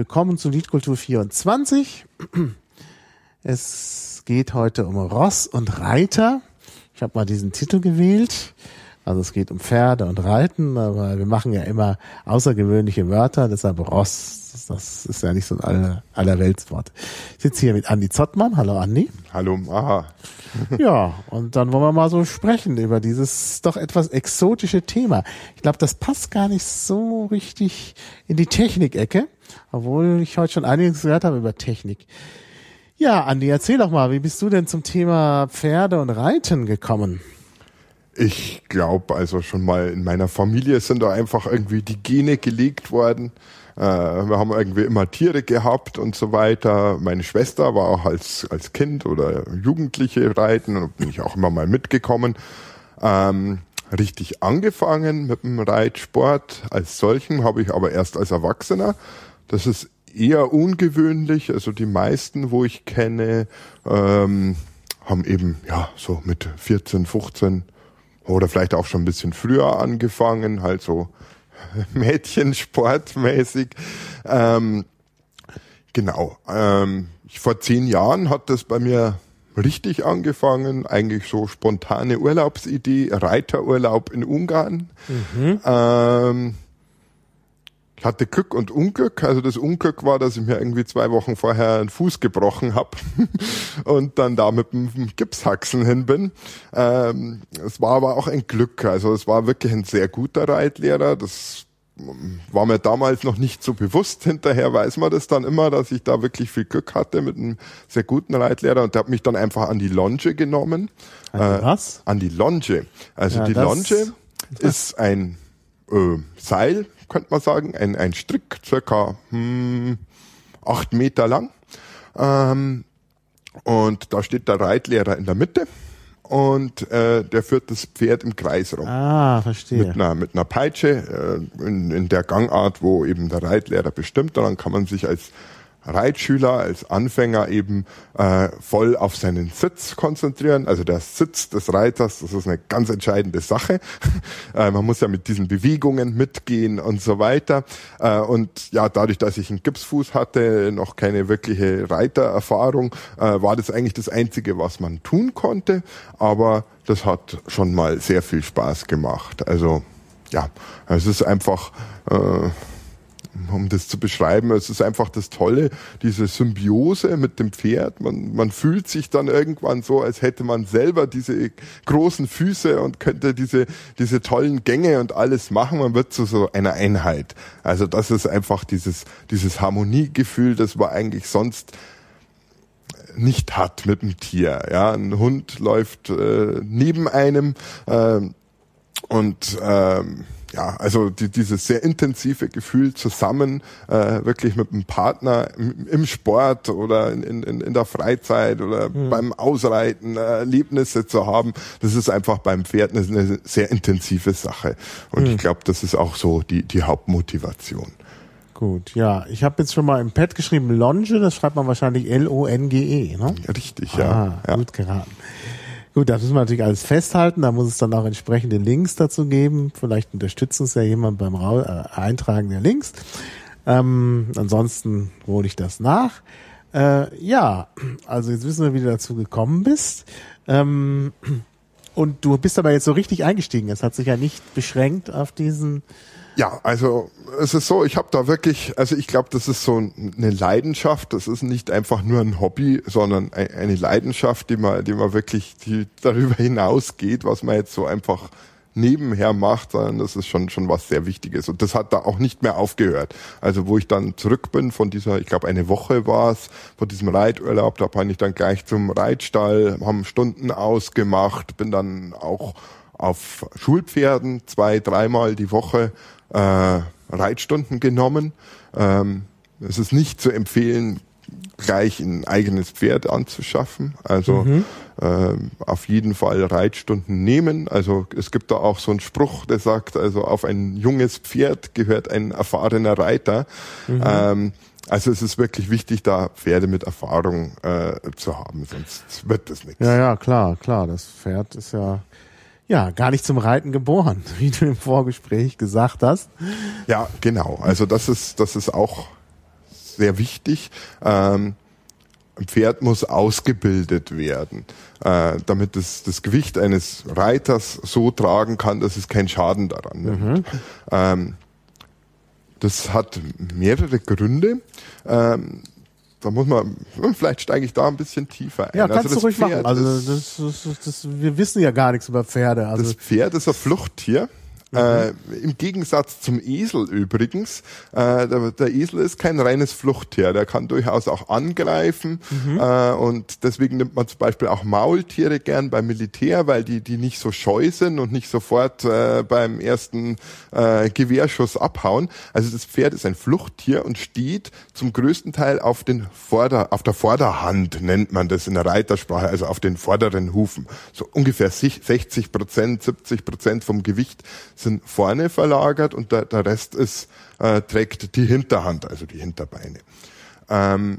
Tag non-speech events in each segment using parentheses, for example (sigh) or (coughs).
Willkommen zu Liedkultur 24. Es geht heute um Ross und Reiter. Ich habe mal diesen Titel gewählt. Also es geht um Pferde und Reiten, aber wir machen ja immer außergewöhnliche Wörter, deshalb Ross. Das ist ja nicht so ein aller, allerweltswort. Ich sitze hier mit Andi Zottmann. Hallo Andi. Hallo, aha. (laughs) Ja, und dann wollen wir mal so sprechen über dieses doch etwas exotische Thema. Ich glaube, das passt gar nicht so richtig in die Technikecke, obwohl ich heute schon einiges gehört habe über Technik. Ja, Andi, erzähl doch mal, wie bist du denn zum Thema Pferde und Reiten gekommen? Ich glaube, also schon mal in meiner Familie sind da einfach irgendwie die Gene gelegt worden. Äh, wir haben irgendwie immer Tiere gehabt und so weiter. Meine Schwester war auch als, als Kind oder Jugendliche reiten und bin ich auch immer mal mitgekommen. Ähm, richtig angefangen mit dem Reitsport als solchen habe ich aber erst als Erwachsener. Das ist eher ungewöhnlich. Also die meisten, wo ich kenne, ähm, haben eben ja so mit 14, 15 oder vielleicht auch schon ein bisschen früher angefangen, halt so (laughs) Mädchensportmäßig. Ähm, genau. Ähm, vor zehn Jahren hat das bei mir richtig angefangen, eigentlich so spontane Urlaubsidee, Reiterurlaub in Ungarn. Mhm. Ähm, ich hatte Glück und Unglück. Also das Unglück war, dass ich mir irgendwie zwei Wochen vorher einen Fuß gebrochen habe (laughs) und dann da mit dem Gipshaxen hin bin. Ähm, es war aber auch ein Glück. Also es war wirklich ein sehr guter Reitlehrer. Das war mir damals noch nicht so bewusst. Hinterher weiß man das dann immer, dass ich da wirklich viel Glück hatte mit einem sehr guten Reitlehrer und der hat mich dann einfach an die Longe genommen. An die was? Äh, an die Longe. Also ja, die Longe ist ein äh, Seil, könnte man sagen, ein, ein Strick, circa hm, acht Meter lang. Ähm, und da steht der Reitlehrer in der Mitte und äh, der führt das Pferd im Kreis rum. Ah, verstehe. Mit einer, mit einer Peitsche äh, in, in der Gangart, wo eben der Reitlehrer bestimmt. Dann kann man sich als Reitschüler, als Anfänger eben äh, voll auf seinen Sitz konzentrieren. Also der Sitz des Reiters, das ist eine ganz entscheidende Sache. (laughs) äh, man muss ja mit diesen Bewegungen mitgehen und so weiter. Äh, und ja, dadurch, dass ich einen Gipsfuß hatte, noch keine wirkliche Reitererfahrung, äh, war das eigentlich das Einzige, was man tun konnte. Aber das hat schon mal sehr viel Spaß gemacht. Also ja, es ist einfach äh, um das zu beschreiben. Es ist einfach das Tolle, diese Symbiose mit dem Pferd. Man, man fühlt sich dann irgendwann so, als hätte man selber diese großen Füße und könnte diese, diese tollen Gänge und alles machen. Man wird zu so einer Einheit. Also das ist einfach dieses, dieses Harmoniegefühl, das man eigentlich sonst nicht hat mit dem Tier. Ja, ein Hund läuft äh, neben einem äh, und ähm, ja, also die, dieses sehr intensive Gefühl zusammen, äh, wirklich mit einem Partner im, im Sport oder in, in, in der Freizeit oder mhm. beim Ausreiten äh, Erlebnisse zu haben, das ist einfach beim Pferd eine, eine sehr intensive Sache. Und mhm. ich glaube, das ist auch so die, die Hauptmotivation. Gut, ja. Ich habe jetzt schon mal im Pad geschrieben Longe, das schreibt man wahrscheinlich L-O-N-G-E, ne? Richtig, ja. Ah, ja. Gut geraten. Gut, das müssen wir natürlich alles festhalten. Da muss es dann auch entsprechende Links dazu geben. Vielleicht unterstützt uns ja jemand beim äh, Eintragen der Links. Ähm, ansonsten hole ich das nach. Äh, ja, also jetzt wissen wir, wie du dazu gekommen bist. Ähm, und du bist aber jetzt so richtig eingestiegen. Es hat sich ja nicht beschränkt auf diesen ja, also es ist so, ich habe da wirklich, also ich glaube, das ist so eine Leidenschaft, das ist nicht einfach nur ein Hobby, sondern eine Leidenschaft, die man, die man wirklich die darüber hinausgeht, was man jetzt so einfach nebenher macht, sondern das ist schon schon was sehr Wichtiges und das hat da auch nicht mehr aufgehört. Also wo ich dann zurück bin von dieser, ich glaube eine Woche war es, von diesem Reiturlaub, da bin ich dann gleich zum Reitstall, haben Stunden ausgemacht, bin dann auch auf Schulpferden zwei, dreimal die Woche äh, Reitstunden genommen. Ähm, es ist nicht zu empfehlen, gleich ein eigenes Pferd anzuschaffen. Also mhm. äh, auf jeden Fall Reitstunden nehmen. Also es gibt da auch so einen Spruch, der sagt, also auf ein junges Pferd gehört ein erfahrener Reiter. Mhm. Ähm, also es ist wirklich wichtig, da Pferde mit Erfahrung äh, zu haben, sonst wird das nichts. Ja, ja, klar, klar. Das Pferd ist ja ja, gar nicht zum Reiten geboren, (laughs) wie du im Vorgespräch gesagt hast. Ja, genau. Also das ist, das ist auch sehr wichtig. Ähm, ein Pferd muss ausgebildet werden, äh, damit es das Gewicht eines Reiters so tragen kann, dass es keinen Schaden daran nimmt. Mhm. Ähm, das hat mehrere Gründe. Ähm, da muss man, (laughs) vielleicht steige ich da ein bisschen tiefer ein. Ja, kannst also du ruhig Pferd machen. Also das, das, das, wir wissen ja gar nichts über Pferde. Also das Pferd ist ein Fluchttier. Mhm. Äh, Im Gegensatz zum Esel übrigens. Äh, der, der, Esel ist kein reines Fluchttier. Der kann durchaus auch angreifen. Mhm. Äh, und deswegen nimmt man zum Beispiel auch Maultiere gern beim Militär, weil die, die nicht so scheu sind und nicht sofort äh, beim ersten äh, Gewehrschuss abhauen. Also das Pferd ist ein Fluchttier und steht zum größten Teil auf den Vorder, auf der Vorderhand nennt man das in der Reitersprache, also auf den vorderen Hufen. So ungefähr 60 Prozent, 70 Prozent vom Gewicht sind vorne verlagert und der, der Rest ist, äh, trägt die Hinterhand, also die Hinterbeine. Ähm,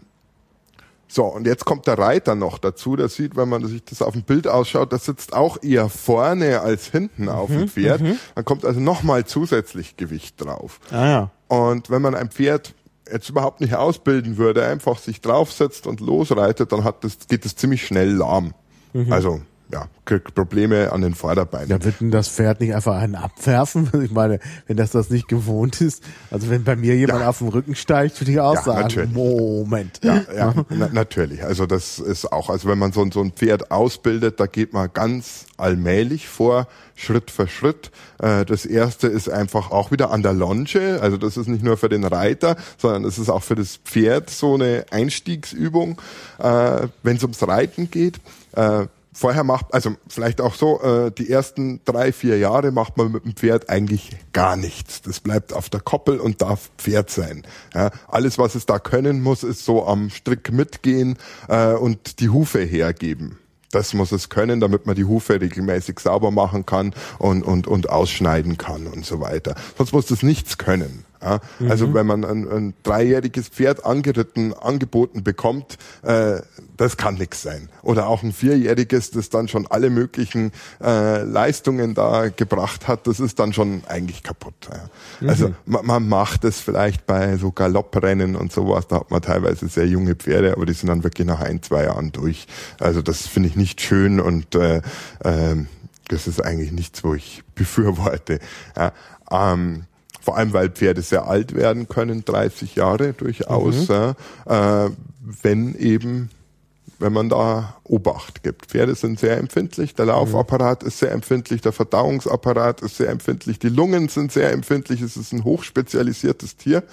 so, und jetzt kommt der Reiter noch dazu. Der sieht, wenn man sich das auf dem Bild ausschaut, das sitzt auch eher vorne als hinten auf dem mhm, Pferd. Mhm. Dann kommt also nochmal zusätzlich Gewicht drauf. Ah, ja. Und wenn man ein Pferd jetzt überhaupt nicht ausbilden würde, einfach sich draufsetzt und losreitet, dann hat das, geht das ziemlich schnell lahm. Mhm. Also ja, kriegt Probleme an den Vorderbeinen. Ja, wird denn das Pferd nicht einfach einen abwerfen? (laughs) Ich meine, wenn das das nicht gewohnt ist, also wenn bei mir jemand ja. auf den Rücken steigt, würde ich auch ja, sagen, natürlich. Moment. Ja, ja na, natürlich. Also das ist auch, also wenn man so, so ein Pferd ausbildet, da geht man ganz allmählich vor, Schritt für Schritt. Äh, das erste ist einfach auch wieder an der Longe. Also das ist nicht nur für den Reiter, sondern es ist auch für das Pferd so eine Einstiegsübung, äh, wenn es ums Reiten geht äh, vorher macht, also vielleicht auch so, äh, die ersten drei, vier Jahre macht man mit dem Pferd eigentlich gar nichts. Das bleibt auf der Koppel und darf Pferd sein. Ja, alles, was es da können muss, ist so am Strick mitgehen äh, und die Hufe hergeben. Das muss es können, damit man die Hufe regelmäßig sauber machen kann und, und, und ausschneiden kann und so weiter. Sonst muss das nichts können. Ja, also mhm. wenn man ein, ein, dreijähriges Pferd angeritten, angeboten bekommt, äh, das kann nichts sein. Oder auch ein vierjähriges, das dann schon alle möglichen äh, Leistungen da gebracht hat, das ist dann schon eigentlich kaputt. Ja. Mhm. Also man, man macht es vielleicht bei so Galopprennen und sowas, da hat man teilweise sehr junge Pferde, aber die sind dann wirklich nach ein, zwei Jahren durch. Also das finde ich nicht schön und äh, äh, das ist eigentlich nichts, wo ich (laughs) befürworte. Ja. Ähm, vor allem weil Pferde sehr alt werden können, 30 Jahre durchaus, mhm. äh, wenn eben wenn man da Obacht gibt. Pferde sind sehr empfindlich, der Laufapparat mhm. ist sehr empfindlich, der Verdauungsapparat ist sehr empfindlich, die Lungen sind sehr empfindlich, es ist ein hochspezialisiertes Tier.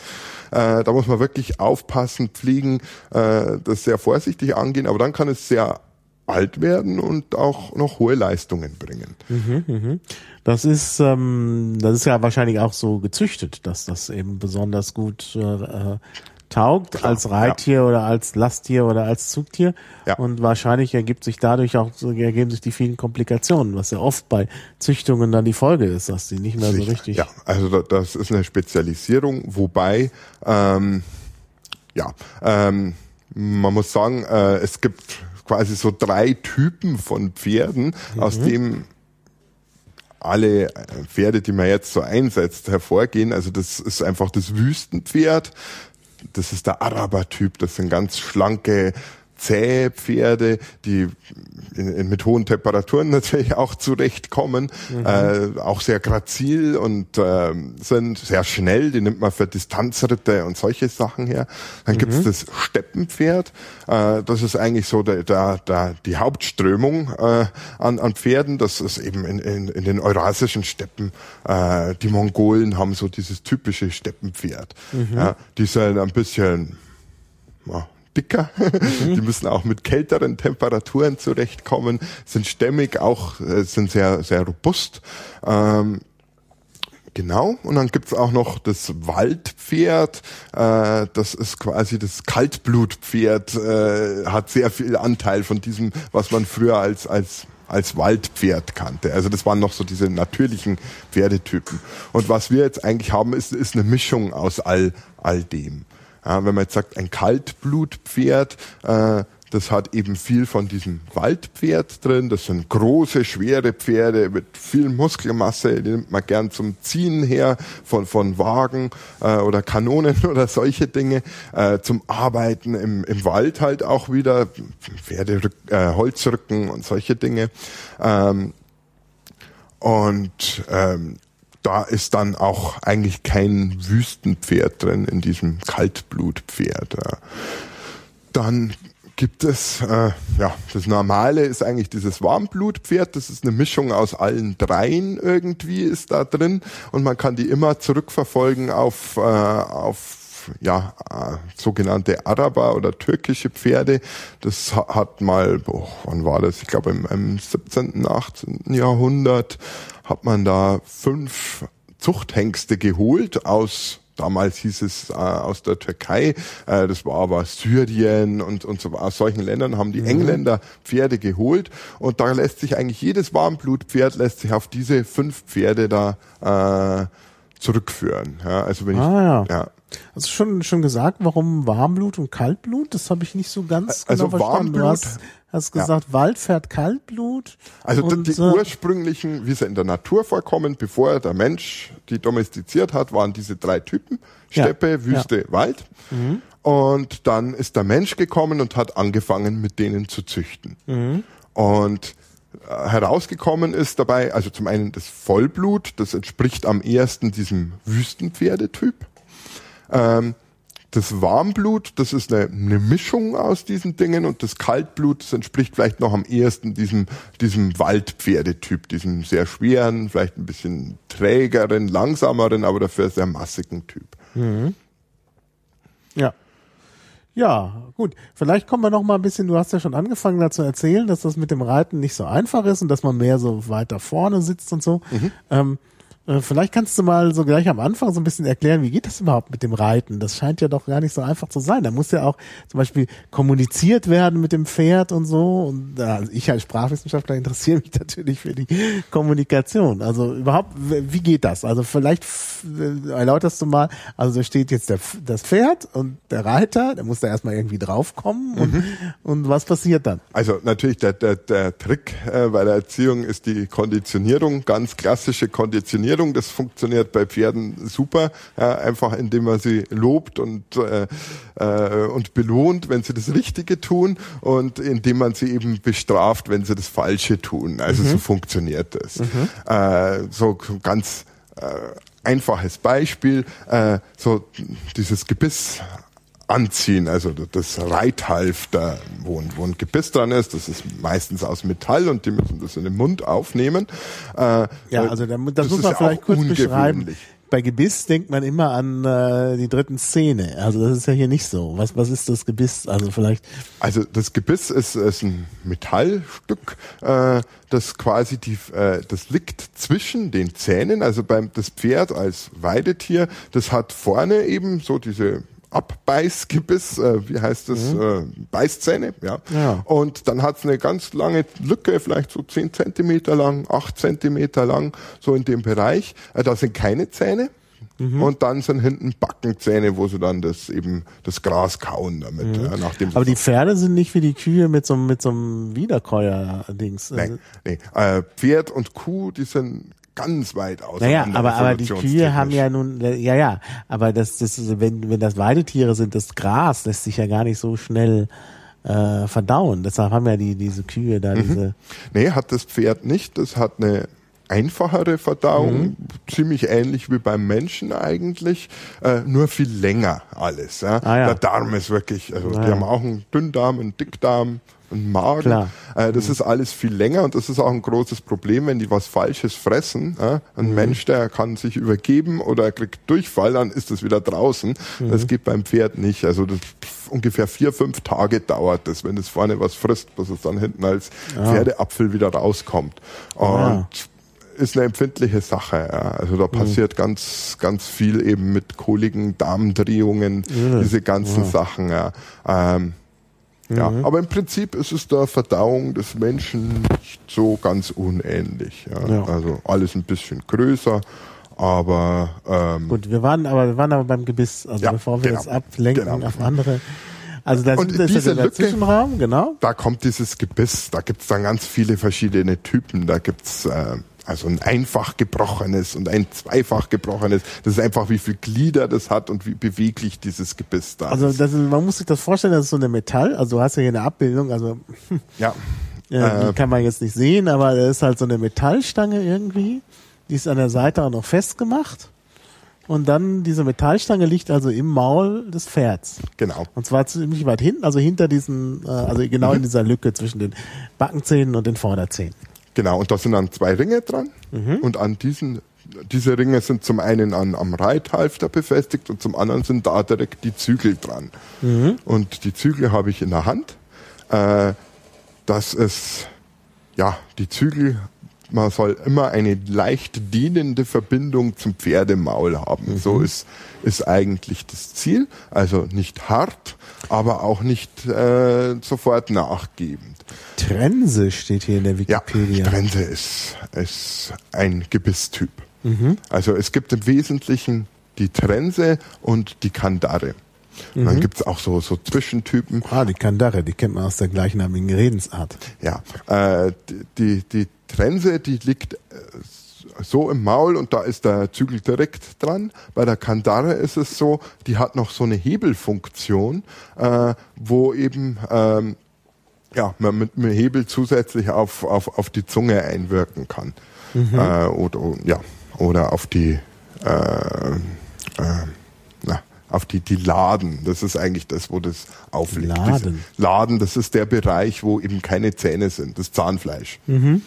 Äh, da muss man wirklich aufpassen, pflegen, äh, das sehr vorsichtig angehen, aber dann kann es sehr alt werden und auch noch hohe Leistungen bringen. Mhm, mh. Das ist, ähm, das ist ja wahrscheinlich auch so gezüchtet, dass das eben besonders gut äh, taugt Klar, als Reittier ja. oder als Lasttier oder als Zugtier. Ja. Und wahrscheinlich ergibt sich dadurch auch, ergeben sich die vielen Komplikationen, was ja oft bei Züchtungen dann die Folge ist, dass die nicht mehr Sicher. so richtig. Ja, also das ist eine Spezialisierung, wobei ähm, ja, ähm, man muss sagen, äh, es gibt quasi so drei Typen von Pferden, mhm. aus dem alle äh, Pferde, die man jetzt so einsetzt, hervorgehen. Also das ist einfach das Wüstenpferd. Das ist der Araber-Typ. Das sind ganz schlanke, zähe Pferde, die in, in, mit hohen Temperaturen (laughs) natürlich auch zurechtkommen, mhm. äh, auch sehr grazil und äh, sind sehr schnell, die nimmt man für Distanzritte und solche Sachen her. Dann mhm. gibt's das Steppenpferd, äh, das ist eigentlich so der, der, der, die Hauptströmung äh, an, an Pferden, das ist eben in, in, in den eurasischen Steppen, äh, die Mongolen haben so dieses typische Steppenpferd. Mhm. Ja, die sind ein bisschen dicker. Mhm. Die müssen auch mit kälteren Temperaturen zurechtkommen, sind stämmig, auch äh, sind sehr, sehr robust. Ähm, Genau, und dann gibt's auch noch das Waldpferd, äh, das ist quasi das Kaltblutpferd, äh, hat sehr viel Anteil von diesem, was man früher als, als als Waldpferd kannte. Also das waren noch so diese natürlichen Pferdetypen. Und was wir jetzt eigentlich haben, ist, ist eine Mischung aus all, all dem. Ja, wenn man jetzt sagt, ein Kaltblutpferd, äh, das hat eben viel von diesem Waldpferd drin. Das sind große, schwere Pferde mit viel Muskelmasse. Die nimmt man gern zum Ziehen her von, von Wagen äh, oder Kanonen (laughs) oder solche Dinge. Äh, zum Arbeiten im, im Wald halt auch wieder. Pferde, äh, Holzrücken und solche Dinge. Ähm, und ähm, da ist dann auch eigentlich kein Wüstenpferd drin in diesem Kaltblutpferd. Dann gibt es, äh, ja, das Normale ist eigentlich dieses Warmblutpferd. Das ist eine Mischung aus allen dreien irgendwie ist da drin und man kann die immer zurückverfolgen auf, äh, auf ja, äh, sogenannte Araber oder türkische Pferde. Das hat mal, boah, wann war das? Ich glaube im, im 17., 18. Jahrhundert hat man da fünf Zuchthengste geholt aus Damals hieß es äh, aus der Türkei, äh, das war aber Syrien und, und so aus solchen Ländern haben die mhm. Engländer Pferde geholt und da lässt sich eigentlich jedes Warmblutpferd lässt sich auf diese fünf Pferde da äh, zurückführen. Ja, also wenn ah, ich, ja. ja. Hast du schon, schon gesagt, warum Warmblut und Kaltblut? Das habe ich nicht so ganz also genau verstanden. Warmblut, du hast, hast gesagt, ja. Waldpferd Kaltblut. Also und, die, äh, ursprünglichen, wie sie in der Natur vorkommen, bevor der Mensch die domestiziert hat, waren diese drei Typen. Steppe, ja, Wüste, Wald. Mhm. Und dann ist der Mensch gekommen und hat angefangen, mit denen zu züchten. Mhm. Und äh, herausgekommen ist dabei, also zum einen das Vollblut, das entspricht am ersten diesem Wüstenpferdetyp. Ähm, das Warmblut, das ist eine, eine Mischung aus diesen Dingen und das Kaltblut, das entspricht vielleicht noch am ehesten diesem, diesem Waldpferdetyp, diesem sehr schweren, vielleicht ein bisschen trägeren, langsameren, aber dafür sehr massigen Typ. Mhm. Ja. Ja, gut. Vielleicht kommen wir noch mal ein bisschen, du hast ja schon angefangen dazu erzählen, dass das mit dem Reiten nicht so einfach ist und dass man mehr so weiter vorne sitzt und so. Mhm. Ähm, äh, vielleicht kannst du mal so gleich am Anfang so ein bisschen erklären, wie geht das überhaupt mit dem Reiten? Das scheint ja doch gar nicht so einfach zu sein. Da muss ja auch zum Beispiel kommuniziert werden mit dem Pferd und so. Und also ich als Sprachwissenschaftler interessiere mich (laughs) natürlich für die Kommunikation. Also überhaupt, wie geht das? Also vielleicht erläuterst du mal, also da steht jetzt der, das Pferd und der Reiter, der muss da erstmal irgendwie draufkommen und, mhm. und was passiert dann? Also natürlich der, der, der Trick äh, bei der Erziehung ist die Konditionierung, ganz klassische Konditionierung Ernährung, das funktioniert bei Pferden super, ja, einfach indem man sie lobt und, äh, äh, und belohnt, wenn sie das Richtige tun und indem man sie eben bestraft, wenn sie das Falsche tun. Also mhm. so funktioniert das. Mhm. Äh, so ganz äh, einfaches Beispiel, äh, so dieses Gebiss anziehen, also das Reithalfter, wo ein, wo ein Gebiss dran ist, das ist meistens aus Metall und die müssen das in den Mund aufnehmen. Äh, ja, also das, das muss man vielleicht kurz beschreiben. Bei Gebiss denkt man immer an äh, die dritten Szene. Also das ist ja hier nicht so. Was, was ist das Gebiss? Also vielleicht. Also das Gebiss ist, ist ein Metallstück, äh, das quasi die, äh, das liegt zwischen den Zähnen. Also beim das Pferd als Weidetier, das hat vorne eben so diese Abbeißgebiss, äh, wie heißt das, mhm. äh, Beißzähne, ja. ja. Und dann hat's eine ganz lange Lücke, vielleicht so zehn Zentimeter lang, acht Zentimeter lang, so in dem Bereich. Äh, da sind keine Zähne. Mhm. Und dann sind hinten Backenzähne, wo sie dann das eben das Gras kauen damit. Mhm. Ja, nachdem Aber die Pferde sind nicht wie die Kühe mit so, mit so einem Wiederkäuer-Dings. Nein, nee. Äh, Pferd und Kuh, die sind ganz weit aus. Naja, aber, aber die Kühe haben ja nun, ja, ja, aber das, das, wenn, wenn das Weidetiere sind, das Gras lässt sich ja gar nicht so schnell äh, verdauen. Deshalb haben ja die, diese Kühe da mhm. diese. Nee, hat das Pferd nicht. Das hat eine einfachere Verdauung, mhm. ziemlich ähnlich wie beim Menschen eigentlich, äh, nur viel länger alles. Ja? Ah, ja. Der Darm ist wirklich, also ah, die ja. haben auch einen Dünndarm, einen Dickdarm, und Magen. Klar. Äh, das mhm. ist alles viel länger und das ist auch ein großes Problem, wenn die was Falsches fressen. Äh? Ein mhm. Mensch, der kann sich übergeben oder kriegt Durchfall, dann ist das wieder draußen. Mhm. Das geht beim Pferd nicht. Also das ungefähr vier, fünf Tage dauert das, wenn es vorne was frisst, bis es dann hinten als ja. Pferdeapfel wieder rauskommt. Und ja ist eine empfindliche Sache. Ja. Also da mhm. passiert mhm. ganz, ganz viel eben mit kohligen Darmdrehungen, mhm. diese ganzen ja. Sachen. Ja. Ähm, ja, mhm. aber im Prinzip ist es der Verdauung des Menschen nicht so ganz unähnlich. Ja. ja. Also alles ein bisschen größer, aber ähm, gut. Wir waren aber wir waren aber beim Gebiss. Also ja, bevor wir genau, jetzt ablenken genau. auf andere Also Und das ist diese der Lücke- Zwischenraum, genau. da kommt dieses Gebiss, da gibt's dann ganz viele verschiedene Typen. Da gibt's äh, also ein einfach gebrochenes und ein zweifach gebrochenes. Das ist einfach, wie viel Glieder das hat und wie beweglich dieses Gebiss da Also ist. das ist, man muss sich das vorstellen, das ist so eine Metall, also du hast ja hier eine Abbildung, also (laughs) Ja. äh, die kann man jetzt nicht sehen, aber da ist halt so eine Metallstange irgendwie, die ist an der Seite auch noch festgemacht. Und dann diese Metallstange liegt also im Maul des Pferds. Genau. Und zwar ziemlich weit hinten, also hinter diesen, äh, also genau in dieser Lücke zwischen den Backenzähnen und den Vorderzähnen. Genau, und da sind dann zwei Ringe dran. Mhm. Und an diesen, diese Ringe sind zum einen an, am Reithalfter befestigt und zum anderen sind da direkt die Zügel dran. Mhm. Und die Zügel habe ich in der Hand. Äh, das ist, ja, die Zügel, man soll immer eine leicht dienende Verbindung zum Pferdemaul haben. Mhm. So ist, ist eigentlich das Ziel. Also nicht hart, aber auch nicht äh, sofort nachgebend. Trense steht hier in der Ja, Wikipedia. Trense ist, ist ein Gebisstyp. Also es gibt im Wesentlichen die Trense und die Kandare. Und dann gibt's auch so, so Zwischentypen. ah, die Kandare, die kennt man aus der gleichnamigen Redensart. Ja, äh, die, die, die Trense, die liegt äh, so im Maul und da ist der Zügel direkt dran. Bei der Kandare ist es so, die hat noch so eine Hebelfunktion, äh, wo eben ähm, ja, man mit einem Hebel zusätzlich auf, auf, auf die Zunge einwirken kann. Äh, oder, ja, oder auf die, äh, äh, na, auf die, die Laden. Das ist eigentlich das, wo das aufliegt. Laden? Diese Laden, das ist der Bereich, wo eben keine Zähne sind, das Zahnfleisch. Äh,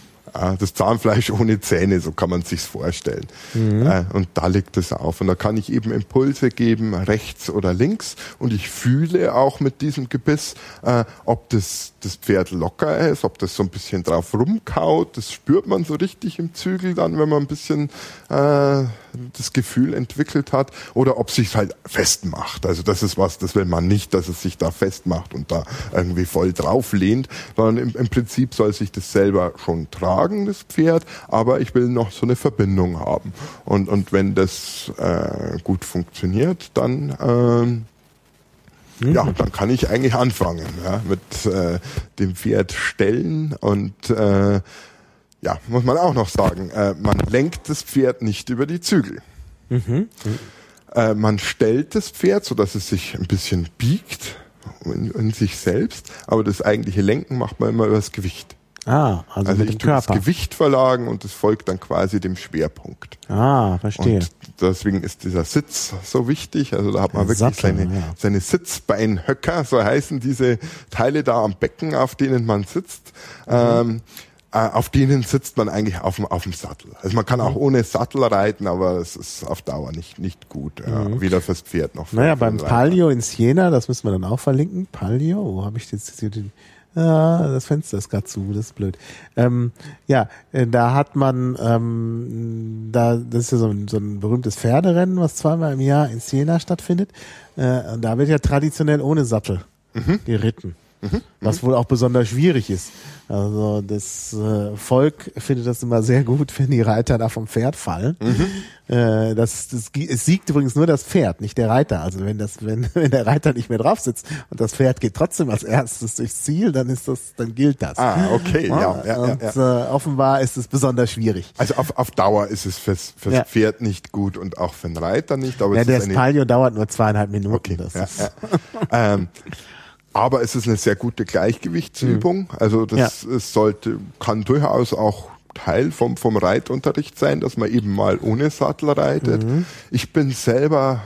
Das Zahnfleisch (laughs) ohne Zähne, so kann man sich's vorstellen. Äh, Und da liegt es auf. Und da kann ich eben Impulse geben, rechts oder links. Und ich fühle auch mit diesem Gebiss, äh, ob das, das Pferd locker ist, ob das so ein bisschen drauf rumkaut. Das spürt man so richtig im Zügel dann, wenn man ein bisschen äh, das Gefühl entwickelt hat. Oder ob sich's halt festmacht. Also das ist was, das will man nicht, dass es sich da festmacht und da irgendwie voll drauf lehnt, sondern im, im Prinzip soll sich das selber schon tragen, das Pferd, aber ich will noch so eine Verbindung haben. Und, und wenn das äh, gut funktioniert, dann ähm, ja, dann kann ich eigentlich anfangen ja, mit äh, dem Pferd stellen und äh, ja, muss man auch noch sagen, äh, man lenkt das Pferd nicht über die Zügel. Äh, man stellt das Pferd, so dass es sich ein bisschen biegt in, in sich selbst, aber das eigentliche Lenken macht man immer über das Gewicht. Ah, also, Also ich tue das. Gewicht verlagen und es folgt dann quasi dem Schwerpunkt. Ah, verstehe. Und deswegen ist dieser Sitz so wichtig. Also da hat man wirklich Sattel, seine, ja. seine Sitzbeinhöcker, so heißen diese Teile da am Becken, auf denen man sitzt. Mhm. Ähm, äh, auf denen sitzt man eigentlich auf dem, auf dem Sattel. Also man kann auch Mhm. ohne Sattel reiten, aber es ist auf Dauer nicht, nicht gut. Ja. Weder fürs Pferd noch für Mhm. Naja, beim. Palio in Siena, das müssen wir dann auch verlinken. Palio, wo habe ich jetzt hier den? Ja, das Fenster ist gerade zu, das ist blöd. Ähm, ja, äh, da hat man, ähm, da, das ist ja so ein, so ein berühmtes Pferderennen, was zweimal im Jahr in Siena stattfindet. Äh, und da wird ja traditionell ohne Sattel geritten. Was wohl auch besonders schwierig ist. Also das äh, Volk findet das immer sehr gut, (laughs) wenn die Reiter da vom Pferd fallen. Äh, das, das, es siegt übrigens nur das Pferd, nicht der Reiter. Also wenn das, (laughs) wenn, wenn der Reiter nicht mehr drauf sitzt und das Pferd geht trotzdem als erstes durchs Ziel, dann ist das, dann gilt das. Ah, okay, ja, ja, ja, und ja. Äh, offenbar ist es besonders schwierig. Also auf, auf Dauer ist es fürs, fürs Ja. Pferd nicht gut und auch für den Reiter nicht. Aber Ja, der Palio dauert nur zweieinhalb Minuten. Okay, das ja, ist, ja. ähm, aber es ist eine sehr gute Gleichgewichtsübung. Also das es sollte, kann durchaus auch Teil vom, vom Reitunterricht sein, dass man eben mal ohne Sattel reitet. Ich bin selber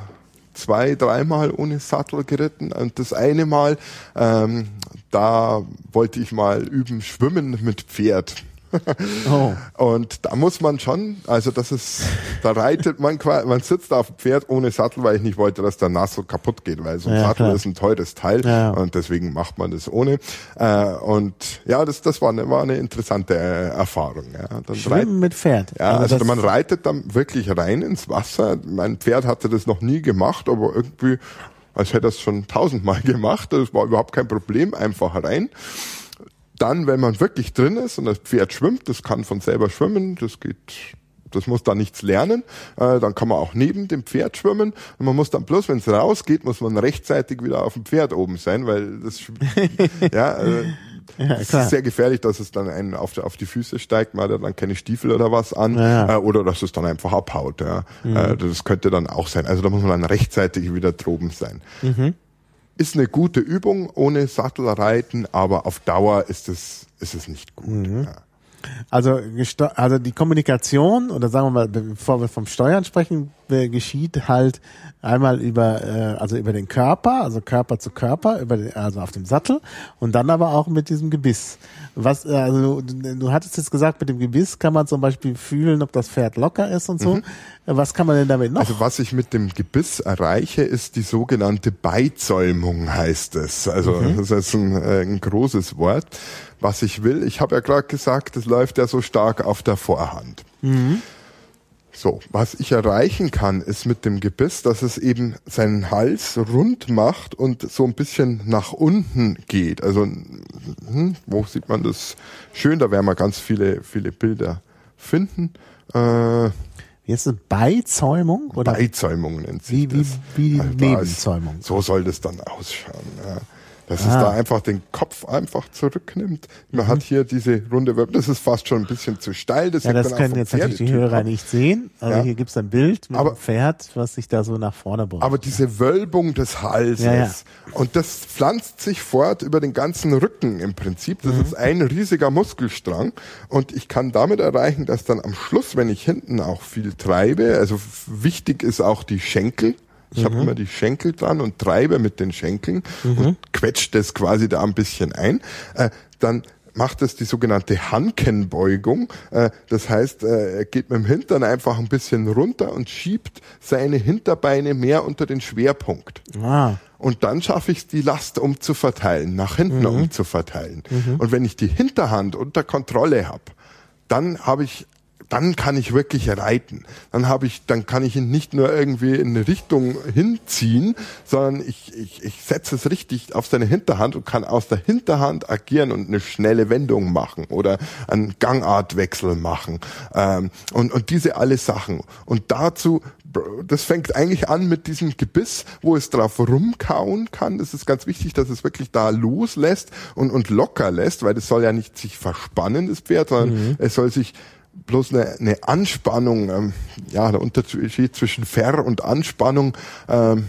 zwei, dreimal ohne Sattel geritten und das eine Mal, ähm, da wollte ich mal üben, schwimmen mit Pferd. (laughs) Oh. Und da muss man schon, also das ist, da reitet man quasi, man sitzt auf dem Pferd ohne Sattel, weil ich nicht wollte, dass der Nass so kaputt geht, weil so ein Ja, Sattel klar. ist ein teures Teil Ja. und deswegen macht man das ohne. Äh, und ja, das, das war, eine, war eine interessante äh, Erfahrung. Ja. Dann reit- Schwimmen mit Pferd. ja, also das- man reitet dann wirklich rein ins Wasser. Mein Pferd hatte das noch nie gemacht, aber irgendwie, als hätte er es schon tausendmal (laughs) gemacht. Das war überhaupt kein Problem, einfach rein. Dann, wenn man wirklich drin ist und das Pferd schwimmt, das kann von selber schwimmen, das geht das muss da nichts lernen. Äh, dann kann man auch neben dem Pferd schwimmen. Und man muss dann bloß, wenn es rausgeht, muss man rechtzeitig wieder auf dem Pferd oben sein, weil das (laughs) ja, äh, (laughs) ja, es ist sehr gefährlich, dass es dann einen auf, auf die Füße steigt, man hat dann keine Stiefel oder was an, ja. äh, oder dass es dann einfach abhaut. Ja. Mhm. Äh, das könnte dann auch sein. Also da muss man dann rechtzeitig wieder droben sein. Mhm. Ist eine gute Übung ohne Sattelreiten, aber auf Dauer ist es, ist es nicht gut. Mhm. Ja. Also, also die Kommunikation, oder sagen wir mal, bevor wir vom Steuern sprechen, geschieht halt einmal über, äh, also über den Körper, also Körper zu Körper, über den, also auf dem Sattel und dann aber auch mit diesem Gebiss. Was, äh, also du, du hattest jetzt gesagt, mit dem Gebiss kann man zum Beispiel fühlen, ob das Pferd locker ist und so. Mhm. Was kann man denn damit noch? Also was ich mit dem Gebiss erreiche, ist die sogenannte Beizäumung, heißt es. Also mhm. das ist ein, äh, ein großes Wort. Was ich will, ich habe ja gerade gesagt, es läuft ja so stark auf der Vorhand. Mhm. So, was ich erreichen kann, ist mit dem Gebiss, dass es eben seinen Hals rund macht und so ein bisschen nach unten geht. Also, hm, wo sieht man das schön? Da werden wir ganz viele, viele Bilder finden. Äh, wie ist es? Beizäumung? Oder? Beizäumung nennt sich wie, das. Wie, wie also Nebenzäumung. so soll das dann ausschauen. Ja dass ah. es da einfach den Kopf einfach zurücknimmt. Man mhm. hat hier diese runde Wölbung, das ist fast schon ein bisschen zu steil. Das ja, das können jetzt natürlich die Hörer ab. nicht sehen. Also ja. hier gibt's ein Bild mit aber, einem Pferd, was sich da so nach vorne beugt. Aber diese Wölbung des Halses, ja, und das pflanzt sich fort über den ganzen Rücken im Prinzip. Das mhm. ist ein riesiger Muskelstrang und ich kann damit erreichen, dass dann am Schluss, wenn ich hinten auch viel treibe, also wichtig ist auch die Schenkel, ich mhm. habe immer die Schenkel dran und treibe mit den Schenkeln mhm. und quetscht das quasi da ein bisschen ein. Äh, dann macht es die sogenannte Hankenbeugung. Äh, das heißt, äh, er geht mit dem Hintern einfach ein bisschen runter und schiebt seine Hinterbeine mehr unter den Schwerpunkt. Ah. Und dann schaffe ich es, die Last umzuverteilen, nach hinten mhm. umzuverteilen. Mhm. Und wenn ich die Hinterhand unter Kontrolle habe, dann habe ich dann kann ich wirklich reiten. Dann habe ich, dann kann ich ihn nicht nur irgendwie in eine Richtung hinziehen, sondern ich, ich, ich setze es richtig auf seine Hinterhand und kann aus der Hinterhand agieren und eine schnelle Wendung machen oder einen Gangartwechsel machen ähm, und, und diese alle Sachen. Und dazu das fängt eigentlich an mit diesem Gebiss, wo es drauf rumkauen kann. Das ist ganz wichtig, dass es wirklich da loslässt und, und locker lässt, weil das soll ja nicht sich verspannen, das Pferd, sondern mhm. es soll sich bloß eine, eine Anspannung, ähm, ja, der Unterschied zwischen Ver- und Anspannung, ähm,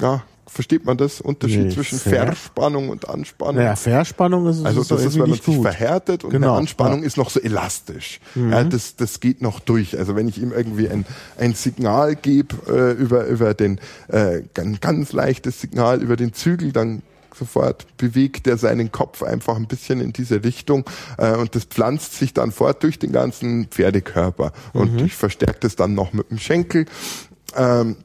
ja, versteht man das? Unterschied nee, zwischen Ver Verspannung und Anspannung? Ja, Verspannung ist Also das ist, wenn man sich verhärtet und genau, eine Anspannung ja. ist noch so elastisch. Mhm. Ja, das, das geht noch durch. Also wenn ich ihm irgendwie ein, ein Signal gebe äh, über, über den, äh, ganz, ganz leichtes Signal über den Zügel, dann sofort bewegt er seinen Kopf einfach ein bisschen in diese Richtung äh, und das pflanzt sich dann fort durch den ganzen Pferdekörper und mhm. ich verstärke das dann noch mit dem Schenkel ähm,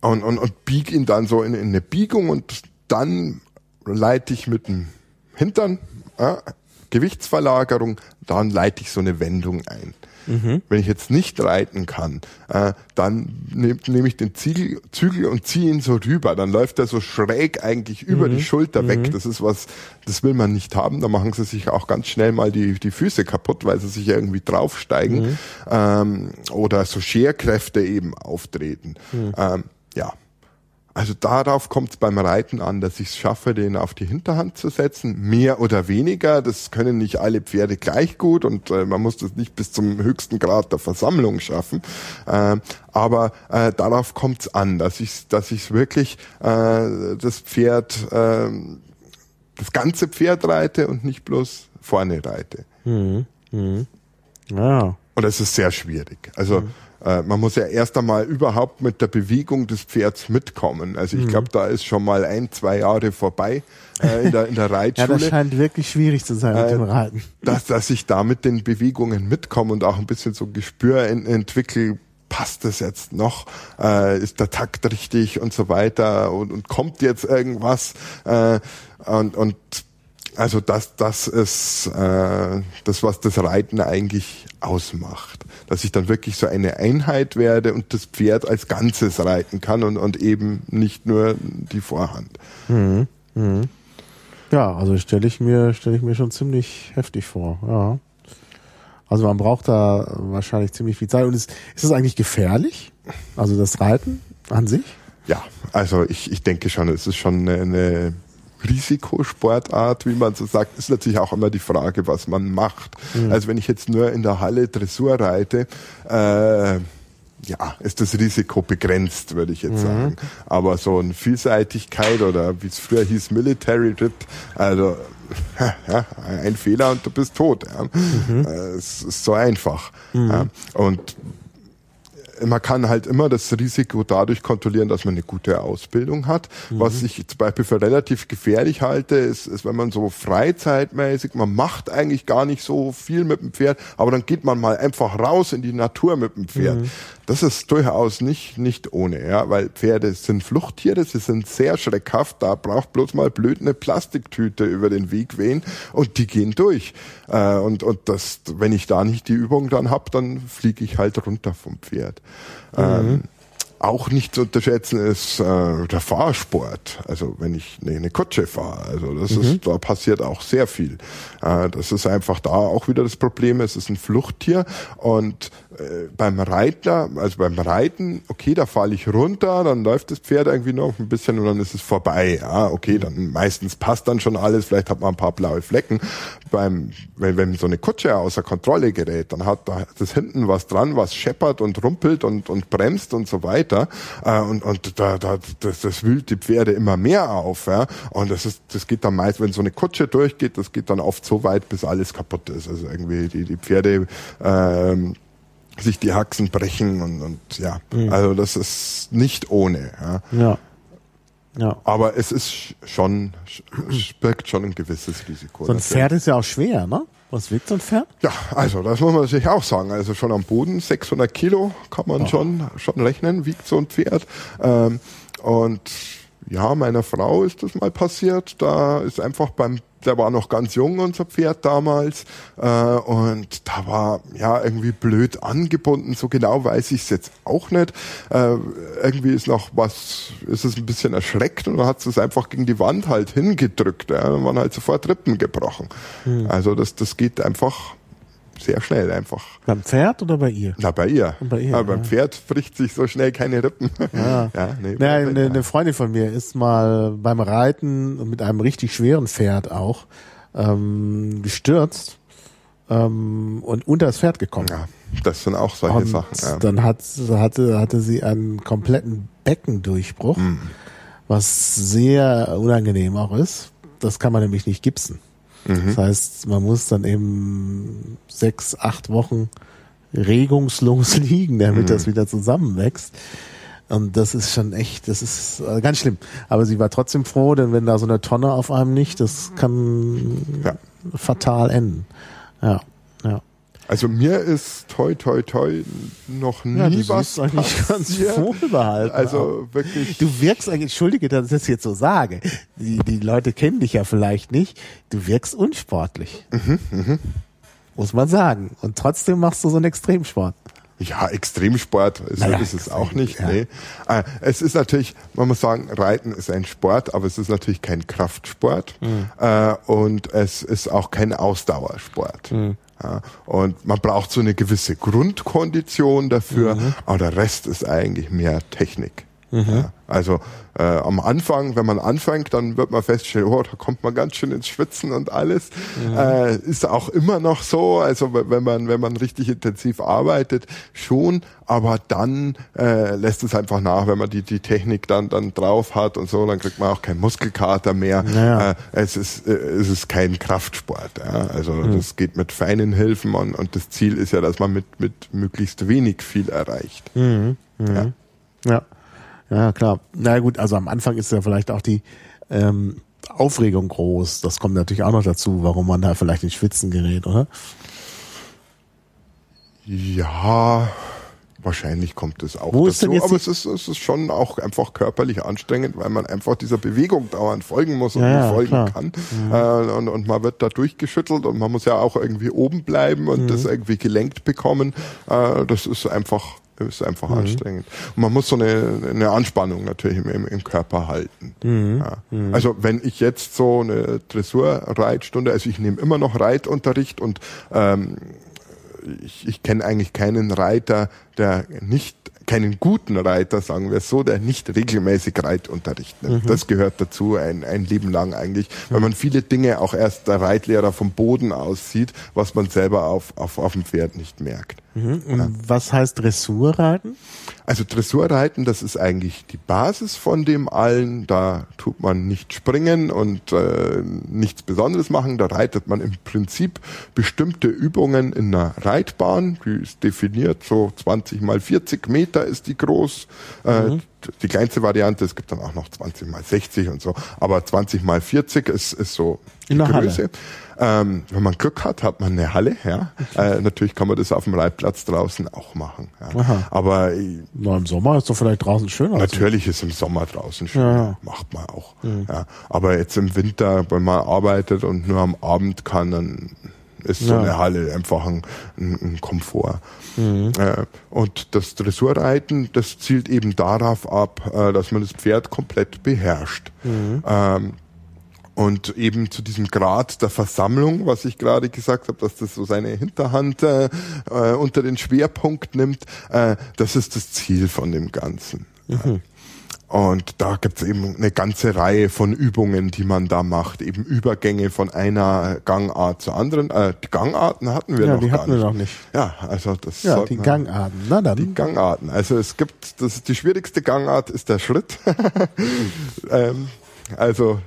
und, und, und biege ihn dann so in, in eine Biegung und dann leite ich mit dem Hintern äh, Gewichtsverlagerung, dann leite ich so eine Wendung ein. Mhm. Wenn ich jetzt nicht reiten kann, äh, dann nehme nehm ich den Ziegel, Zügel und ziehe ihn so rüber. Dann läuft er so schräg eigentlich über mhm. die Schulter weg. Mhm. Das ist was, das will man nicht haben. Da machen sie sich auch ganz schnell mal die, die Füße kaputt, weil sie sich irgendwie draufsteigen mhm. ähm, oder so Scherkräfte eben auftreten. Mhm. Ähm, ja. Also darauf kommt es beim Reiten an, dass ich es schaffe, den auf die Hinterhand zu setzen, mehr oder weniger. Das können nicht alle Pferde gleich gut und äh, man muss das nicht bis zum höchsten Grad der Versammlung schaffen. Äh, aber äh, darauf kommt es an, dass ich dass ich wirklich äh, das Pferd, äh, das ganze Pferd reite und nicht bloß vorne reite. Mhm. Mhm. Ja. Und das ist sehr schwierig. Also mhm äh, man muss ja erst einmal überhaupt mit der Bewegung des Pferds mitkommen. Also ich mhm. glaube, da ist schon mal ein, zwei Jahre vorbei äh, in, der, in der (laughs) Reitschule. ja, das scheint wirklich schwierig zu sein mit dem äh, Reiten. Dass, dass ich da mit den Bewegungen mitkomme und auch ein bisschen so Gespür in, entwickle, passt das jetzt noch, äh, ist der Takt richtig und so weiter und, und kommt jetzt irgendwas äh, und, und also das, das ist äh, das, was das Reiten eigentlich ausmacht. Dass ich dann wirklich so eine Einheit werde und das Pferd als Ganzes reiten kann und, und eben nicht nur die Vorhand. Mhm. Mhm. Ja, also stelle ich mir, stelle ich mir schon ziemlich heftig vor, ja. Also man braucht da wahrscheinlich ziemlich viel Zeit. Und ist, ist es eigentlich gefährlich? Also das Reiten an sich? Ja, also ich, ich denke schon, es ist schon eine, eine Risikosportart, wie man so sagt, ist natürlich auch immer die Frage, was man macht. Mhm. Also wenn ich jetzt nur in der Halle Dressur reite, äh, ja, ist das Risiko begrenzt, würde ich jetzt mhm. sagen. Aber so eine Vielseitigkeit oder wie es früher hieß, Military Rip, also (laughs) ja, ein Fehler und du bist tot. Ja. Mhm. Äh, es ist so einfach. Mhm. Ja. Und man kann halt immer das Risiko dadurch kontrollieren, dass man eine gute Ausbildung hat. Mhm. Was ich zum Beispiel für relativ gefährlich halte, ist, ist, wenn man so freizeitmäßig, man macht eigentlich gar nicht so viel mit dem Pferd, aber dann geht man mal einfach raus in die Natur mit dem Pferd. Mhm. Das ist durchaus nicht, nicht ohne, ja, weil Pferde sind Fluchttiere, sie sind sehr schreckhaft, da braucht bloß mal blöd eine Plastiktüte über den Weg wehen und die gehen durch. Äh, und, und das, wenn ich da nicht die Übung dann hab, dann fliege ich halt runter vom Pferd. Mhm. Auch nicht zu unterschätzen ist äh, der Fahrsport. Also wenn ich eine, eine Kutsche fahre, also das mhm. ist, da passiert auch sehr viel. Äh, das ist einfach da auch wieder das Problem. Es ist ein Fluchttier und äh, beim Reiter, also beim Reiten, okay, da falle ich runter, dann läuft das Pferd irgendwie noch ein bisschen und dann ist es vorbei. Ja, okay, dann meistens passt dann schon alles, vielleicht hat man ein paar blaue Flecken. Beim, wenn, wenn so eine Kutsche außer Kontrolle gerät, dann hat da das hinten was dran, was scheppert und rumpelt und, und bremst und so weiter. Äh, und und da, da, das, das wühlt die Pferde immer mehr auf. Ja? Und das ist, das geht dann meist, wenn so eine Kutsche durchgeht, das geht dann oft so weit, bis alles kaputt ist. Also irgendwie die, die Pferde ähm, sich die Haxen brechen und, und ja, mhm. also das ist nicht ohne. Ja. ja. Ja. Aber es ist schon, (clears throat) birgt schon ein gewisses Risiko. So ein Pferd ist ja auch schwer, ne? Was wiegt so ein Pferd? Ja, also das muss man sich auch sagen. Also schon am Boden 600 Kilo kann man oh. schon schon rechnen, wiegt so ein Pferd. Ähm, und ja, meiner Frau ist das mal passiert. Da ist einfach beim der war noch ganz jung, unser Pferd damals. Äh, und da war ja irgendwie blöd angebunden. So genau weiß ich es jetzt auch nicht. Äh, irgendwie ist noch was, ist es ein bisschen erschreckt und dann hat es einfach gegen die Wand halt hingedrückt. Ja. Dann waren halt sofort Rippen gebrochen. Hm. Also das, das geht einfach sehr schnell einfach. Beim Pferd oder bei ihr? Na, bei ihr. Bei ihr Aber beim Pferd bricht sich so schnell keine Rippen. Ja. (laughs) ja, nee, ja eine, eine, Freundin von mir ist mal beim Reiten mit einem richtig schweren Pferd auch ähm, gestürzt ähm, und unter das Pferd gekommen. Ja, das sind auch solche und Sachen. Ja. Dann hat, hatte, hatte sie einen kompletten Beckendurchbruch, mhm. was sehr unangenehm auch ist. Das kann man nämlich nicht gipsen. Mhm. Das heißt, man muss dann eben sechs, acht Wochen regungslos (laughs) liegen, damit mhm. das wieder zusammenwächst. Und das ist schon echt, das ist äh, ganz schlimm. Aber sie war trotzdem froh, denn wenn da so eine Tonne auf einem nicht, das kann ja. fatal enden. Ja, ja. Also mir ist toi toi toi noch nie ja, du was eigentlich ganz wohlbehalten. Also wirklich. Du wirkst eigentlich, entschuldige, dass ich das jetzt so sage. Die, die Leute kennen dich ja vielleicht nicht. Du wirkst unsportlich. Mhm, mh. Muss man sagen. Und trotzdem machst du so einen Extremsport. Ja, Extremsport ist, naja, ist es auch nicht. Ja. Nee. Äh, es ist natürlich, man muss sagen, Reiten ist ein Sport, aber es ist natürlich kein Kraftsport mhm. äh, und es ist auch kein Ausdauersport. Mhm. Ja, und man braucht so eine gewisse Grundkondition dafür, mhm. aber der Rest ist eigentlich mehr Technik. Mhm. Ja, also äh, am Anfang, wenn man anfängt, dann wird man feststellen, oh, da kommt man ganz schön ins Schwitzen und alles. Mhm. Äh, ist auch immer noch so, also wenn man wenn man richtig intensiv arbeitet, schon, aber dann äh, lässt es einfach nach, wenn man die die Technik dann dann drauf hat und so, dann kriegt man auch keinen Muskelkater mehr. Naja. Äh, es ist äh, es ist kein Kraftsport. Ja? Also mhm. das geht mit feinen Hilfen und, und das Ziel ist ja, dass man mit mit möglichst wenig viel erreicht. Mhm. Ja. ja. Ja, klar. Na gut, also am Anfang ist ja vielleicht auch die ähm, Aufregung groß. Das kommt natürlich auch noch dazu, warum man da vielleicht in Schwitzen gerät, oder? Ja, wahrscheinlich kommt es auch Wo dazu. aber es ist, es ist schon auch einfach körperlich anstrengend, weil man einfach dieser Bewegung dauernd folgen muss und ja, nicht folgen klar. kann. Mhm. Äh, und, und man wird da durchgeschüttelt und man muss ja auch irgendwie oben bleiben und mhm. das irgendwie gelenkt bekommen. Äh, das ist einfach ist einfach mhm. anstrengend. Und man muss so eine, eine Anspannung natürlich im, im Körper halten. Mhm. Ja. Mhm. Also wenn ich jetzt so eine Dressurreitstunde, also ich nehme immer noch Reitunterricht und ähm, ich, ich kenne eigentlich keinen Reiter, der nicht keinen guten Reiter, sagen wir es so, der nicht regelmäßig Reitunterricht nimmt. Mhm. Das gehört dazu, ein, ein Leben lang eigentlich, weil man viele Dinge auch erst der Reitlehrer vom Boden aus sieht, was man selber auf, auf, auf dem Pferd nicht merkt. Mhm. Und ja. was heißt Dressurreiten? Also Dressurreiten, das ist eigentlich die Basis von dem allen. Da tut man nicht springen und äh, nichts Besonderes machen. Da reitet man im Prinzip bestimmte Übungen in einer Reitbahn. Die ist definiert, so 20 mal 40 Meter ist die groß. Äh, mhm. Die kleinste Variante, es gibt dann auch noch 20 mal 60 und so, aber 20 mal 40 ist, ist so die Größe. Halle. Ähm, wenn man Glück hat, hat man eine Halle. Ja. Äh, natürlich kann man das auf dem Reitplatz draußen auch machen. Ja. Aber Na, im Sommer ist doch vielleicht draußen schöner. Natürlich ist im Sommer draußen schöner. Ja. Macht man auch. Mhm. Ja. Aber jetzt im Winter, wenn man arbeitet und nur am Abend kann, dann ist so ja. eine Halle einfach ein, ein Komfort. Mhm. Äh, und das Dressurreiten, das zielt eben darauf ab, äh, dass man das Pferd komplett beherrscht. Mhm. Ähm, und eben zu diesem Grad der Versammlung, was ich gerade gesagt habe, dass das so seine Hinterhand äh, äh, unter den Schwerpunkt nimmt, äh, das ist das Ziel von dem Ganzen. Mhm. Und da gibt's eben eine ganze Reihe von Übungen, die man da macht, eben Übergänge von einer Gangart zur anderen. Äh, die Gangarten hatten wir ja, noch die hatten wir noch nicht. Ja, also das. Ja, die Gangarten. Na dann. Die Gangarten. Also es gibt, das ist die schwierigste Gangart ist der Schritt. (laughs) ähm, also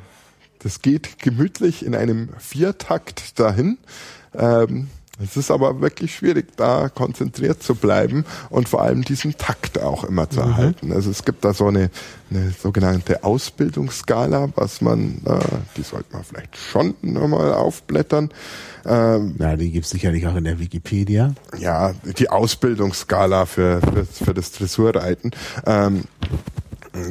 das geht gemütlich in einem Viertakt dahin. Ähm, es ist aber wirklich schwierig, da konzentriert zu bleiben und vor allem diesen Takt auch immer zu mhm. erhalten. Also es gibt da so eine, eine sogenannte Ausbildungsskala, was man, äh, die sollte man vielleicht schon nochmal aufblättern. Ähm, ja, die gibt's sicherlich auch in der Wikipedia. Ja, die Ausbildungsskala für, für, für das Dressurreiten. Ähm,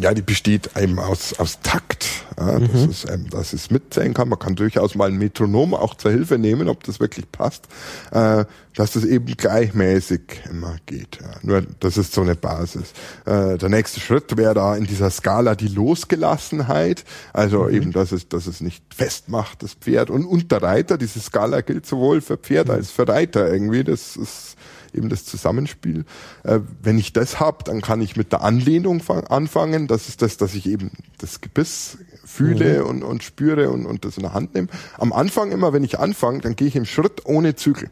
ja, die besteht eben aus, aus Takt. Ja, mhm. das ist, ähm, dass es mitzählen kann. Man kann durchaus mal ein Metronom auch zur Hilfe nehmen, ob das wirklich passt. Äh, dass das eben gleichmäßig immer geht. Ja. Nur das ist so eine Basis. Äh, der nächste Schritt wäre da in dieser Skala die Losgelassenheit. Also mhm. eben, dass es, dass es nicht festmacht, das Pferd. Und, und der Reiter, diese Skala gilt sowohl für Pferd mhm. als für Reiter irgendwie. Das ist eben das Zusammenspiel. Äh, wenn ich das habe, dann kann ich mit der Anlehnung anfangen. Das ist das, dass ich eben das Gebiss fühle mhm. und, und spüre und, und das in der Hand nehme. Am Anfang immer, wenn ich anfange, dann gehe ich im Schritt ohne Zügel.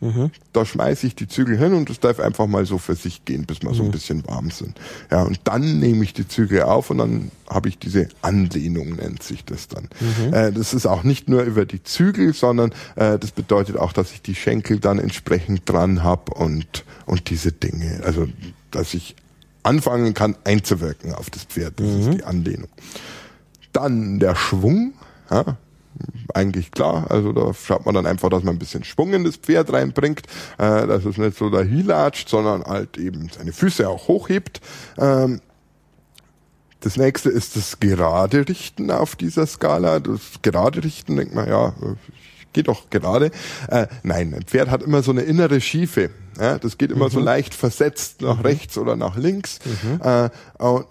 Mhm. Da schmeiße ich die Zügel hin und es darf einfach mal so für sich gehen, bis wir mhm. so ein mhm. bisschen warm sind. Ja, und dann nehme ich die Zügel auf und dann habe ich diese Anlehnung, nennt sich das dann. Mhm. Äh, das ist auch nicht nur über die Zügel, sondern äh, das bedeutet auch, dass ich die Schenkel dann entsprechend dran habe und, und diese Dinge. Also, dass ich anfangen kann einzuwirken auf das Pferd. Das ist mhm. die Anlehnung. Dann der Schwung. Ja, eigentlich klar. Also da schaut man dann einfach, dass man ein bisschen Schwung in das Pferd reinbringt, äh, dass es nicht so dahinlatscht, sondern halt eben seine Füße auch hochhebt. Ähm, das nächste ist das gerade Richten auf dieser Skala. Das gerade Richten denkt man, ja, geht doch gerade. Äh, nein, ein Pferd hat immer so eine innere Schiefe. Ja, das geht immer mhm. so leicht versetzt nach mhm. rechts oder nach links. Mhm. Äh,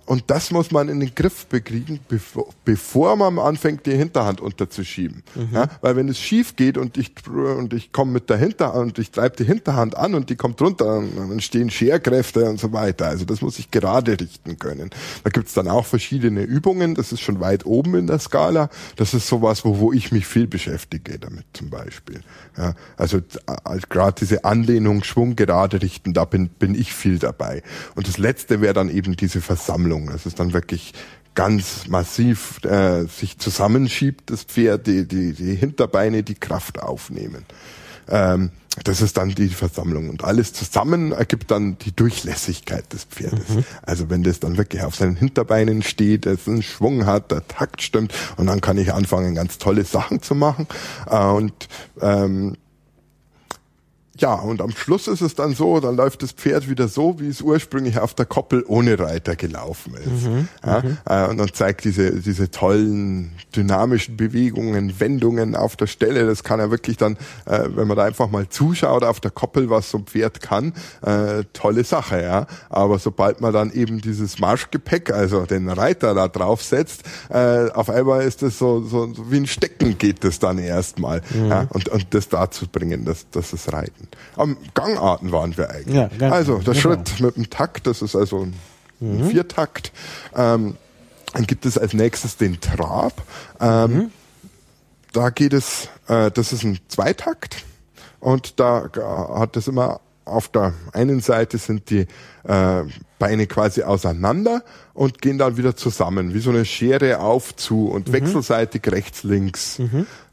und das muss man in den Griff bekriegen, bevor, bevor man anfängt, die Hinterhand unterzuschieben. Mhm. Ja, weil wenn es schief geht und ich und ich komme mit der Hinterhand und ich treibe die Hinterhand an und die kommt runter, dann entstehen Scherkräfte und so weiter. Also das muss ich gerade richten können. Da gibt's dann auch verschiedene Übungen. Das ist schon weit oben in der Skala. Das ist sowas, wo, wo ich mich viel beschäftige damit zum Beispiel. Ja, also äh, gerade diese Anlehnung, Schwung gerade richten, da bin, bin ich viel dabei. Und das Letzte wäre dann eben diese Versammlung. Das ist dann wirklich ganz massiv äh, sich zusammenschiebt, das Pferd, die, die, die Hinterbeine die Kraft aufnehmen. Ähm, das ist dann die Versammlung. Und alles zusammen ergibt dann die Durchlässigkeit des Pferdes. Mhm. Also wenn das dann wirklich auf seinen Hinterbeinen steht, es einen Schwung hat, der Takt stimmt, und dann kann ich anfangen, ganz tolle Sachen zu machen. Äh, und ähm, ja, und am Schluss ist es dann so, dann läuft das Pferd wieder so, wie es ursprünglich auf der Koppel ohne Reiter gelaufen ist. Mhm, ja, mhm. äh, und dann zeigt diese, diese tollen dynamischen Bewegungen, Wendungen auf der Stelle. Das kann er wirklich dann, äh, wenn man da einfach mal zuschaut auf der Koppel, was so ein Pferd kann, äh, tolle Sache, ja. Aber sobald man dann eben dieses Marschgepäck, also den Reiter da draufsetzt, äh, auf einmal ist das so, so, so wie ein Stecken geht das dann erstmal. Mhm. Ja, und, und das dazu bringen, das, das ist Reiten. Am Gangarten waren wir eigentlich. Ja, Gang- also der genau. Schritt mit dem Takt, das ist also ein, ein Viertakt. Ähm, dann gibt es als nächstes den Trab. Ähm, Da geht es, äh, das ist ein Zweitakt und da hat es immer auf der einen Seite sind die äh, Beine quasi auseinander und gehen dann wieder zusammen, wie so eine Schere auf zu und wechselseitig rechts, links.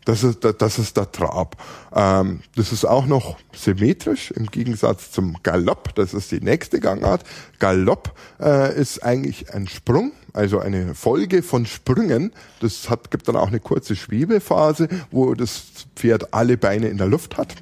Das ist, das ist der Trab. Ähm, das ist auch noch symmetrisch im Gegensatz zum Galopp. Das ist die nächste Gangart. Galopp äh, ist eigentlich ein Sprung, also eine Folge von Sprüngen. Das hat, gibt dann auch eine kurze Schwebephase, wo das Pferd alle Beine in der Luft hat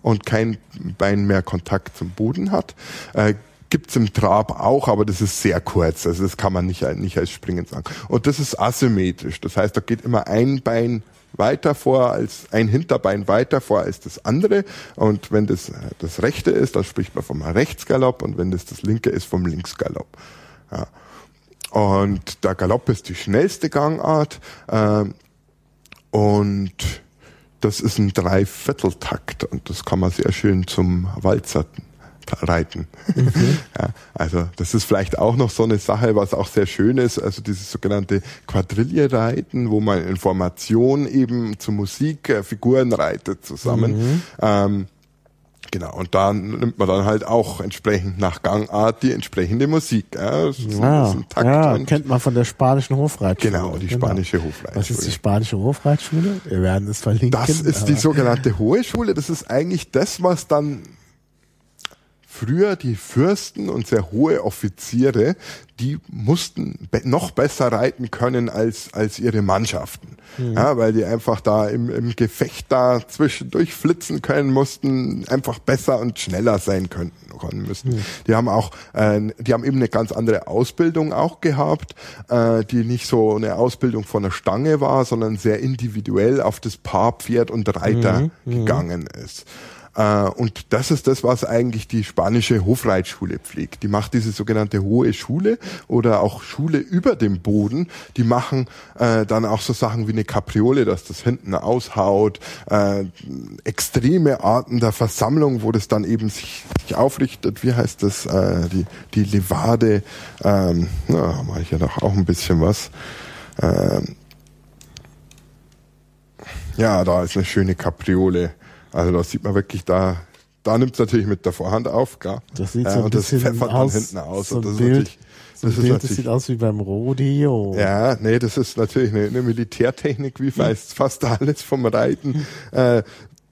und kein Bein mehr Kontakt zum Boden hat. Äh, Gibt's im Trab auch, aber das ist sehr kurz. Also das kann man nicht, nicht als Springen sagen. Und das ist asymmetrisch. Das heißt, da geht immer ein Bein weiter vor als ein Hinterbein weiter vor als das andere. Und wenn das äh, das rechte ist, dann spricht man vom Rechtsgalopp und wenn das das linke ist, vom Linksgalopp. Ja. Und der Galopp ist die schnellste Gangart. ähm, und das ist ein Dreivierteltakt und das kann man sehr schön zum Walzer reiten. (laughs) ja, also das ist vielleicht auch noch so eine Sache, was auch sehr schön ist, also dieses sogenannte Quadrille-Reiten, wo man in Formation eben zu Musik äh, Figuren reitet zusammen. Ähm, Genau, und da nimmt man dann halt auch entsprechend nach Gangart die entsprechende Musik. Ja, das Ja, ja kennt man von der spanischen Hofreitschule. Genau, die spanische Hofreitschule. Was ist die spanische Hofreitschule? Wir werden es verlinken. Das ist die sogenannte Hohe Schule. Das ist eigentlich das, was dann früher die Fürsten und sehr hohe Offiziere, die mussten be noch besser reiten können als, als ihre Mannschaften. Ja, weil die einfach da im, im Gefecht da zwischendurch flitzen können mussten, einfach besser und schneller sein könnten können müssen. Die haben auch, äh, die haben eben eine ganz andere Ausbildung auch gehabt, äh, die nicht so eine Ausbildung von der Stange war, sondern sehr individuell auf das Paar Pferd und Reiter gegangen ist. Äh, und das ist das, was eigentlich die spanische Hofreitschule pflegt. Die macht diese sogenannte hohe Schule oder auch Schule über dem Boden. Die machen äh, dann auch so Sachen wie eine Kapriole, dass das hinten aushaut, äh, extreme Arten der Versammlung, wo das dann eben sich, sich aufrichtet. Wie heißt das? Äh, die, die Levade. Ähm, na, mache ich ja doch auch ein bisschen was. Ähm, ja, da ist eine schöne Kapriole. Also da sieht man wirklich, da, da nimmt es natürlich mit der Vorhand auf, klar. Das sieht ja, so ein und das bisschen pfeffert aus, dann hinten aus. so und das ist Bild, natürlich, so das ist Bild, das sieht aus wie beim Rodeo. ja, nee, das ist natürlich eine, eine Militärtechnik, wie fast, fast alles vom Reiten. Äh,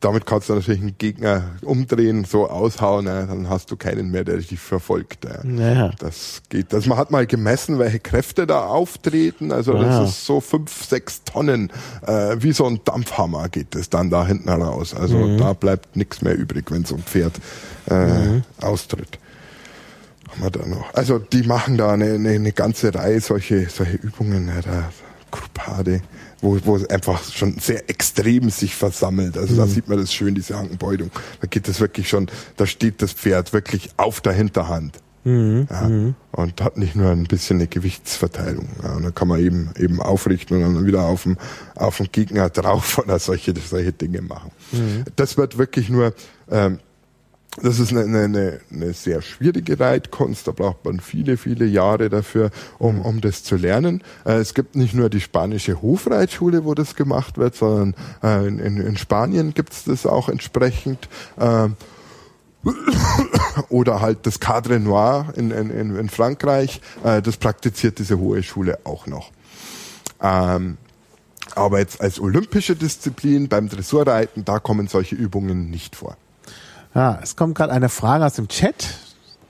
damit kannst du natürlich einen Gegner umdrehen, so aushauen, äh, dann hast du keinen mehr, der dich verfolgt. Äh. Naja. Das geht. Also man hat mal gemessen, welche Kräfte da auftreten. Also Ah. das ist so fünf, sechs Tonnen, äh, wie so ein Dampfhammer geht es dann da hinten raus. Also Mhm. da bleibt nichts mehr übrig, wenn so ein Pferd äh, austritt. Haben wir da noch? Also die machen da eine, eine, eine ganze Reihe solche, solche Übungen, ja, da, Gruppade, wo, wo es einfach schon sehr extrem sich versammelt. Also da sieht man das schön, diese Hankenbeutung. Da geht es wirklich schon, da steht das Pferd wirklich auf der Hinterhand. Ja, und hat nicht nur ein bisschen eine Gewichtsverteilung. Ja, und dann kann man eben eben aufrichten und dann wieder auf dem, auf dem Gegner drauf (laughs) oder solche, solche Dinge machen. Das wird wirklich nur ähm, das ist eine, eine, eine sehr schwierige Reitkunst, da braucht man viele, viele Jahre dafür, um, um das zu lernen. Äh, es gibt nicht nur die spanische Hofreitschule, wo das gemacht wird, sondern äh, in, in Spanien gibt es das auch entsprechend. Ähm, (coughs) oder halt das Cadre Noir in, in, in in Frankreich, äh, das praktiziert diese hohe Schule auch noch. Ähm, aber jetzt als olympische Disziplin beim Dressurreiten, da kommen solche Übungen nicht vor. Ja, es kommt gerade eine Frage aus dem Chat,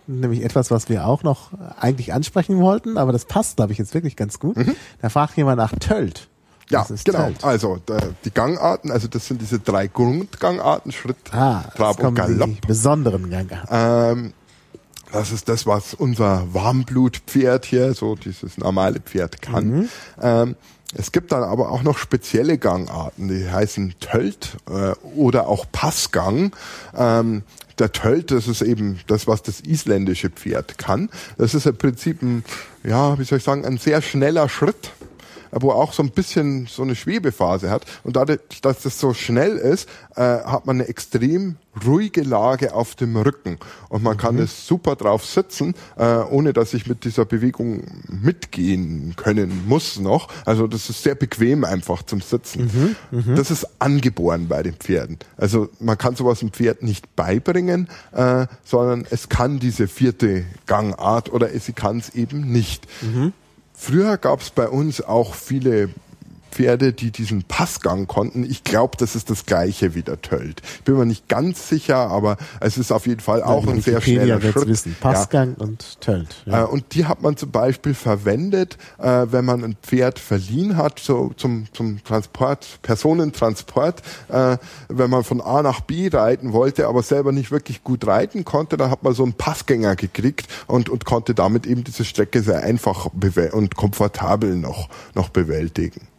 nämlich etwas, was wir auch noch eigentlich ansprechen wollten, aber das passt, glaube ich, jetzt wirklich ganz gut. Da fragt jemand nach Tölt. Ja, genau. Tölt? Also die Gangarten, also das sind diese drei Grundgangarten, Schritt, Ah, Trab und Galopp. die besonderen Gänge. Ähm, das ist das, was unser Warmblutpferd hier, so dieses normale Pferd kann. Ähm, es gibt dann aber auch noch spezielle Gangarten, die heißen Tölt äh, oder auch Passgang. Ähm, der Tölt, das ist eben das, was das isländische Pferd kann. Das ist im Prinzip ein, ja, wie soll ich sagen, ein sehr schneller Schritt. Wo auch so ein bisschen so eine Schwebephase hat. Und dadurch, dass das so schnell ist, äh, hat man eine extrem ruhige Lage auf dem Rücken. Und man kann mhm. es super drauf sitzen, äh, ohne dass ich mit dieser Bewegung mitgehen können muss noch. Also das ist sehr bequem einfach zum Sitzen. Mhm. Mhm. Das ist angeboren bei den Pferden. Also man kann sowas dem Pferd nicht beibringen, äh, sondern es kann diese vierte Gangart oder sie kann es eben nicht. Früher gab es bei uns auch viele Pferde, die diesen Passgang konnten. Ich glaube, das ist das gleiche wie der Tölt. Ich bin mir nicht ganz sicher, aber es ist auf jeden Fall ja, auch ein sehr schneller Schritt. Wissen. Passgang ja. und Tölt. Ja. Und die hat man zum Beispiel verwendet, äh, wenn man ein Pferd verliehen hat, so zum, zum Transport, Personentransport, äh, wenn man von A nach B reiten wollte, aber selber nicht wirklich gut reiten konnte, dann hat man so einen Passgänger gekriegt und, und konnte damit eben diese Strecke sehr einfach und komfortabel noch, noch bewältigen.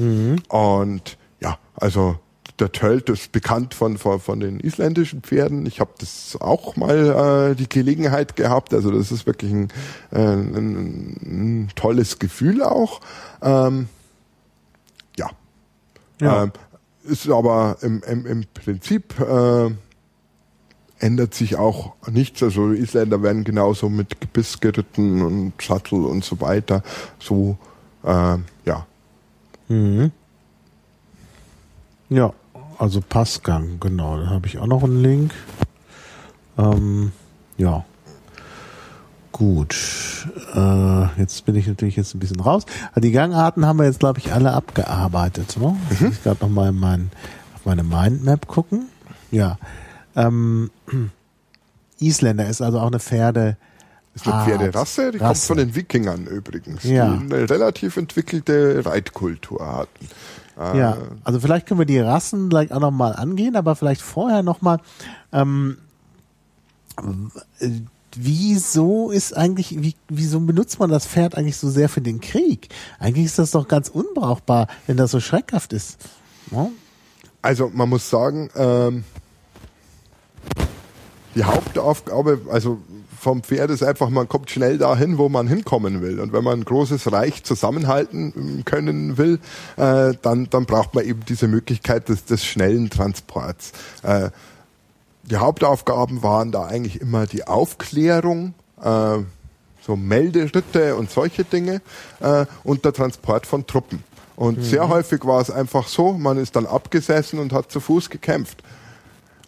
Mhm. Und ja, also der Tölt ist bekannt von, von, von den isländischen Pferden. Ich habe das auch mal äh, die Gelegenheit gehabt. Also das ist wirklich ein, äh, ein, ein tolles Gefühl auch. Ähm, ja. ja. Ähm, ist aber im, im, im Prinzip äh, ändert sich auch nichts. Also Isländer werden genauso mit Gebiss geritten und Sattel und so weiter. So äh, ja, Mhm. Ja, also Passgang, genau. Da habe ich auch noch einen Link. Ähm, ja. Gut. Äh, jetzt bin ich natürlich jetzt ein bisschen raus. Also die Gangarten haben wir jetzt, glaube ich, alle abgearbeitet. Ne? Mhm. Ich gerade noch mal in mein, auf meine Mindmap gucken. Ja. Ähm, (clears throat) Isländer ist also auch eine Pferde, ist eine Pferderasse, die Rasse. kommt von den Wikingern übrigens, ja. die eine relativ entwickelte Reitkultur hatten. Ja, also vielleicht können wir die Rassen gleich auch nochmal angehen, aber vielleicht vorher nochmal, ähm, wieso ist eigentlich, wie, wieso benutzt man das Pferd eigentlich so sehr für den Krieg? Eigentlich ist das doch ganz unbrauchbar, wenn das so schreckhaft ist. Ja? Also man muss sagen, ähm, die Hauptaufgabe, also vom Pferd ist einfach, man kommt schnell dahin, wo man hinkommen will. Und wenn man ein großes Reich zusammenhalten ähm, können will, äh, dann, dann braucht man eben diese Möglichkeit des, des schnellen Transports. Äh, die Hauptaufgaben waren da eigentlich immer die Aufklärung, äh, so Melderitte und solche Dinge äh, und der Transport von Truppen. Und mhm. sehr häufig war es einfach so, man ist dann abgesessen und hat zu Fuß gekämpft.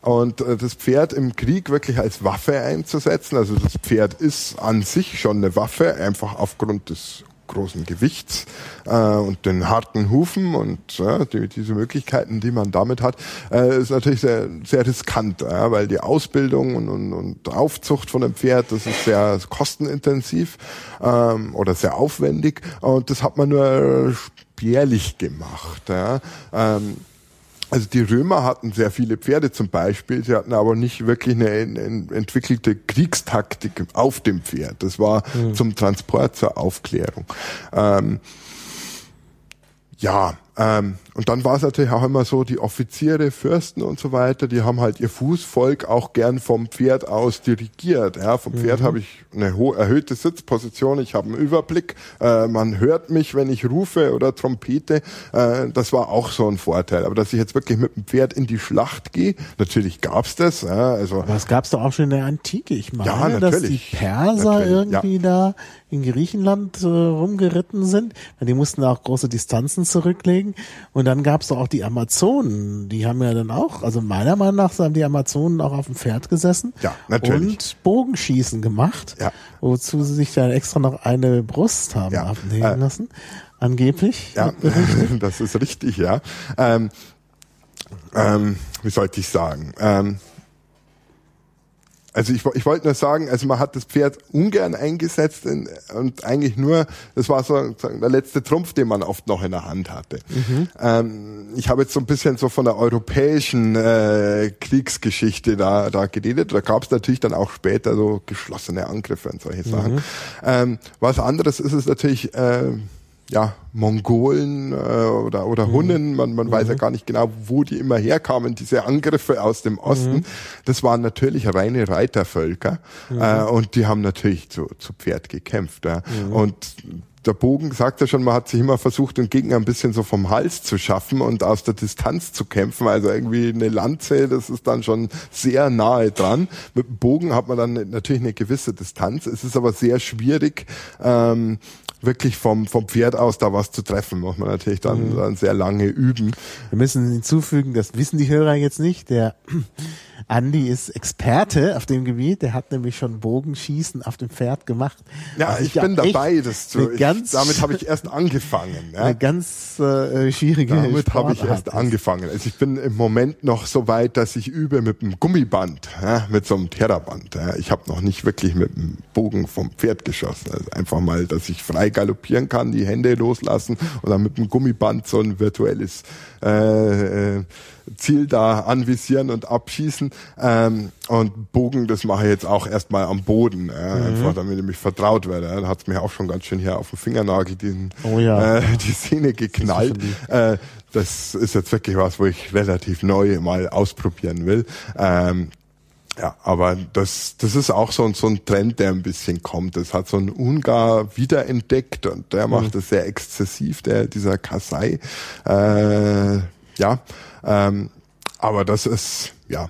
Und äh, das Pferd im Krieg wirklich als Waffe einzusetzen, also das Pferd ist an sich schon eine Waffe, einfach aufgrund des großen Gewichts äh, und den harten Hufen und äh, die, diese Möglichkeiten, die man damit hat, äh, ist natürlich sehr, sehr riskant, äh, weil die Ausbildung und, und, und Aufzucht von einem Pferd, das ist sehr kostenintensiv ähm, oder sehr aufwendig und das hat man nur spärlich gemacht. Ja. Ähm, also die Römer hatten sehr viele Pferde zum Beispiel, sie hatten aber nicht wirklich eine, eine entwickelte Kriegstaktik auf dem Pferd. Das war mhm. zum Transport, zur Aufklärung. Ähm, ja, ähm, und dann war es natürlich auch immer so, die Offiziere, Fürsten und so weiter, die haben halt ihr Fußvolk auch gern vom Pferd aus dirigiert. Ja, vom Pferd mhm. habe ich eine hohe, erhöhte Sitzposition, ich habe einen Überblick, äh, man hört mich, wenn ich rufe oder trompete. Äh, das war auch so ein Vorteil. Aber dass ich jetzt wirklich mit dem Pferd in die Schlacht gehe, natürlich gab's das. Ja, also, Aber das gab's doch auch schon in der Antike. Ich meine, ja, dass die Perser natürlich, irgendwie ja. da in Griechenland äh, rumgeritten sind. Die mussten auch große Distanzen zurücklegen. Und dann gab es doch auch die Amazonen. Die haben ja dann auch, also meiner Meinung nach haben die Amazonen auch auf dem Pferd gesessen. Ja, natürlich. Und Bogenschießen gemacht. Ja. Wozu sie sich dann extra noch eine Brust haben ja. abnehmen äh, lassen. Angeblich. Ja, (laughs) das ist richtig, ja. Ähm, ähm, wie sollte ich sagen? Ähm, also ich, ich wollte nur sagen, also man hat das Pferd ungern eingesetzt in, und eigentlich nur, das war so der letzte Trumpf, den man oft noch in der Hand hatte. Mhm. Ähm, ich habe jetzt so ein bisschen so von der europäischen äh, Kriegsgeschichte da, da geredet. Da gab es natürlich dann auch später so geschlossene Angriffe und solche Sachen. Mhm. Ähm, was anderes ist es natürlich, äh, ja, Mongolen äh, oder, oder mhm. Hunnen, man, man mhm. weiß ja mhm. gar nicht genau, wo die immer herkamen, diese Angriffe aus dem Osten. Mhm. Das waren natürlich reine Reitervölker mhm. äh, und die haben natürlich zu, zu Pferd gekämpft. Ja. Mhm. Und der Bogen sagt ja schon, man hat sich immer versucht, den Gegner ein bisschen so vom Hals zu schaffen und aus der Distanz zu kämpfen. Also irgendwie eine Lanze, das ist dann schon sehr nahe dran. Mit dem Bogen hat man dann natürlich eine gewisse Distanz. Es ist aber sehr schwierig, ähm, wirklich vom, vom Pferd aus da was zu treffen. Muss man natürlich dann, mhm. dann sehr lange üben. Wir müssen hinzufügen, das wissen die Hörer jetzt nicht, der Andi ist Experte auf dem Gebiet, der hat nämlich schon Bogenschießen auf dem Pferd gemacht. Ja, ich bin dabei, das zu, ich, damit habe ich erst angefangen. Ja. Eine ganz äh, schwierige Damit habe ich erst angefangen. Also ich bin im Moment noch so weit, dass ich übe mit einem Gummiband, ja, mit so einem Terraband. Ja. Ich habe noch nicht wirklich mit dem Bogen vom Pferd geschossen. Also einfach mal, dass ich frei galoppieren kann, die Hände loslassen und dann mit dem Gummiband so ein virtuelles äh, äh, Ziel da anvisieren und abschießen. Ähm, und Bogen, das mache ich jetzt auch erstmal am Boden, äh, mhm. einfach damit ich mich vertraut werde. Da hat es mir auch schon ganz schön hier auf den Fingernagel diesen, oh ja. äh, die Szene geknallt. Das, äh, das ist jetzt wirklich was, wo ich relativ neu mal ausprobieren will. Ähm, ja, aber das, das ist auch so, so ein Trend, der ein bisschen kommt. Das hat so ein Ungar wiederentdeckt und der macht mhm. das sehr exzessiv, der, dieser Kasai. Äh, ja, ähm, aber das ist, ja,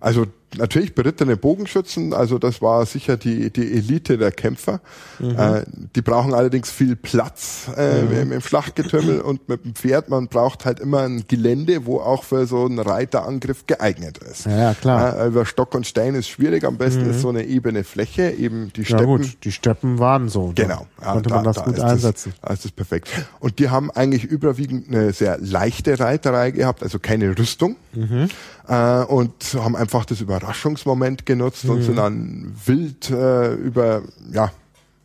also natürlich berittene Bogenschützen, also das war sicher die, die Elite der Kämpfer. Mhm. Äh, die brauchen allerdings viel Platz äh, mhm. im, im Flachgetümmel und mit dem Pferd, man braucht halt immer ein Gelände, wo auch für so einen Reiterangriff geeignet ist. Ja, klar. Äh, über Stock und Stein ist schwierig, am besten mhm. ist so eine ebene Fläche, eben die Steppen. Ja gut, die Steppen waren so. Genau. Ja, konnte da, man das da gut einsetzen. Das, da ist das perfekt. Und die haben eigentlich überwiegend eine sehr leichte Reiterei gehabt, also keine Rüstung. Mhm. Äh, und haben einfach das Überraschungsmoment genutzt mhm. und sind dann wild äh, über, ja,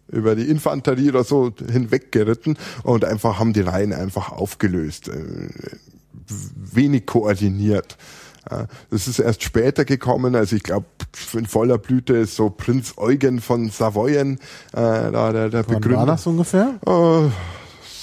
über die Infanterie oder so hinweggeritten und einfach haben die Reihen einfach aufgelöst. Äh, wenig koordiniert. Das ist erst später gekommen, also ich glaube in voller Blüte ist so Prinz Eugen von Savoyen, äh, da der, der Wann Begründer. war das ungefähr? Äh,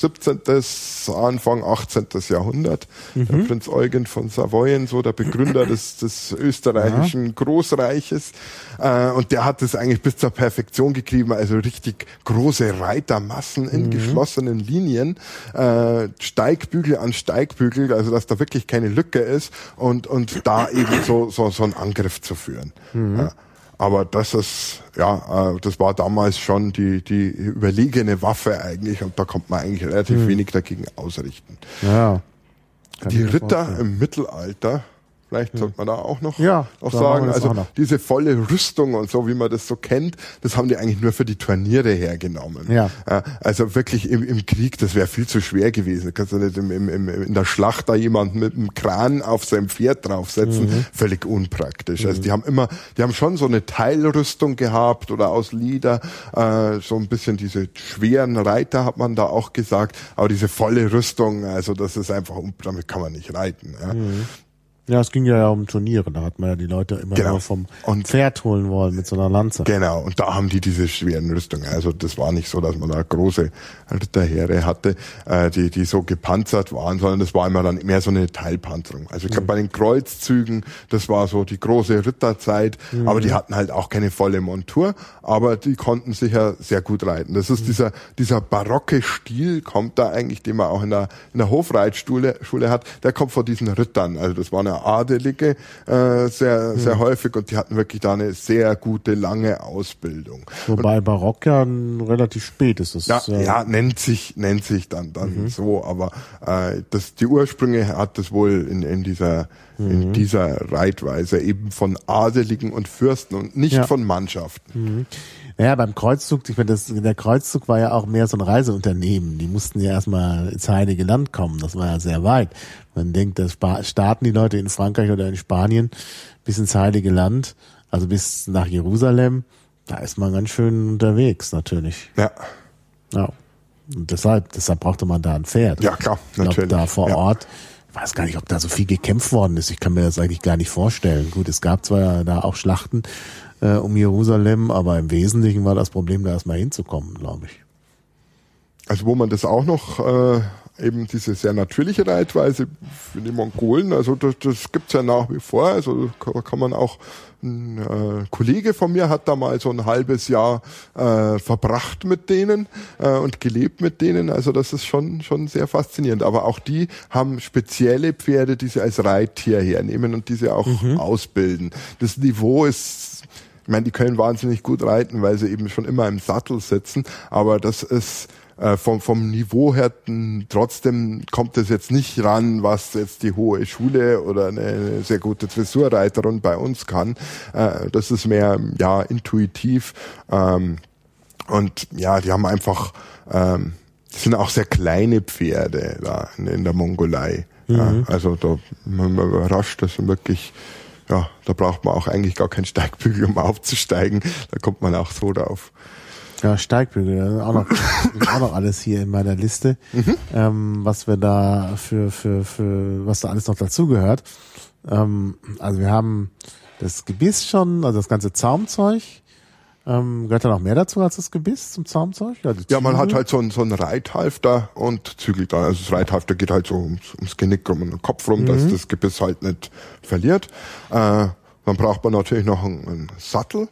17., Anfang 18. Jahrhundert. Mhm. Der Prinz Eugen von Savoyen, so der Begründer des, des österreichischen ja. Großreiches. Äh, und der hat es eigentlich bis zur Perfektion getrieben, also richtig große Reitermassen in mhm. geschlossenen Linien, äh, Steigbügel an Steigbügel, also dass da wirklich keine Lücke ist und, und da eben so, so, so einen Angriff zu führen. Mhm. Ja. Aber das ist, ja, äh, das war damals schon die, die überlegene Waffe eigentlich und da kommt man eigentlich relativ hm. wenig dagegen ausrichten. Ja. Die Ritter im Mittelalter Vielleicht hm. sollte man da auch noch, ja, noch sagen. Also noch. diese volle Rüstung und so, wie man das so kennt, das haben die eigentlich nur für die Turniere hergenommen. Ja. Also wirklich im, im Krieg, das wäre viel zu schwer gewesen. Kannst du nicht im, im, im, in der Schlacht da jemanden mit einem Kran auf sein Pferd draufsetzen. Mhm. Völlig unpraktisch. Also mhm. Also die haben immer, die haben schon so eine Teilrüstung gehabt oder aus Leder, äh, so ein bisschen diese schweren Reiter hat man da auch gesagt. Aber diese volle Rüstung, also das ist einfach, damit kann man nicht reiten. Ja. Mhm. Ja, es ging ja um Turniere, da hat man ja die Leute immer genau. vom und Pferd holen wollen mit so einer Lanze. Genau, und da haben die diese schweren Rüstungen. Also das war nicht so, dass man da große Ritterheere hatte, äh, die, die so gepanzert waren, sondern das war immer dann mehr so eine Teilpanzerung. Also ich glaube mhm. bei den Kreuzzügen, das war so die große Ritterzeit, mhm. aber die hatten halt auch keine volle Montur, aber die konnten sicher sehr gut reiten. Das ist mhm. dieser, dieser barocke Stil, kommt da eigentlich, den man auch in der, in der Hofreitschule Schule hat, der kommt von diesen Rittern. Also das Adelige äh, sehr, sehr hm. häufig und die hatten wirklich da eine sehr gute, lange Ausbildung. Wobei und, Barock ja relativ spät ist. Das, ja, äh, ja, nennt sich, nennt sich dann, dann mhm. so, aber äh, das, die Ursprünge hat das wohl in, in dieser mhm. in dieser Reitweise eben von Adeligen und Fürsten und nicht ja. von Mannschaften. Naja, beim Kreuzzug, ich meine, das, der Kreuzzug war ja auch mehr so ein Reiseunternehmen. Die mussten ja erstmal ins Heilige Land kommen. Das war ja sehr weit. Man denkt, das starten die Leute in Frankreich oder in Spanien bis ins Heilige Land, also bis nach Jerusalem. Da ist man ganz schön unterwegs, natürlich. Ja. Ja. Und deshalb, deshalb brauchte man da ein Pferd. Ja, klar, natürlich. Ich glaub, da vor ja. Ort, ich weiß gar nicht, ob da so viel gekämpft worden ist. Ich kann mir das eigentlich gar nicht vorstellen. Gut, es gab zwar da auch Schlachten, äh, um Jerusalem, aber im Wesentlichen war das Problem, da erstmal hinzukommen, glaube ich. Also wo man das auch noch äh, eben diese sehr natürliche Reitweise für die Mongolen. Also das, das gibt's ja nach wie vor. Also kann, man auch ein äh, Kollege von mir hat da mal so ein halbes Jahr äh, verbracht mit denen äh, und gelebt mit denen. Also das ist schon schon sehr faszinierend. Aber auch die haben spezielle Pferde, die sie als Reittier hernehmen und die sie auch mhm. ausbilden. Das Niveau ist ich meine, die können wahnsinnig gut reiten, weil sie eben schon immer im Sattel sitzen, aber das ist äh, vom, vom Niveau her trotzdem kommt es jetzt nicht ran, was jetzt die hohe Schule oder eine sehr gute Dressurreiterin bei uns kann. Äh, das ist mehr ja intuitiv ähm, und ja, die haben einfach ähm, das sind auch sehr kleine Pferde da in, in der Mongolei. Mhm. Ja, also da man, man überrascht, das sind wirklich ja, da braucht man auch eigentlich gar keinen Steigbügel, um aufzusteigen. Da kommt man auch so drauf. Ja, Steigbügel, auch noch, auch noch alles hier in meiner Liste, mhm. ähm, was wir da für, für, für, was da alles noch dazugehört. Ähm, also wir haben das Gebiss schon, also das ganze Zaumzeug. Ähm, gehört da noch mehr dazu als das Gebiss zum Zaumzeug? Ja, ja man hat halt so ein, so ein Reithalfter und zügelt da. Also das Reithalfter geht halt so ums, ums Genick rum und den Kopf rum, mhm. dass das Gebiss halt nicht verliert. Äh, dann braucht man natürlich noch einen, einen Sattel.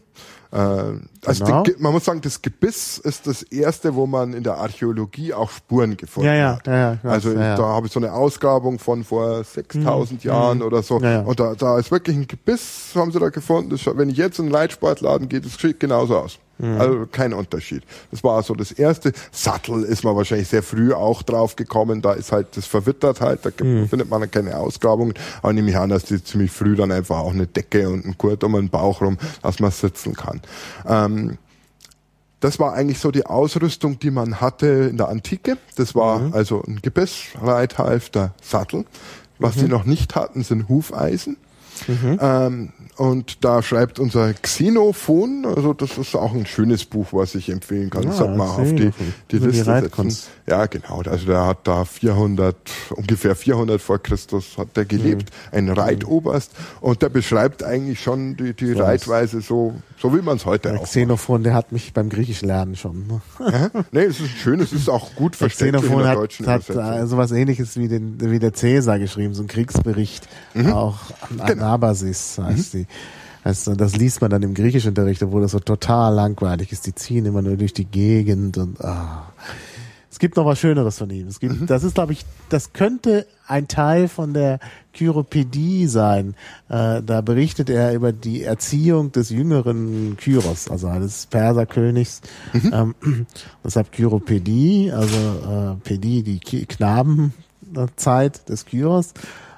Äh, also genau. die, man muss sagen, das Gebiss ist das erste, wo man in der Archäologie auch Spuren gefunden ja, ja, hat. Ja, ja, also ja, da habe ich so eine Ausgrabung von vor 6000 mhm. Jahren mhm. oder so. Ja. Und da, da ist wirklich ein Gebiss, haben sie da gefunden. Das, wenn ich jetzt in einen Leitsportladen gehe, das sieht genauso aus. Mhm. Also kein Unterschied. Das war so das erste. Sattel ist man wahrscheinlich sehr früh auch drauf gekommen. Da ist halt das verwittert halt. Da gibt, mhm. findet man keine Ausgrabungen. Aber nehme ich an, dass die ziemlich früh dann einfach auch eine Decke und ein Gurt um den Bauch rum, dass man sitzen kann. Ähm, das war eigentlich so die Ausrüstung, die man hatte in der Antike. Das war mhm. also ein Gebiss, Reithalfter, Sattel. Was mhm. die noch nicht hatten, sind Hufeisen. Mhm. Ähm, und da schreibt unser Xenophon, also das ist auch ein schönes Buch, was ich empfehlen kann. Ja, das hat man auf die, die also Liste die setzen. Ja, genau. Also der hat da 400, ungefähr 400 vor Christus hat der gelebt, mhm. ein Reitoberst. Und der beschreibt eigentlich schon die, die so Reitweise so, so wie man es heute der auch Xenophon, macht. der hat mich beim Griechisch lernen schon. Ne? Ja? Nee, es ist schön, es ist auch gut verständlich Xenophon in der deutschen hat, hat äh, sowas ähnliches wie, den, wie der Cäsar geschrieben, so ein Kriegsbericht, mhm. auch an genau. Anabasis heißt mhm. die. Also das liest man dann im Griechischunterricht, obwohl das so total langweilig ist. Die ziehen immer nur durch die Gegend und ah. Es gibt noch was Schöneres von ihm. Es gibt, mhm. das ist, glaube ich, das könnte ein Teil von der Kyropädie sein. Äh, da berichtet er über die Erziehung des jüngeren Kyros, also eines Perserkönigs. Mhm. Ähm, (clears throat) deshalb Kyropädie, also äh, Pädie, die Knabenzeit des Kyros.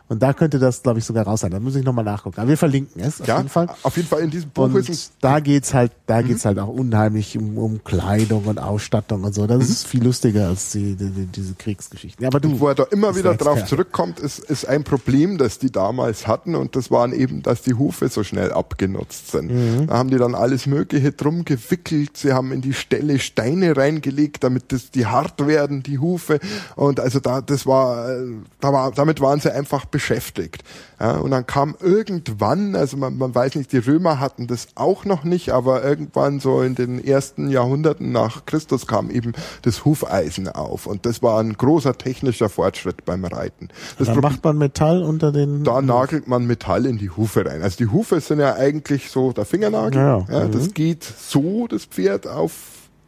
Und da könnte das, glaube ich, sogar raus sein. Da muss ich nochmal nachgucken. Aber wir verlinken es auf ja, jeden Fall. Auf jeden Fall in diesem Buch und ist da geht's halt, da mhm. geht's halt auch unheimlich um, um Kleidung und Ausstattung und so. Das mhm. ist viel lustiger als die, die, die, diese Kriegsgeschichten. Aber du, und wo er da immer wieder drauf zurückkommt, ist, ist ein Problem, das die damals hatten und das waren eben, dass die Hufe so schnell abgenutzt sind. Mhm. Da haben die dann alles Mögliche drum gewickelt. Sie haben in die Stelle Steine reingelegt, damit das die hart werden, die Hufe. Und also da, das war, äh, da war, damit waren sie einfach beschäftigt. Ja, und dann kam irgendwann, also man, man weiß nicht, die Römer hatten das auch noch nicht, aber irgendwann so in den ersten Jahrhunderten nach Christus kam eben das Hufeisen auf. Und das war ein großer technischer Fortschritt beim Reiten. Das da macht man Metall unter den... Da nagelt man Metall in die Hufe rein. Also die Hufe sind ja eigentlich so der Fingernagel. Ja, ja. ja das mhm. geht so, das Pferd auf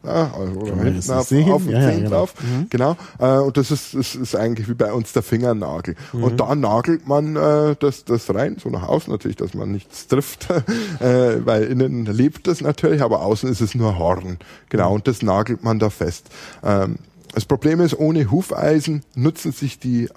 ja, also oder hinten auf, auf den ja, ja, genau. drauf. Mhm. Genau. Äh, und das ist, das ist eigentlich wie bei uns der Fingernagel. Mhm. Und da nagelt man äh, das, das rein, so nach außen natürlich, dass man nichts trifft, (laughs) äh, weil innen lebt das natürlich, aber außen ist es nur Horn. Genau, und das nagelt man da fest. Ähm, das Problem ist, ohne Hufeisen nutzen sich die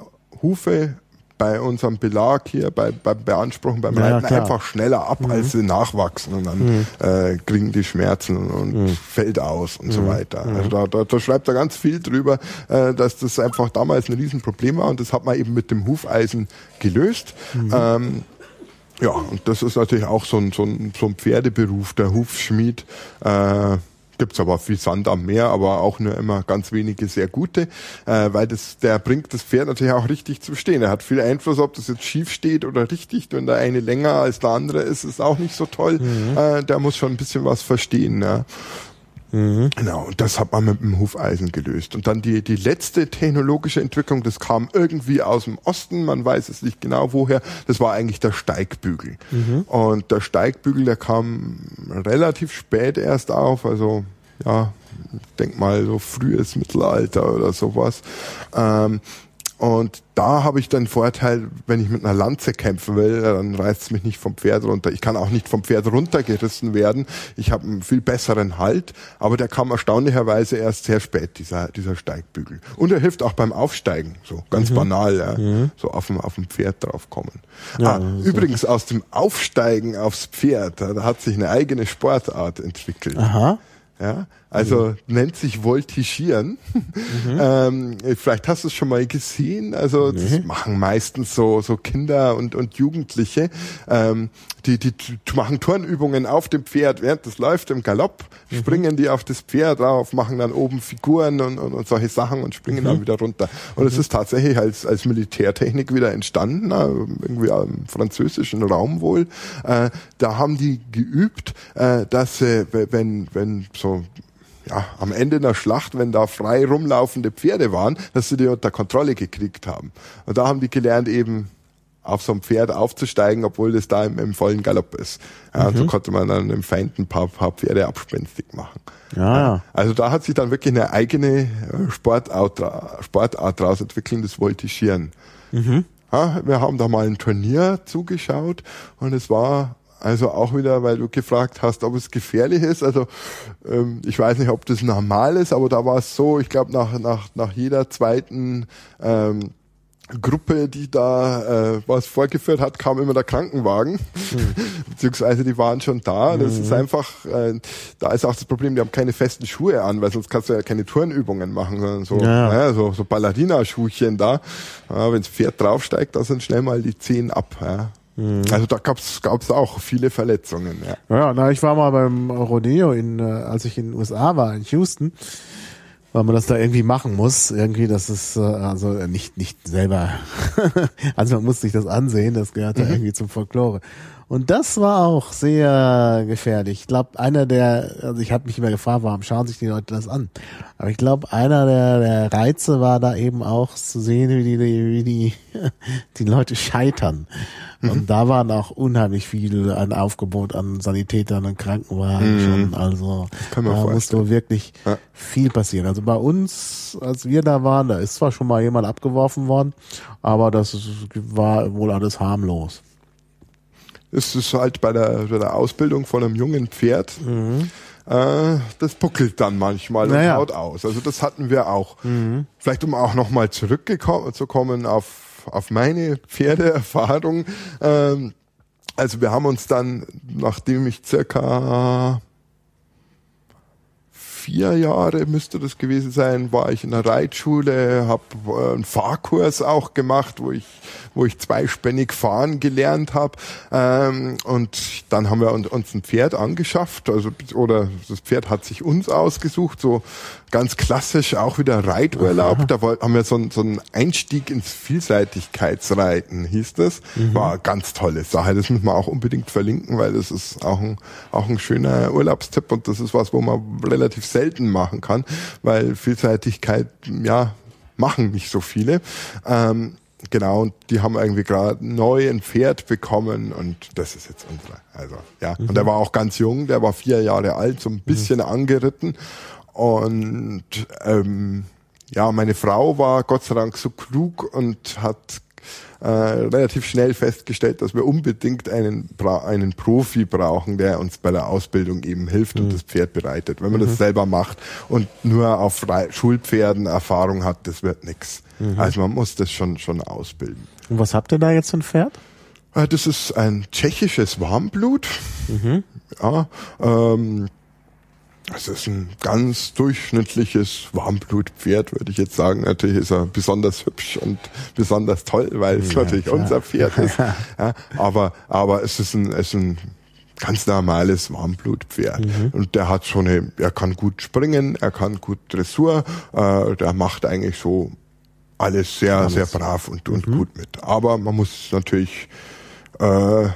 Hufe bei unserem Belag hier, bei, beim Beanspruchen, beim ja, Reiten klar. einfach schneller ab, mhm. als sie nachwachsen und dann mhm. äh, kriegen die Schmerzen und mhm. fällt aus und so mhm. weiter. Mhm. Also da, da, da schreibt er ganz viel drüber, äh, dass das einfach damals ein Riesenproblem war und das hat man eben mit dem Hufeisen gelöst. Mhm. Ähm, ja, und das ist natürlich auch so ein, so ein, so ein Pferdeberuf, der Hufschmied. Äh, gibt's aber viel Sand am Meer, aber auch nur immer ganz wenige sehr gute, äh, weil das, der bringt das Pferd natürlich auch richtig zu stehen. Er hat viel Einfluss, ob das jetzt schief steht oder richtig. Wenn der eine länger als der andere ist, ist auch nicht so toll. Mhm. Äh, der muss schon ein bisschen was verstehen. Ja. Mhm. Genau, und das hat man mit dem Hufeisen gelöst. Und dann die, die letzte technologische Entwicklung, das kam irgendwie aus dem Osten, man weiß es nicht genau woher, das war eigentlich der Steigbügel. Mhm. Und der Steigbügel, der kam relativ spät erst auf, also ja, denk mal so frühes Mittelalter oder sowas. Ähm, und da habe ich den Vorteil, wenn ich mit einer Lanze kämpfen will, dann reißt es mich nicht vom Pferd runter. Ich kann auch nicht vom Pferd runtergerissen werden. Ich habe einen viel besseren Halt, aber der kam erstaunlicherweise erst sehr spät, dieser, dieser Steigbügel. Und er hilft auch beim Aufsteigen, so ganz mhm. banal, ja, mhm. so auf dem, auf dem Pferd draufkommen. Ja, ah, übrigens aus dem Aufsteigen aufs Pferd, da hat sich eine eigene Sportart entwickelt. Aha. Ja, also mhm. nennt sich Voltigieren. Mhm. (laughs) ähm, vielleicht hast du es schon mal gesehen. Also das machen meistens so so Kinder und und Jugendliche. Ähm, die die machen Turnübungen auf dem Pferd, während das läuft im Galopp. Mhm. Springen die auf das Pferd drauf, machen dann oben Figuren und, und, und solche Sachen und springen mhm. dann wieder runter. Und es mhm. ist tatsächlich als als Militärtechnik wieder entstanden, äh, irgendwie im französischen Raum wohl. Äh, da haben die geübt, äh, dass äh, wenn wenn so ja, am Ende einer Schlacht, wenn da frei rumlaufende Pferde waren, dass sie die unter Kontrolle gekriegt haben. Und da haben die gelernt, eben auf so ein Pferd aufzusteigen, obwohl das da im, im vollen Galopp ist. Ja, mhm. So konnte man dann dem Feind ein paar, paar Pferde abspenstig machen. Ja. ja. Also da hat sich dann wirklich eine eigene äh, Sportart, Sportart daraus entwickelt, das Voltigieren. Mhm. Ja, wir haben da mal ein Turnier zugeschaut und es war also auch wieder, weil du gefragt hast, ob es gefährlich ist. Also ähm, ich weiß nicht, ob das normal ist, aber da war es so, ich glaube, nach, nach, nach jeder zweiten ähm, Gruppe, die da äh, was vorgeführt hat, kam immer der Krankenwagen, mhm. (laughs) beziehungsweise die waren schon da. Das mhm. ist einfach, äh, da ist auch das Problem, die haben keine festen Schuhe an, weil sonst kannst du ja keine Turnübungen machen, sondern so, ja. Ja, so, so Ballerina-Schuhchen da. Ja, Wenn das Pferd draufsteigt, da sind schnell mal die Zehen ab. Ja. Mhm. Also da gab's gab's auch viele Verletzungen. Ja. ja, na ich war mal beim Rodeo in, äh, als ich in den USA war in Houston, weil man das da irgendwie machen muss. Irgendwie, das ist äh, also nicht nicht selber. (laughs) also man muss sich das ansehen. Das gehört mhm. da irgendwie zum Folklore. Und das war auch sehr gefährlich. Ich glaube, einer der, also ich habe mich immer gefragt, warum schauen sich die Leute das an? Aber ich glaube, einer der, der Reize war da eben auch zu sehen, wie die, wie die, (laughs) die Leute scheitern. Mhm. Und da waren auch unheimlich viel an Aufgebot an Sanitätern und Krankenwagen mhm. schon. Also da musste wirklich ja. viel passieren. Also bei uns, als wir da waren, da ist zwar schon mal jemand abgeworfen worden, aber das war wohl alles harmlos ist es halt bei der, bei der Ausbildung von einem jungen Pferd. Mhm. Äh, das puckelt dann manchmal naja. und haut aus. Also das hatten wir auch. Mhm. Vielleicht um auch nochmal zurückzukommen auf, auf meine Pferdeerfahrung. Ähm, also wir haben uns dann, nachdem ich circa vier Jahre müsste das gewesen sein, war ich in der Reitschule, habe äh, einen Fahrkurs auch gemacht, wo ich wo ich zweispännig fahren gelernt habe. Ähm, und dann haben wir uns ein Pferd angeschafft, also oder das Pferd hat sich uns ausgesucht, so ganz klassisch auch wieder Reiturlaub. Da haben wir so, so einen Einstieg ins Vielseitigkeitsreiten, hieß das. Mhm. War ganz tolle Sache. Das müssen wir auch unbedingt verlinken, weil das ist auch ein, auch ein schöner Urlaubstipp und das ist was, wo man relativ selten machen kann, weil Vielseitigkeit, ja, machen nicht so viele. Ähm, Genau, und die haben irgendwie gerade neu ein Pferd bekommen und das ist jetzt unsere. Also, ja. Mhm. Und der war auch ganz jung, der war vier Jahre alt, so ein mhm. bisschen mhm. angeritten. Und ähm, ja, meine Frau war Gott sei Dank so klug und hat äh, relativ schnell festgestellt, dass wir unbedingt einen, einen Profi brauchen, der uns bei der Ausbildung eben hilft mhm. und das Pferd bereitet. Wenn man mhm. das selber macht und nur auf Schulpferden Erfahrung hat, das wird nix. Mhm. Also man muss das schon, schon ausbilden. Und was habt ihr da jetzt für ein Pferd? Äh, das ist ein tschechisches Warmblut. Mhm. Ja, ähm, es ist ein ganz durchschnittliches Warmblutpferd, würde ich jetzt sagen. Natürlich ist er besonders hübsch und besonders toll, weil es ja, natürlich klar. unser Pferd ist. (laughs) Ja, aber, aber es ist ein, es ist ein ganz normales Warmblutpferd. Mhm. Und der hat schon eine, er kann gut springen, er kann gut Dressur, äh, der macht eigentlich so alles sehr, alles. sehr brav und, und mhm. gut mit. Aber man muss natürlich äh,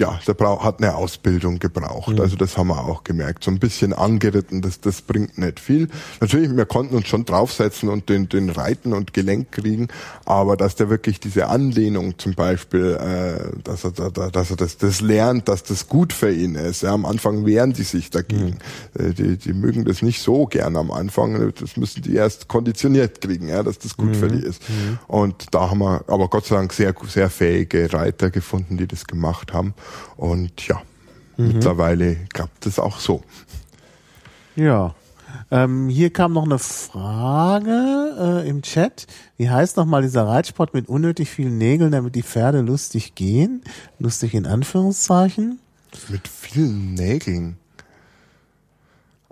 ja, der brauch, hat eine Ausbildung gebraucht. Mhm. Also das haben wir auch gemerkt. So ein bisschen angeritten, das, das bringt nicht viel. Natürlich, wir konnten uns schon draufsetzen und den, den Reiten und Gelenk kriegen, aber dass der wirklich diese Anlehnung zum Beispiel, äh, dass er, dass er das, das lernt, dass das gut für ihn ist. Ja, am Anfang wehren die sich dagegen. Mhm. Äh, die, die mögen das nicht so gern am Anfang. Das müssen die erst konditioniert kriegen, ja, dass das gut mhm. für die ist. Mhm. Und da haben wir aber Gott sei Dank sehr, sehr fähige Reiter gefunden, die das gemacht haben. Und ja, mhm. mittlerweile klappt es auch so. Ja. Ähm, hier kam noch eine Frage äh, im Chat. Wie heißt nochmal dieser Reitsport mit unnötig vielen Nägeln, damit die Pferde lustig gehen? Lustig in Anführungszeichen. Mit vielen Nägeln.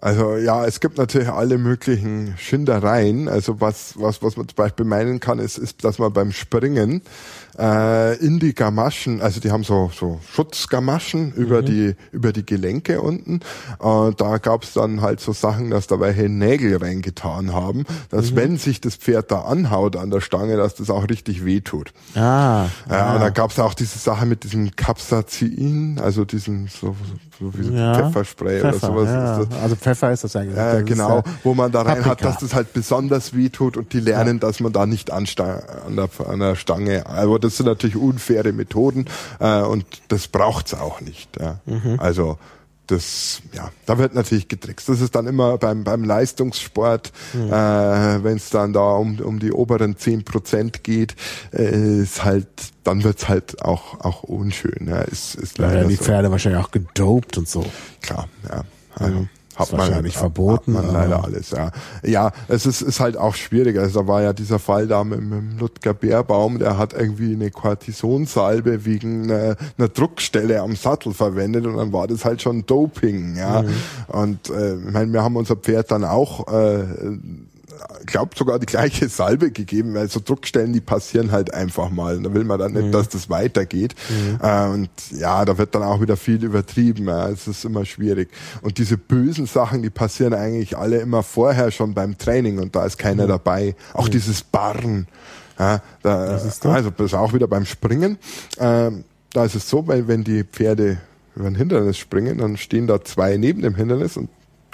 Also ja, es gibt natürlich alle möglichen Schindereien. Also was, was, was man zum Beispiel meinen kann, ist, ist, dass man beim Springen äh, in die Gamaschen, also die haben so, so Schutzgamaschen mhm. über die über die Gelenke unten. Äh, da gab es dann halt so Sachen, dass da welche Nägel reingetan haben, dass mhm. wenn sich das Pferd da anhaut an der Stange, dass das auch richtig wehtut. Ah. Ja, ah. und dann gab es auch diese Sache mit diesem Capsaicin, also diesem so, so wie so ja. Pfefferspray Pfeffer, oder sowas. Ja. Also Pfeffer ist das eigentlich. Ja, das genau, wo man da rein Paprika. hat, dass das halt besonders wehtut und die lernen, ja. dass man da nicht an, an, der, an der Stange, aber das sind natürlich unfaire Methoden äh, und das braucht's auch nicht. Ja. Mhm. Also das, ja, da wird natürlich getrickst. Das ist dann immer beim, beim Leistungssport, mhm. äh, wenn es dann da um, um die oberen zehn Prozent geht, äh, ist halt, dann wird's halt auch, auch unschön. Ja, ist, ist leider ja, die so. Pferde wahrscheinlich auch gedopt und so. Klar, ja. Also, mhm hat man wahrscheinlich hat, verboten. Hat man leider alles, ja. Ja, es ist, ist halt auch schwierig. Also da war ja dieser Fall da mit, mit Ludger Bärbaum, der hat irgendwie eine Cortisonsalbe wegen einer, einer Druckstelle am Sattel verwendet und dann war das halt schon Doping, ja. Mhm. Und äh, ich meine, wir haben unser Pferd dann auch äh, glaube sogar die gleiche Salbe gegeben, weil so Druckstellen, die passieren halt einfach mal. Und da will man dann nicht, mhm. dass das weitergeht. Mhm. Äh, und ja, da wird dann auch wieder viel übertrieben. Ja. Es ist immer schwierig. Und diese bösen Sachen, die passieren eigentlich alle immer vorher schon beim Training und da ist keiner mhm. dabei. Auch mhm. dieses Barren. Ja, da, also das ist auch wieder beim Springen. Ähm, da ist es so, weil wenn die Pferde über ein Hindernis springen, dann stehen da zwei neben dem Hindernis und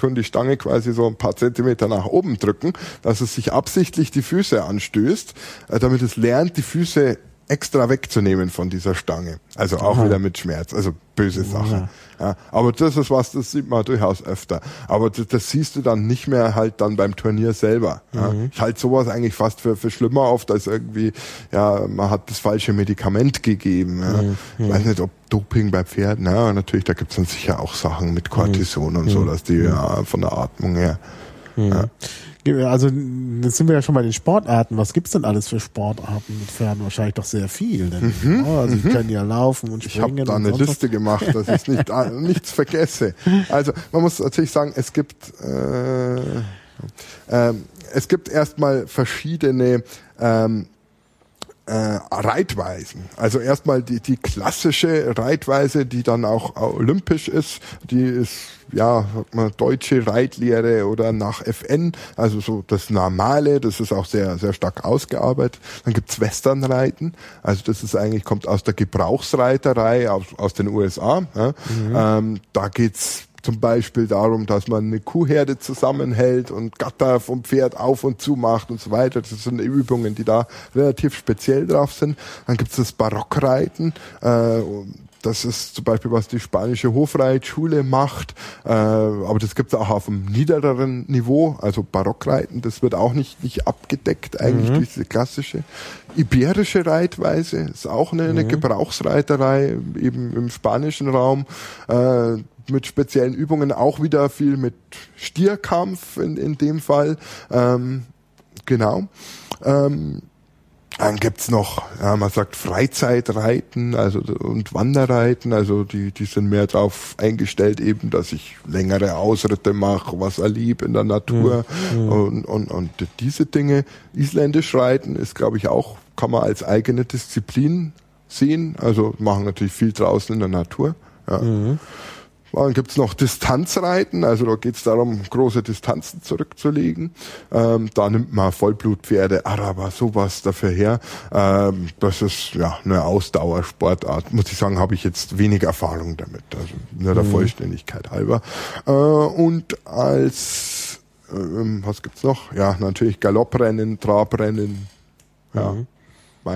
tun die Stange quasi so ein paar Zentimeter nach oben drücken, dass es sich absichtlich die Füße anstößt, äh, damit es lernt, die Füße extra wegzunehmen von dieser Stange. Also auch Aha. wieder mit Schmerz. Also böse Sache. Ja, aber das ist was, das sieht man durchaus öfter. Aber das, das siehst du dann nicht mehr halt dann beim Turnier selber. Ja. Mhm. Ich halte sowas eigentlich fast für, für schlimmer oft, als irgendwie, ja, man hat das falsche Medikament gegeben. Ja. Mhm. Ich weiß nicht, ob Doping bei Pferden, ja, natürlich, da gibt's dann sicher auch Sachen mit Cortison mhm. und so, mhm. dass die ja, von der Atmung her. Mhm. Ja. Also jetzt sind wir ja schon bei den Sportarten. Was gibt's denn alles für Sportarten mit Pferden? Wahrscheinlich doch sehr viel. Denn, mhm, also die mhm. können ja laufen und springen. Ich habe da eine Liste gemacht, dass ich nicht, nichts vergesse. Also man muss natürlich sagen, es gibt äh, äh, es gibt erstmal verschiedene ähm, äh, Reitweisen. Also erstmal die, die klassische Reitweise, die dann auch olympisch ist, die ist ja man, deutsche Reitlehre oder nach FN, also so das Normale, das ist auch sehr sehr stark ausgearbeitet. Dann gibt's Westernreiten, also das ist eigentlich kommt aus der Gebrauchsreiterei aus, aus den USA. Ja. Mhm. Ähm, da geht's zum Beispiel darum, dass man eine Kuhherde zusammenhält und Gatter vom Pferd auf und zu macht und so weiter. Das sind Übungen, die da relativ speziell drauf sind. Dann gibt es das Barockreiten. Äh, das ist zum Beispiel, was die spanische Hofreitschule macht. Äh, aber das gibt es auch auf einem niedereren Niveau, also Barockreiten. Das wird auch nicht, nicht abgedeckt, eigentlich mhm. diese klassische. Iberische Reitweise ist auch eine, eine mhm. Gebrauchsreiterei, eben im spanischen Raum. Äh, mit speziellen Übungen, auch wieder viel mit Stierkampf in, in dem Fall. Ähm, genau. Ähm, dann gibt's noch, ja, man sagt Freizeitreiten also und Wanderreiten, also die, die sind mehr darauf eingestellt, eben, dass ich längere Ausritte mache, was erlebe in der Natur mhm. und, und, und diese Dinge. Isländisch reiten ist, glaube ich, auch, kann man als eigene Disziplin sehen. Also machen natürlich viel draußen in der Natur. Ja. Mhm dann gibt's noch Distanzreiten, also da geht's darum, große Distanzen zurückzulegen. Ähm, da nimmt man Vollblutpferde, Araber, sowas dafür her. Ähm, das ist ja eine Ausdauersportart. Muss ich sagen, habe ich jetzt wenig Erfahrung damit. Also nur der mhm. Vollständigkeit halber. Äh, und als ähm, was gibt's noch? Ja, natürlich Galopprennen, Trabrennen. Ja, mhm.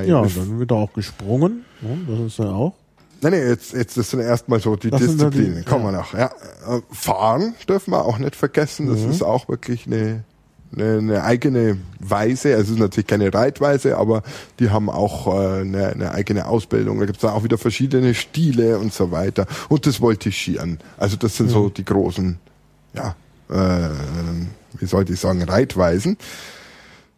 ja dann wird auch gesprungen. das ist ja auch. Nein, nee, jetzt, jetzt das sind erstmal so die das Disziplinen. Kommen wir noch. Ja. Äh, fahren dürfen wir auch nicht vergessen. Das mhm. ist auch wirklich eine, eine, eine eigene Weise. Also es ist natürlich keine Reitweise, aber die haben auch äh, eine, eine eigene Ausbildung. Da gibt es auch wieder verschiedene Stile und so weiter. Und das Voltigieren. Also das sind mhm. so die großen, ja, äh, wie sollte ich sagen, Reitweisen.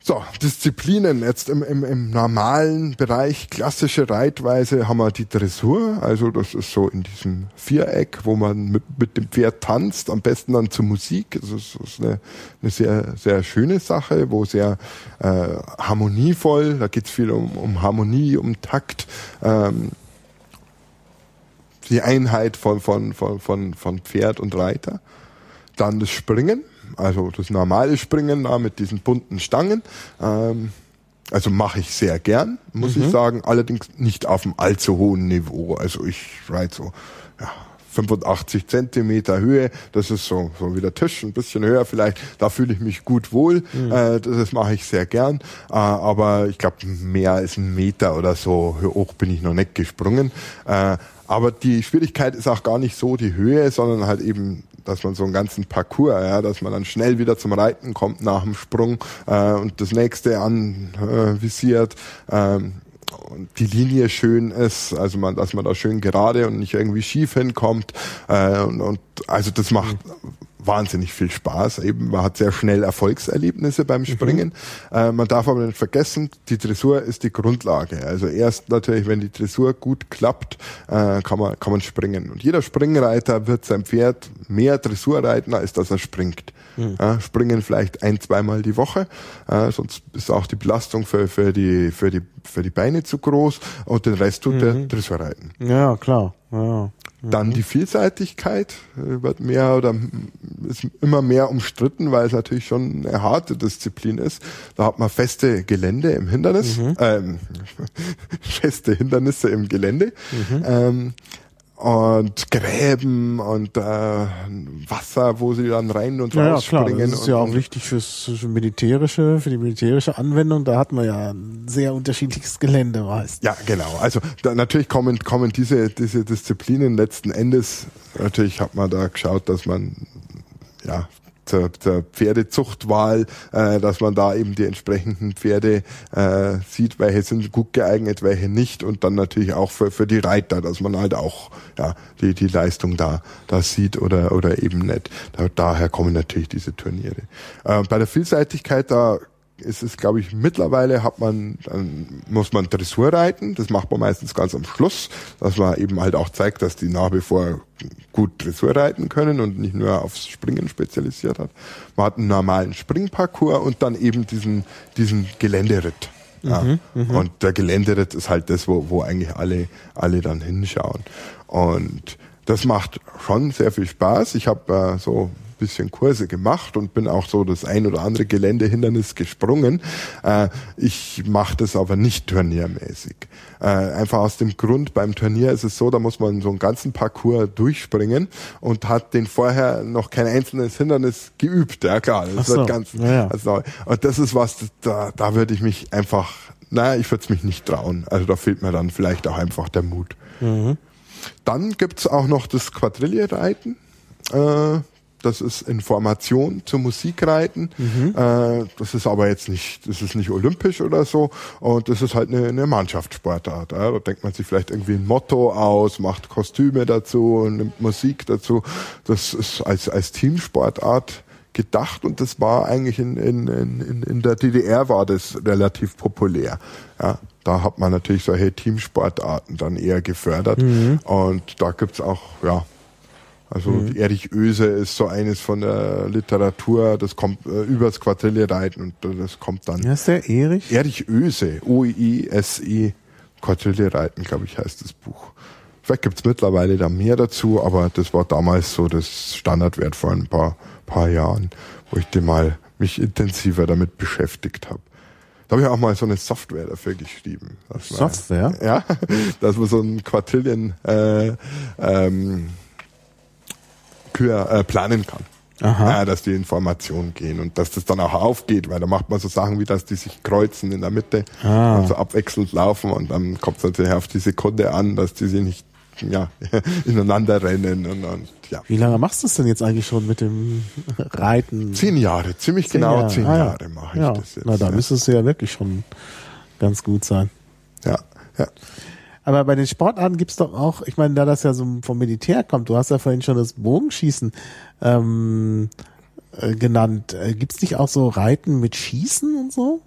So, Disziplinen. Jetzt im, im, im normalen Bereich, klassische Reitweise, haben wir die Dressur. Also das ist so in diesem Viereck, wo man mit, mit dem Pferd tanzt, am besten dann zur Musik. Das ist, das ist eine, eine sehr, sehr schöne Sache, wo sehr äh, harmonievoll, da geht's viel um, um Harmonie, um Takt. Ähm, die Einheit von, von, von, von, von Pferd und Reiter. Dann das Springen also das normale Springen da mit diesen bunten Stangen. Ähm, also mache ich sehr gern, muss mhm. ich sagen, allerdings nicht auf einem allzu hohen Niveau. Also ich reite so ja, 85 Zentimeter Höhe, das ist so, so wie der Tisch, ein bisschen höher vielleicht, da fühle ich mich gut wohl, mhm. äh, das, das mache ich sehr gern, äh, aber ich glaube mehr als ein Meter oder so hoch bin ich noch nicht gesprungen. Äh, aber die Schwierigkeit ist auch gar nicht so die Höhe, sondern halt eben dass man so einen ganzen Parcours, ja, dass man dann schnell wieder zum Reiten kommt nach dem Sprung äh, und das nächste anvisiert. Äh, ähm, und die Linie schön ist, also man, dass man da schön gerade und nicht irgendwie schief hinkommt. Äh, und, und also das macht wahnsinnig viel Spaß. Eben, man hat sehr schnell Erfolgserlebnisse beim mhm. Springen. Mhm. Äh, man darf aber nicht vergessen, die Dressur ist die Grundlage. Also erst natürlich, wenn die Dressur gut klappt, äh, kann man kann man springen. Und jeder Springreiter wird sein Pferd mehr Dressur reiten, als dass er springt. Mhm. Ja, springen vielleicht ein, zweimal die Woche, äh, sonst ist auch die Belastung für, für, die, für, die, für die Beine zu groß und den Rest tut mhm. der Dressur reiten. Ja, klar. Ja. Dann mhm. die Vielseitigkeit äh, wird mehr oder ist immer mehr umstritten, weil es natürlich schon eine harte Disziplin ist. Da hat man feste Gelände im Hindernis, mhm. ähm, (laughs) feste Hindernisse im Gelände. Mhm. Ähm, und Gräben und äh, Wasser, wo sie dann rein und ja, rausspringen. Ja, klar, das ist ja auch wichtig fürs für militärische, für die militärische Anwendung. Da hat man ja ein sehr unterschiedliches Gelände meist. Ja, genau. Also da, natürlich kommen kommen diese diese Disziplinen letzten Endes. Natürlich hat man da geschaut, dass man ja der, der Pferdezuchtwahl, äh, dass man da eben die entsprechenden Pferde äh, sieht, welche sind gut geeignet, welche nicht und dann natürlich auch für, für die Reiter, dass man halt auch ja, die, die Leistung da, da sieht oder, oder eben nicht. Da, daher kommen natürlich diese Turniere. Äh, bei der Vielseitigkeit, da ist es, glaube ich, mittlerweile hat man, dann muss man Dressur reiten. Das macht man meistens ganz am Schluss, dass man eben halt auch zeigt, dass die nach wie vor gut Dressur reiten können und nicht nur aufs Springen spezialisiert hat. Man hat einen normalen Springparcours und dann eben diesen, diesen Geländeritt. Ja. Mhm, mh. Und der Geländeritt ist halt das, wo, wo eigentlich alle, alle dann hinschauen. Und das macht schon sehr viel Spaß. Ich habe äh, so bisschen Kurse gemacht und bin auch so das ein oder andere Geländehindernis gesprungen. Äh, ich mache das aber nicht turniermäßig. Äh, einfach aus dem Grund, beim Turnier ist es so, da muss man so einen ganzen Parcours durchspringen und hat den vorher noch kein einzelnes Hindernis geübt. Ja klar, das so. wird ganz ja, Also, und das ist was, da, da würde ich mich einfach, naja, ich würde es mich nicht trauen. Also da fehlt mir dann vielleicht auch einfach der Mut. Mhm. Dann gibt's auch noch das Quadrille-Reiten. Äh, das ist Information zum Musikreiten. Mhm. Äh, das ist aber jetzt nicht, das ist nicht olympisch oder so. Und das ist halt eine, eine Mannschaftssportart. Ja. Da denkt man sich vielleicht irgendwie ein Motto aus, macht Kostüme dazu, nimmt Musik dazu. Das ist als, als Teamsportart gedacht und das war eigentlich in, in, in, in der DDR war das relativ populär. Ja, da hat man natürlich solche Teamsportarten dann eher gefördert mhm. und da gibt's auch, ja, also mhm. Erich Öse ist so eines von der Literatur, das kommt äh, übers Quadrille reiten und das kommt dann. Ja, ist der Erich? Erich Öse, O-I-S-I, Quadrille reiten, glaube ich, heißt das Buch. Vielleicht gibt's mittlerweile da mehr dazu, aber das war damals so das Standardwert vor ein paar, paar Jahren, wo ich dir mal mich intensiver damit beschäftigt habe. Da habe ich auch mal so eine Software dafür geschrieben. dass man- Software? Ja, (laughs) dass man so ein Quadrillion äh, ähm, äh, planen kann. Aha. Ja, dass die Informationen gehen und dass das dann auch aufgeht, weil da macht man so Sachen wie, dass die sich kreuzen in der Mitte Ah. und so abwechselnd laufen und dann kommt es natürlich auf die Sekunde an, dass die sich nicht ja, (laughs) ineinander rennen und, und ja. Wie lange machst du es denn jetzt eigentlich schon mit dem Reiten? Zehn Jahre, ziemlich Zehn genau Jahre. zehn Ah, ja. Jahre mache ich ja. das jetzt. Na, da ja. müsstest du ja wirklich schon ganz gut sein. ja, ja. Aber bei den Sportarten gibt's doch auch, ich meine, da das ja so vom Militär kommt, du hast ja vorhin schon das Bogenschießen ähm, äh, genannt. Äh, gibt's nicht auch so Reiten mit Schießen und so?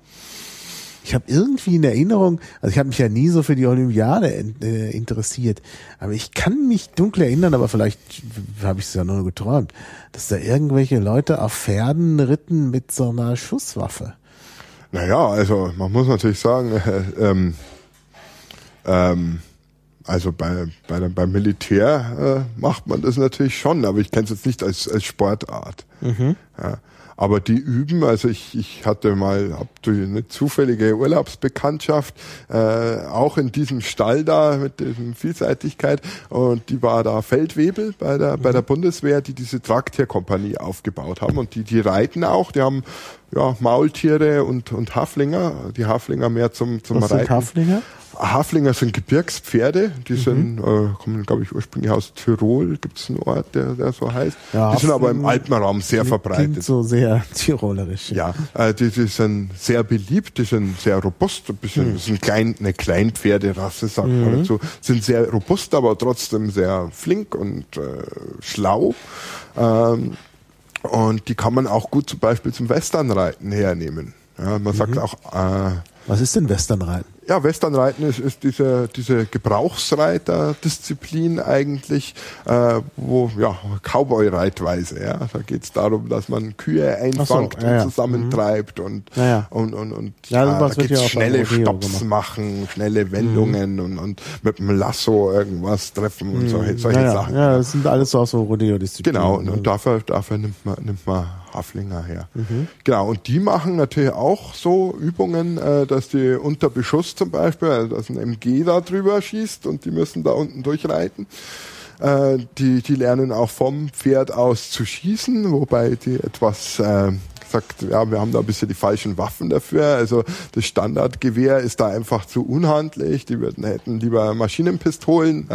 Ich habe irgendwie in Erinnerung, also ich habe mich ja nie so für die Olympiade in, äh, interessiert, aber ich kann mich dunkel erinnern, aber vielleicht habe ich es ja nur geträumt, dass da irgendwelche Leute auf Pferden ritten mit so einer Schusswaffe. Naja, also man muss natürlich sagen, äh, (laughs) ähm, ähm, also bei, bei beim Militär äh, macht man das natürlich schon, aber ich kenne es jetzt nicht als, als Sportart. Ja. Aber die üben, also ich, ich hatte mal hab durch eine zufällige Urlaubsbekanntschaft, äh, auch in diesem Stall da mit diesem Vielseitigkeit und die war da Feldwebel bei der, bei der Bundeswehr, die diese Traktierkompanie aufgebaut haben und die, die reiten auch, die haben ja, Maultiere und, und Haflinger, die Haflinger mehr zum, zum Was sind Reiten. Haflinger? Haflinger sind Gebirgspferde, die Mhm. sind, äh, kommen, glaube ich, ursprünglich aus Tirol, gibt es einen Ort, der, der so heißt. Ja, die sind aber im Alpenraum sehr Klingt verbreitet. so sehr (laughs) tirolerisch. Ja, äh, die, die sind sehr beliebt, die sind sehr robust, ein bisschen, Mhm. sind klein, eine Kleinpferderasse, sagt man dazu, sind sehr robust, aber trotzdem sehr flink und äh, schlau. Ähm, und die kann man auch gut zum Beispiel zum Westernreiten hernehmen. Ja, man Mhm. sagt auch, äh, Was ist denn Westernreiten? ja, Westernreiten ist, ist diese, diese Gebrauchsreiter-Disziplin eigentlich, äh, wo, ja, Cowboy-Reitweise, ja. Da geht es darum, dass man Kühe einfangt ja, ja. und zusammentreibt und, Ja, und, und, und Ja, sowas da geht's schnelle gemacht. Mhm. machen, schnelle Wendungen und, und mit dem Lasso irgendwas treffen und solche, solche ja, ja. Sachen. ja, das sind alles so auch so Rodeo-Disziplinen. Genau, und, und dafür, dafür nimmt man, nimmt man Haflinger her. Mhm. Genau, und die machen natürlich auch so Übungen, äh, dass die unter Beschuss zum Beispiel, also dass ein MG da drüber schießt und die müssen da unten durchreiten. Äh, die, die lernen auch vom Pferd aus zu schießen, wobei die etwas äh, sagt, ja, wir haben da ein bisschen die falschen Waffen dafür. Also das Standardgewehr ist da einfach zu unhandlich. Die würden, hätten lieber Maschinenpistolen,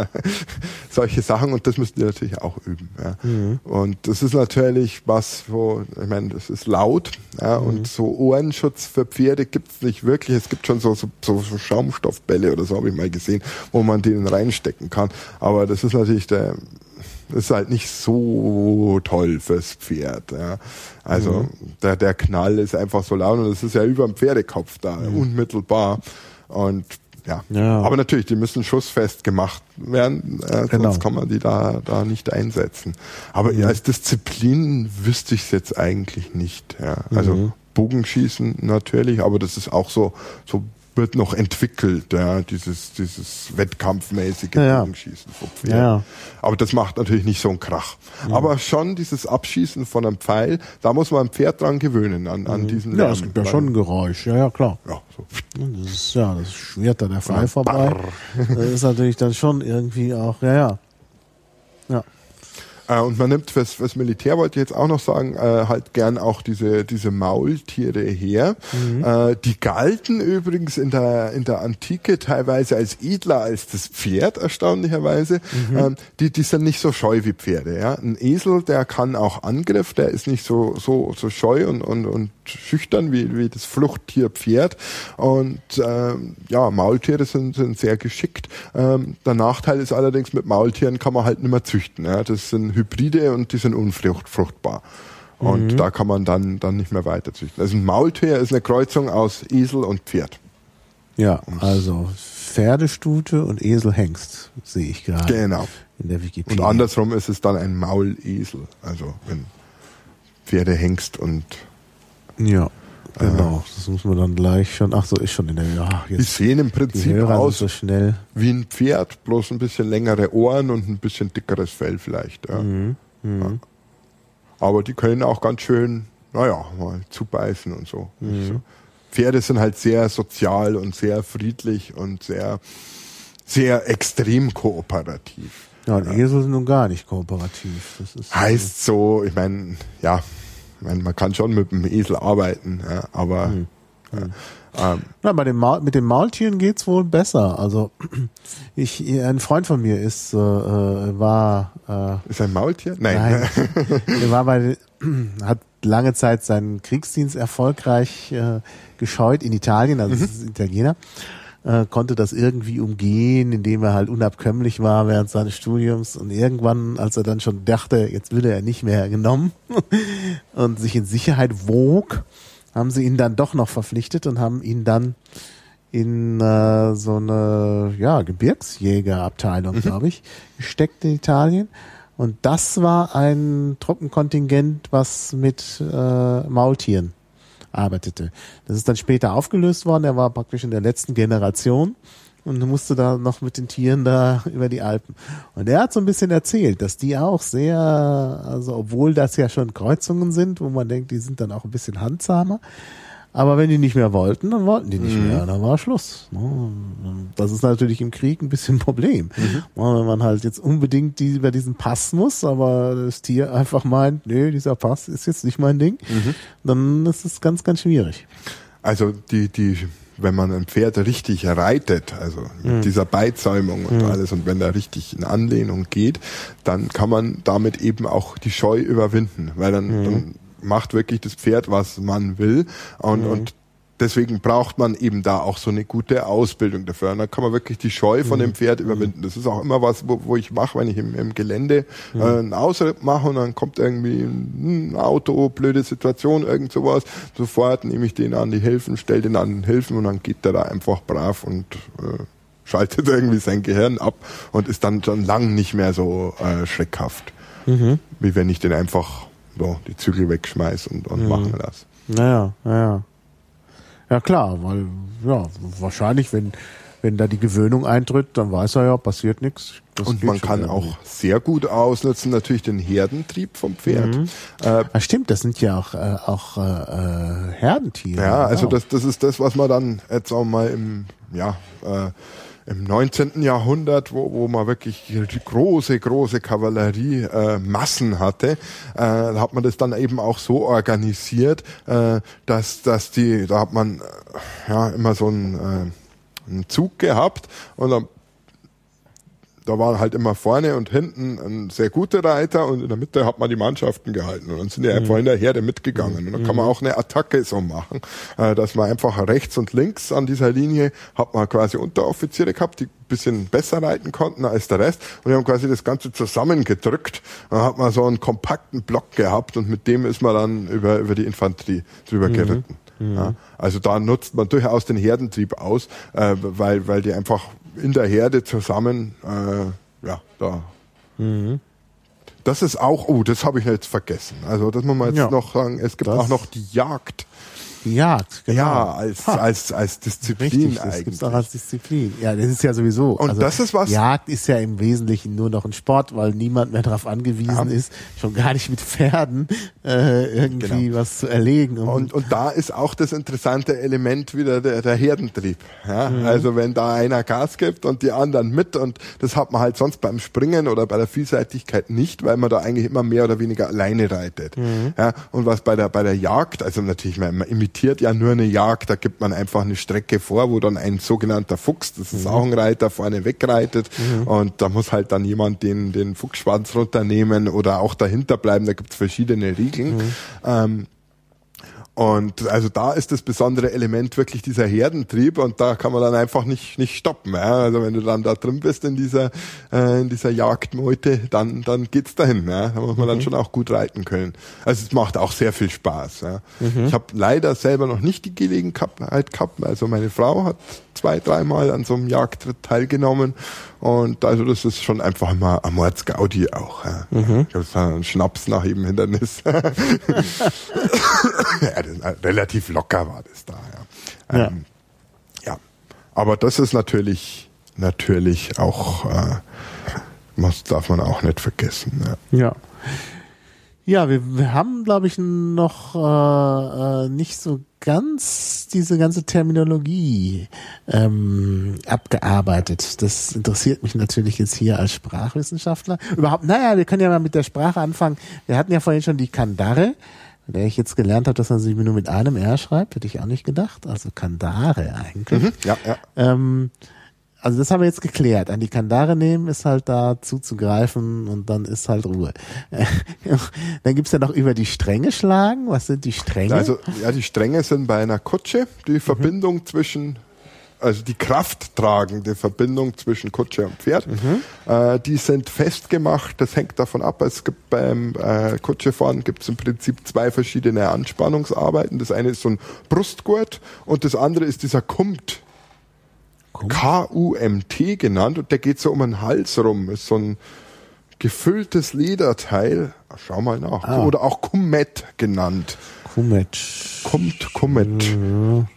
(laughs) solche Sachen und das müssten die natürlich auch üben. Ja. Und das ist natürlich was, wo, ich meine, das ist laut ja, und so Ohrenschutz für Pferde gibt's nicht wirklich. Es gibt schon so, so, so, Schaumstoffbälle oder so, habe ich mal gesehen, wo man denen reinstecken kann. Aber das ist natürlich der ist halt nicht so toll fürs Pferd. Ja. Also der, der Knall ist einfach so laut und das ist ja über dem Pferdekopf da, unmittelbar. Und ja. Ja. aber natürlich, die müssen schussfest gemacht werden, äh, Genau. sonst kann man die da, da nicht einsetzen. Aber ja, als Disziplin wüsste ich es jetzt eigentlich nicht. Ja. Also Mhm. Bogenschießen natürlich, aber das ist auch so, so wird noch entwickelt, ja, dieses, dieses wettkampfmäßige Ja, ja. Bogenschießen vom Pferd. Ja, ja. Aber das macht natürlich nicht so einen Krach. Aber schon dieses Abschießen von einem Pfeil, da muss man ein Pferd dran gewöhnen, an, an diesen Mhm. Ja, Lärm. es gibt ja schon ein Geräusch. Ja, ja, klar. Ja, so. Das ist, ja, das schwirrt da der Pfeil vorbei. Das ist natürlich dann schon irgendwie auch, ja, ja. Ja. Äh, und man nimmt fürs, fürs Militär, wollte ich jetzt auch noch sagen, äh, halt gern auch diese, diese Maultiere her. Äh, die galten übrigens in der, in der Antike teilweise als edler als das Pferd, erstaunlicherweise. Ähm, die, die sind nicht so scheu wie Pferde. Ja? Ein Esel, der kann auch Angriff, der ist nicht so, so, so scheu und, und, und schüchtern wie, wie das Fluchttier Pferd. Und ähm, ja, Maultiere sind, sind sehr geschickt. Ähm, der Nachteil ist allerdings, mit Maultieren kann man halt nicht mehr züchten. Ja? Das sind Hybride und die sind unfruchtbar. Und da kann man dann, dann nicht mehr weiter züchten. Also ein Maultier ist eine Kreuzung aus Esel und Pferd. Ja, also Pferdestute und Eselhengst sehe ich gerade Genau. in der Und Wikipedia. andersrum ist es dann ein Maulesel. Also wenn Pferde Hengst und Ja, Genau, das muss man dann gleich schon. Ach so, ist schon in der. Ja, die sehen im Prinzip aus so schnell. wie ein Pferd, bloß ein bisschen längere Ohren und ein bisschen dickeres Fell vielleicht. Ja. Mhm. Mhm. Ja. Aber die können auch ganz schön, naja, mal zubeißen und so. Mhm. Pferde sind halt sehr sozial und sehr friedlich und sehr, sehr extrem kooperativ. Ja, und Esel sind nun gar nicht kooperativ. Das ist heißt so, ich meine, ja, ich mein, man kann schon mit dem Esel arbeiten, ja, aber hm. Hm. Ähm, Na, bei dem Maul, mit den Maultieren geht's wohl besser. Also ich, ein Freund von mir ist äh, äh war äh, ist ein Maultier? Nein, nein (laughs) er war bei (clears throat) hat lange Zeit seinen Kriegsdienst erfolgreich äh, gescheut in Italien, also mhm. ist Italiener äh, konnte das irgendwie umgehen, indem er halt unabkömmlich war während seines Studiums und irgendwann, als er dann schon dachte, jetzt würde er nicht mehr genommen (laughs) und sich in Sicherheit wog, haben sie ihn dann doch noch verpflichtet und haben ihn dann in äh, so eine ja, Gebirgsjägerabteilung, mhm. glaube ich, gesteckt in Italien. Und das war ein Truppenkontingent, was mit äh, Maultieren arbeitete. Das ist dann später aufgelöst worden. Er war praktisch in der letzten Generation und musste da noch mit den Tieren da (laughs) über die Alpen. Und er hat so ein bisschen erzählt, dass die auch sehr, also obwohl das ja schon Kreuzungen sind, wo man denkt, die sind dann auch ein bisschen handsamer, aber wenn die nicht mehr wollten, dann wollten die nicht mhm. mehr. Dann war Schluss. Ne? Das ist natürlich im Krieg ein bisschen ein Problem. Mhm. Wenn man halt jetzt unbedingt die, über diesen Pass muss, aber das Tier einfach meint, nö, dieser Pass ist jetzt nicht mein Ding, mhm. dann ist es ganz, ganz schwierig. Also die, die, wenn man ein Pferd richtig reitet, also mit mhm. dieser Beizäumung und mhm. alles, und wenn er richtig in Anlehnung geht, dann kann man damit eben auch die Scheu überwinden, weil dann, mhm. dann macht wirklich das Pferd, was man will. Und, mhm. und deswegen braucht man eben da auch so eine gute Ausbildung dafür. Und dann kann man wirklich die Scheu von dem mhm. Pferd überwinden. Das ist auch immer was, wo, wo ich mache, wenn ich im, im Gelände äh, einen Ausritt mache und dann kommt irgendwie ein Auto, blöde Situation, irgend sowas. Sofort nehme ich den an die Hilfen, stelle den an den Hilfen und dann geht der da einfach brav und äh, schaltet (laughs) irgendwie sein Gehirn ab und ist dann schon lang nicht mehr so äh, schreckhaft. Mhm. Wie wenn ich den einfach so, die Zügel wegschmeiß und, und mhm. machen lasse. Naja, naja. Ja klar, weil ja, wahrscheinlich, wenn, wenn da die Gewöhnung eintritt, dann weiß er ja, passiert nichts. und man kann irgendwie. auch sehr gut ausnutzen, natürlich den Herdentrieb vom Pferd. Mhm. Äh, ah, stimmt, das sind ja auch, äh, auch äh, äh Herdentiere. Ja, also das, das ist das, was man dann jetzt auch mal im, ja, äh, im 19. Jahrhundert, wo, wo man wirklich große, große Kavallerie äh, hatte, äh, da hat man das dann eben auch so organisiert, äh, dass, dass die, da hat man äh, ja immer so einen, äh, einen Zug gehabt und dann da waren halt immer vorne und hinten ein sehr guter Reiter und in der Mitte hat man die Mannschaften gehalten und dann sind die einfach mhm. in der Herde mitgegangen. Und dann kann man mhm. auch eine Attacke so machen, äh, dass man einfach rechts und links an dieser Linie hat man quasi Unteroffiziere gehabt, die ein bisschen besser reiten konnten als der Rest und die haben quasi das Ganze zusammengedrückt. Dann hat man so einen kompakten Block gehabt und mit dem ist man dann über, über die Infanterie drüber mhm. geritten. Mhm. Ja, also da nutzt man durchaus den Herdentrieb aus, äh, weil, weil die einfach in der Herde zusammen, äh, ja, da. Mhm. Das ist auch, oh, das habe ich jetzt vergessen. Also das muss man jetzt ja. noch sagen, es gibt auch noch die Jagd. Jagd, genau. Ja, als, als, als Disziplin Richtig, das eigentlich. Gibt's auch als Disziplin. Ja, das ist ja sowieso. Und also das ist was. Jagd ist ja im Wesentlichen nur noch ein Sport, weil niemand mehr darauf angewiesen ja. ist, schon gar nicht mit Pferden äh, irgendwie genau. was zu erlegen. Und, und da ist auch das interessante Element wieder der, der Herdentrieb. Ja? Mhm. Also wenn da einer Gas gibt und die anderen mit und das hat man halt sonst beim Springen oder bei der Vielseitigkeit nicht, weil man da eigentlich immer mehr oder weniger alleine reitet. Mhm. Ja? Und was bei der bei der Jagd, also natürlich man im imitiert ja nur eine Jagd, da gibt man einfach eine Strecke vor, wo dann ein sogenannter Fuchs, das ist mhm. auch ein Reiter, vorne wegreitet mhm. und da muss halt dann jemand den, den Fuchsschwanz runternehmen oder auch dahinter bleiben, da gibt es verschiedene Regeln. Mhm. Ähm, und also da ist das besondere Element wirklich dieser Herdentrieb und da kann man dann einfach nicht nicht stoppen. Ja? Also wenn du dann da drin bist in dieser äh, in dieser Jagdmeute, dann dann geht's dahin. Ja? Da muss man mhm. dann schon auch gut reiten können. Also es macht auch sehr viel Spaß. Ja? Mhm. Ich habe leider selber noch nicht die Gelegenheit gehabt. Also meine Frau hat zwei, dreimal an so einem Jagdtritt teilgenommen Und also das ist schon einfach mal ein Mordsgaudi auch. Ja. Mhm. Ich habe einen Schnaps nach jedem Hindernis. (laughs) ja, das, relativ locker war das da. Ja. Ähm, ja. Aber das ist natürlich natürlich auch äh, das darf man auch nicht vergessen. Ja. ja. Ja, wir, wir haben, glaube ich, noch äh, äh, nicht so ganz diese ganze Terminologie ähm, abgearbeitet. Das interessiert mich natürlich jetzt hier als Sprachwissenschaftler. Überhaupt, naja, wir können ja mal mit der Sprache anfangen. Wir hatten ja vorhin schon die Kandare, der ich jetzt gelernt habe, dass man sie nur mit einem R schreibt, hätte ich auch nicht gedacht. Also Kandare eigentlich. Mhm, ja, ja. Ähm, also das haben wir jetzt geklärt. An die Kandare nehmen ist halt da zuzugreifen und dann ist halt Ruhe. (laughs) dann gibt's ja noch über die Stränge schlagen. Was sind die Stränge? Also ja, die Stränge sind bei einer Kutsche die mhm. Verbindung zwischen also die krafttragende Verbindung zwischen Kutsche und Pferd, mhm. äh, die sind festgemacht. Das hängt davon ab. Es gibt beim äh, Kutschefahren gibt es im Prinzip zwei verschiedene Anspannungsarbeiten. Das eine ist so ein Brustgurt und das andere ist dieser Kumt. K-U-M-T genannt und der geht so um den Hals rum. Ist so ein gefülltes Lederteil. Schau mal nach. Ah. Oder auch Kummet genannt. Kummet. Kumt, Kummet. Ja.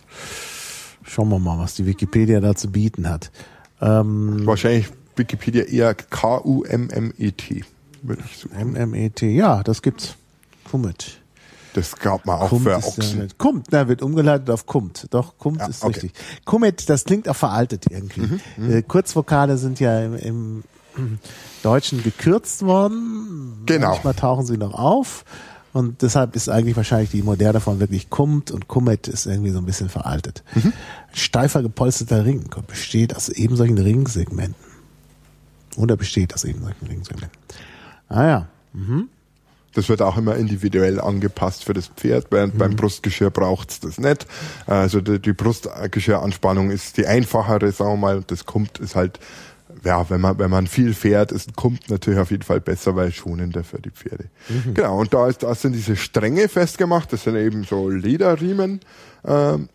Schauen wir mal, was die Wikipedia da zu bieten hat. Ähm, Wahrscheinlich Wikipedia eher K-U-M-M-E-T, würde ich suchen. M-M-E-T, ja, das gibt's. Kummet. Das gab man auch Kummt für Ochsen. Ja Kummt, na, wird umgeleitet auf Kummt. Doch, Kummt ja, ist okay. richtig. Kummet, das klingt auch veraltet irgendwie. Mhm, mhm, äh, Kurzvokale sind ja im, im Deutschen gekürzt worden. Genau. Manchmal tauchen sie noch auf. Und deshalb ist eigentlich wahrscheinlich die moderne Form wirklich Kummt und Kummet ist irgendwie so ein bisschen veraltet. Mhm. Steifer gepolsterter Ring besteht aus eben solchen Ringsegmenten. Oder besteht aus eben solchen Ringsegmenten. Ah ja. Mhm. Das wird auch immer individuell angepasst für das Pferd, während mhm. beim Brustgeschirr braucht's das nicht. Also die, die Brustgeschirranspannung ist die einfachere, sagen wir mal, das kommt ist halt ja, wenn man, wenn man viel fährt, ist, kommt natürlich auf jeden Fall besser, weil schonender für die Pferde. Mhm. Genau, und da, ist, da sind diese Stränge festgemacht, das sind eben so Lederriemen, ähm,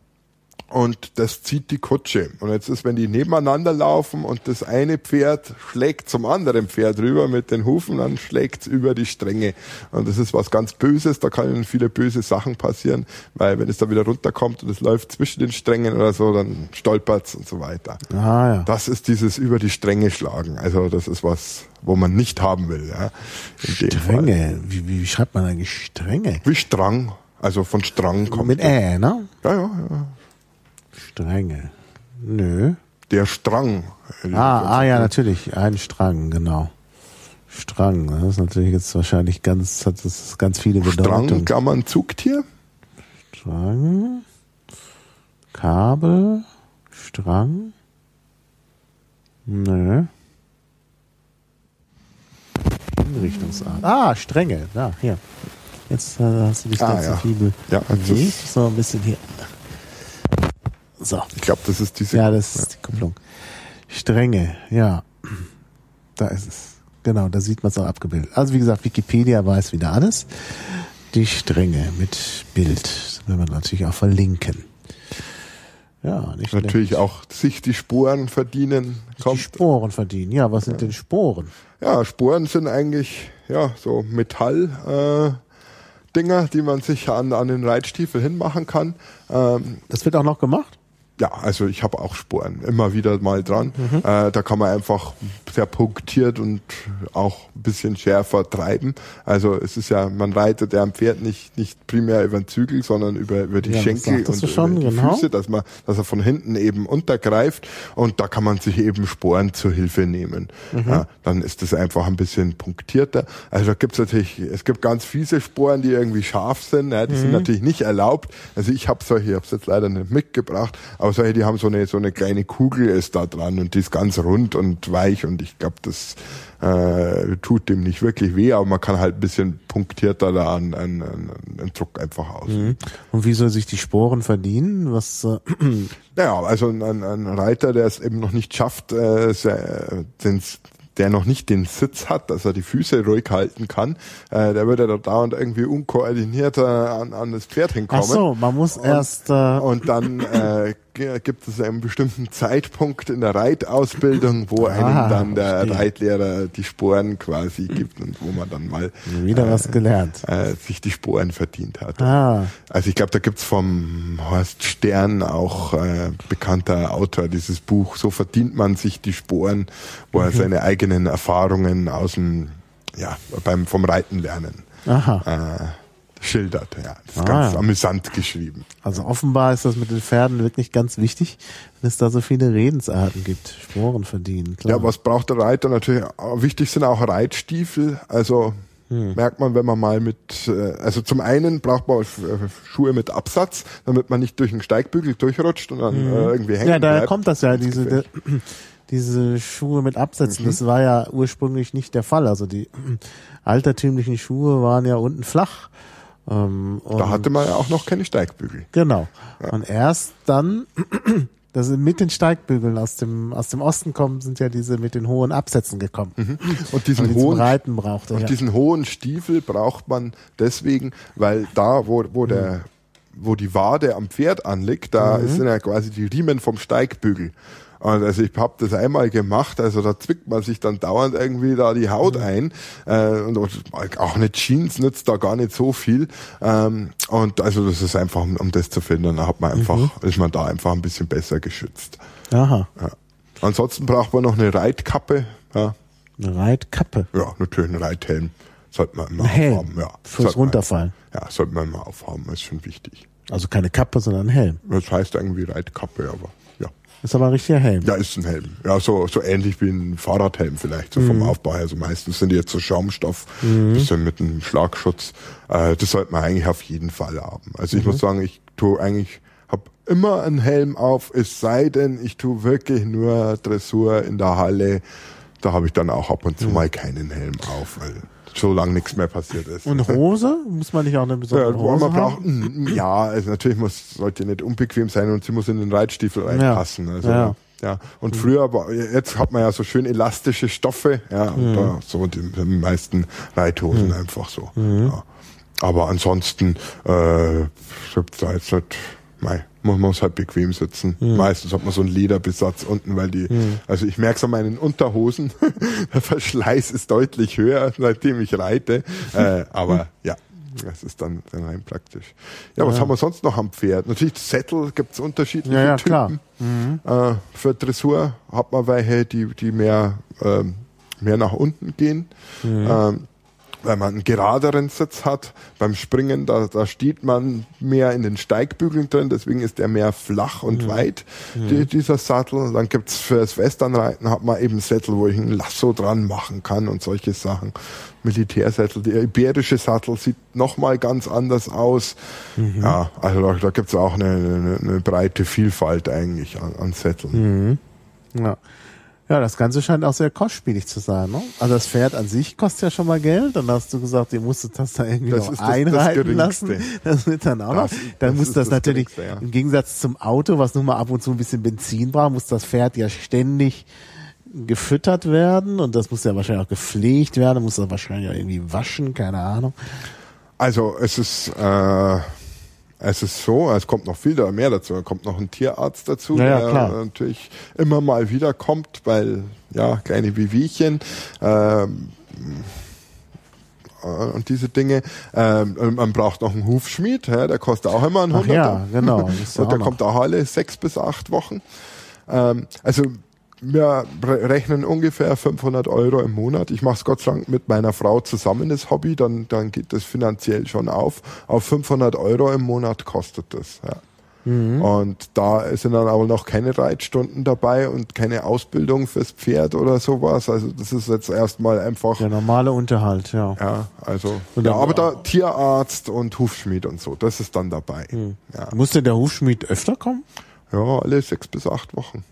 und das zieht die Kutsche. Und jetzt ist, wenn die nebeneinander laufen und das eine Pferd schlägt zum anderen Pferd rüber mit den Hufen, dann schlägt's über die Stränge. Und das ist was ganz Böses, da können viele böse Sachen passieren, weil wenn es da wieder runterkommt und es läuft zwischen den Strängen oder so, dann stolpert's und so weiter. Ah, ja. Das ist dieses über die Stränge schlagen. Also das ist was, wo man nicht haben will. Ja, Stränge? Wie, wie schreibt man eigentlich Stränge? Wie Strang. Also von Strang kommt. Mit Ä, ne? Ja, ja, ja. Stränge. Nö. Der Strang. Ah, ah ja, natürlich. Ein Strang, genau. Strang. Das ist natürlich jetzt wahrscheinlich ganz, hat das ganz viele Bedeutungen. Strang, Klammern, Zugtier? Strang. Kabel. Strang. Nö. Hinrichtungsart. Ah, Stränge. Da, hier. Jetzt äh, hast du das ah, ganze ja. Fibel. Ja, also so ein bisschen hier. So. Ich glaube, das ist diese. Ja, das ist die Kupplung. Stränge, ja. Da ist es. Genau, da sieht man es auch abgebildet. Also wie gesagt, Wikipedia weiß wieder alles. Die Stränge mit Bild. Das werden wir natürlich auch verlinken. Ja, nicht Natürlich schlecht. auch sich die Sporen verdienen. Kommt. Die Sporen verdienen, ja. Was sind ja. denn Sporen? Ja, Sporen sind eigentlich ja so Metall. Äh, Dinger, die man sich an, an den Reitstiefel hinmachen kann. Ähm, das wird auch noch gemacht? Ja, also ich habe auch Sporen immer wieder mal dran. Mhm. Äh, da kann man einfach sehr punktiert und auch ein bisschen schärfer treiben. Also es ist ja, man reitet ja am Pferd nicht nicht primär über den Zügel, sondern über über die ja, Schenkel und schon, über die genau. Füße, dass man dass er von hinten eben untergreift und da kann man sich eben Sporen zur Hilfe nehmen. Mhm. Ja, dann ist das einfach ein bisschen punktierter. Also da gibt's natürlich, es gibt ganz fiese Sporen, die irgendwie scharf sind. Ja, die mhm. sind natürlich nicht erlaubt. Also ich habe solche, ich habe es jetzt leider nicht mitgebracht aber solche, die haben so eine, so eine kleine Kugel ist da dran und die ist ganz rund und weich und ich glaube, das äh, tut dem nicht wirklich weh, aber man kann halt ein bisschen punktierter da einen, einen, einen Druck einfach aus. Mhm. Und wie soll sich die Sporen verdienen? Was? Äh (clears throat) naja, also ein, ein Reiter, der es eben noch nicht schafft, äh, den, der noch nicht den Sitz hat, dass er die Füße ruhig halten kann, äh, der würde da dauernd irgendwie unkoordiniert äh, an, an das Pferd hinkommen. Ach so, man muss und, erst äh und dann äh, (clears throat) gibt es einen bestimmten Zeitpunkt in der Reitausbildung, wo einem Ah, dann der verstehe. Reitlehrer die Sporen quasi gibt und wo man dann mal Wieder was gelernt. äh, sich die Sporen verdient hat. Ah, Also ich glaube, da gibt's vom Horst Stern auch äh, bekannter Autor dieses Buch. So verdient man sich die Sporen, wo Mhm. er seine eigenen Erfahrungen aus dem ja beim vom Reiten lernen aha. äh, schildert. Ja, das ist Ah, ganz ja. amüsant geschrieben. Also offenbar ist das mit den Pferden wirklich ganz wichtig, wenn es da so viele Redensarten gibt. Sporen verdienen, klar. Ja, was braucht der Reiter? Natürlich äh, wichtig sind auch Reitstiefel. Also Hm. merkt man, wenn man mal mit, äh, also zum einen braucht man äh, Schuhe mit Absatz, damit man nicht durch den Steigbügel durchrutscht und dann äh, irgendwie hängen Hm. ja, daher bleibt. kommt das ja, diese, Gefäß. (clears throat) diese Schuhe mit Absätzen. Mhm. Das war ja ursprünglich nicht der Fall. Also die (clears throat) altertümlichen Schuhe waren ja unten flach. Ähm, Da hatte man ja auch noch keine Steigbügel. Genau. Und erst dann, (clears throat) dass sie mit den Steigbügeln aus dem, aus dem Osten kommen, sind ja diese mit den hohen Absätzen gekommen. Und diesen Und die zum hohen Reiten brauchte. Und Ja. diesen hohen Stiefel braucht man deswegen, weil da, wo, wo der, wo die Wade am Pferd anliegt, da Mhm. sind ja quasi die Riemen vom Steigbügel. Und also ich habe das einmal gemacht, also da zwickt man sich dann dauernd irgendwie da die Haut Mhm. ein. Äh, und auch eine Jeans nützt da gar nicht so viel. Ähm, und also das ist einfach, um, das zu finden, da hat man einfach, Mhm. ist man da einfach ein bisschen besser geschützt. Aha. Ja. Ansonsten braucht man noch eine Reitkappe. Ja, Eine Reitkappe. ja natürlich ein Reithelm. Sollte man immer Helm. aufhaben. Ja, Fürs sollte man- Runterfallen. Ja, sollte man mal aufhaben, ist schon wichtig. Also keine Kappe, sondern ein Helm. Das heißt irgendwie Reitkappe, aber. Ist aber ein richtiger Helm. Ja, ist ein Helm. Ja, so, so ähnlich wie ein Fahrradhelm vielleicht, so Mhm. vom Aufbau her. Also meistens sind die jetzt so Schaumstoff, bisschen mit einem Schlagschutz. Äh, das sollte man eigentlich auf jeden Fall haben. Also ich Mhm. muss sagen, ich tue eigentlich, hab immer einen Helm auf, es sei denn, ich tue wirklich nur Dressur in der Halle. Da habe ich dann auch ab Mhm. und zu mal keinen Helm auf, weil so lange nichts mehr passiert ist. Und Hose? Muss man nicht auch eine Ja, besondere wo Hose braucht, haben? mm, ja, also natürlich muss, sollte nicht unbequem sein und sie muss in den Reitstiefel reinpassen. Also, Ja. ja. Und früher, war, jetzt hat man ja so schön elastische Stoffe, ja, und da, so die, die meisten Reithosen einfach so. Ja. Aber ansonsten, äh, da jetzt halt, mei, man muss halt bequem sitzen. Meistens hat man so einen Lederbesatz unten, weil die, also ich merke es an meinen Unterhosen, (laughs) der Verschleiß ist deutlich höher, seitdem ich reite. Äh, aber ja, das ist dann, dann rein praktisch. Ja, was haben wir sonst noch am Pferd? Natürlich Sättel gibt's unterschiedliche Ja, ja, Typen. klar. Äh, für Dressur hat man welche, die, die mehr, ähm, mehr nach unten gehen. Ähm, weil man einen geraderen Sitz hat. Beim Springen, da, da steht man mehr in den Steigbügeln drin, deswegen ist der mehr flach und weit, die, dieser Sattel. Und dann gibt's fürs Westernreiten hat man eben Sättel, wo ich ein Lasso dran machen kann und solche Sachen. Militärsättel. Der iberische Sattel sieht nochmal ganz anders aus. Ja, also da, da gibt's auch eine, eine, eine breite Vielfalt eigentlich an, an Sätteln. Ja. Ja, das Ganze scheint auch sehr kostspielig zu sein. Ne? Also das Pferd an sich kostet ja schon mal Geld. Dann hast du gesagt, ihr musstet das da irgendwie Das noch ist das- das einreiten Geringste. lassen. Das wird dann auch noch. Das- Dann das muss das, das natürlich, ja. im Gegensatz zum Auto, was nun mal ab und zu ein bisschen Benzin braucht, muss das Pferd ja ständig gefüttert werden und das muss ja wahrscheinlich auch gepflegt werden, muss das wahrscheinlich auch irgendwie waschen, keine Ahnung. Also es ist äh, es ist so, es kommt noch viel da mehr dazu. Es kommt noch ein Tierarzt dazu, Ja, ja, der klar. natürlich immer mal wieder kommt, weil ja kleine Wehwehchen ähm, äh, und diese Dinge. Ähm, man braucht noch einen Hufschmied, ja, der kostet auch immer einen Hunderter. (laughs) ja, genau. Ja Und der kommt auch alle sechs bis acht Wochen. Ähm, also wir re- rechnen ungefähr 500 Euro im Monat. Ich mache es Gott sei Dank mit meiner Frau zusammen, das Hobby. Dann, dann geht das finanziell schon auf. Auf 500 Euro im Monat kostet das. Ja. Mhm. Und da sind dann aber noch keine Reitstunden dabei und keine Ausbildung fürs Pferd oder sowas. Also das ist jetzt erstmal einfach, Der normale Unterhalt, ja. ja, also, ja, aber da Tierarzt und Hufschmied und so, das ist dann dabei. Mhm. Ja. Muss denn der Hufschmied öfter kommen? ja, alle sechs bis acht Wochen.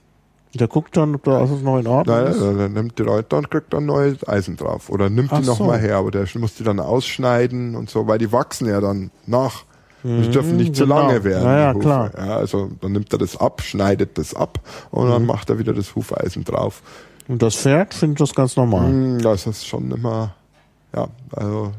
Der guckt dann, ob da alles noch in Ordnung Nein, ist. nein, dann nimmt die Leute und kriegt dann neues Eisen drauf. Oder nimmt die Ach so. nochmal her, aber der muss die dann ausschneiden und so, weil die wachsen ja dann nach. Die dürfen nicht zu genau. lange werden. Ja, ja, die Hufe. klar. Ja, also dann nimmt er das ab, schneidet das ab und Mhm. dann macht er wieder das Hufeisen drauf. Und das Pferd findet das ganz normal. Hm, Das ist schon immer, ja, also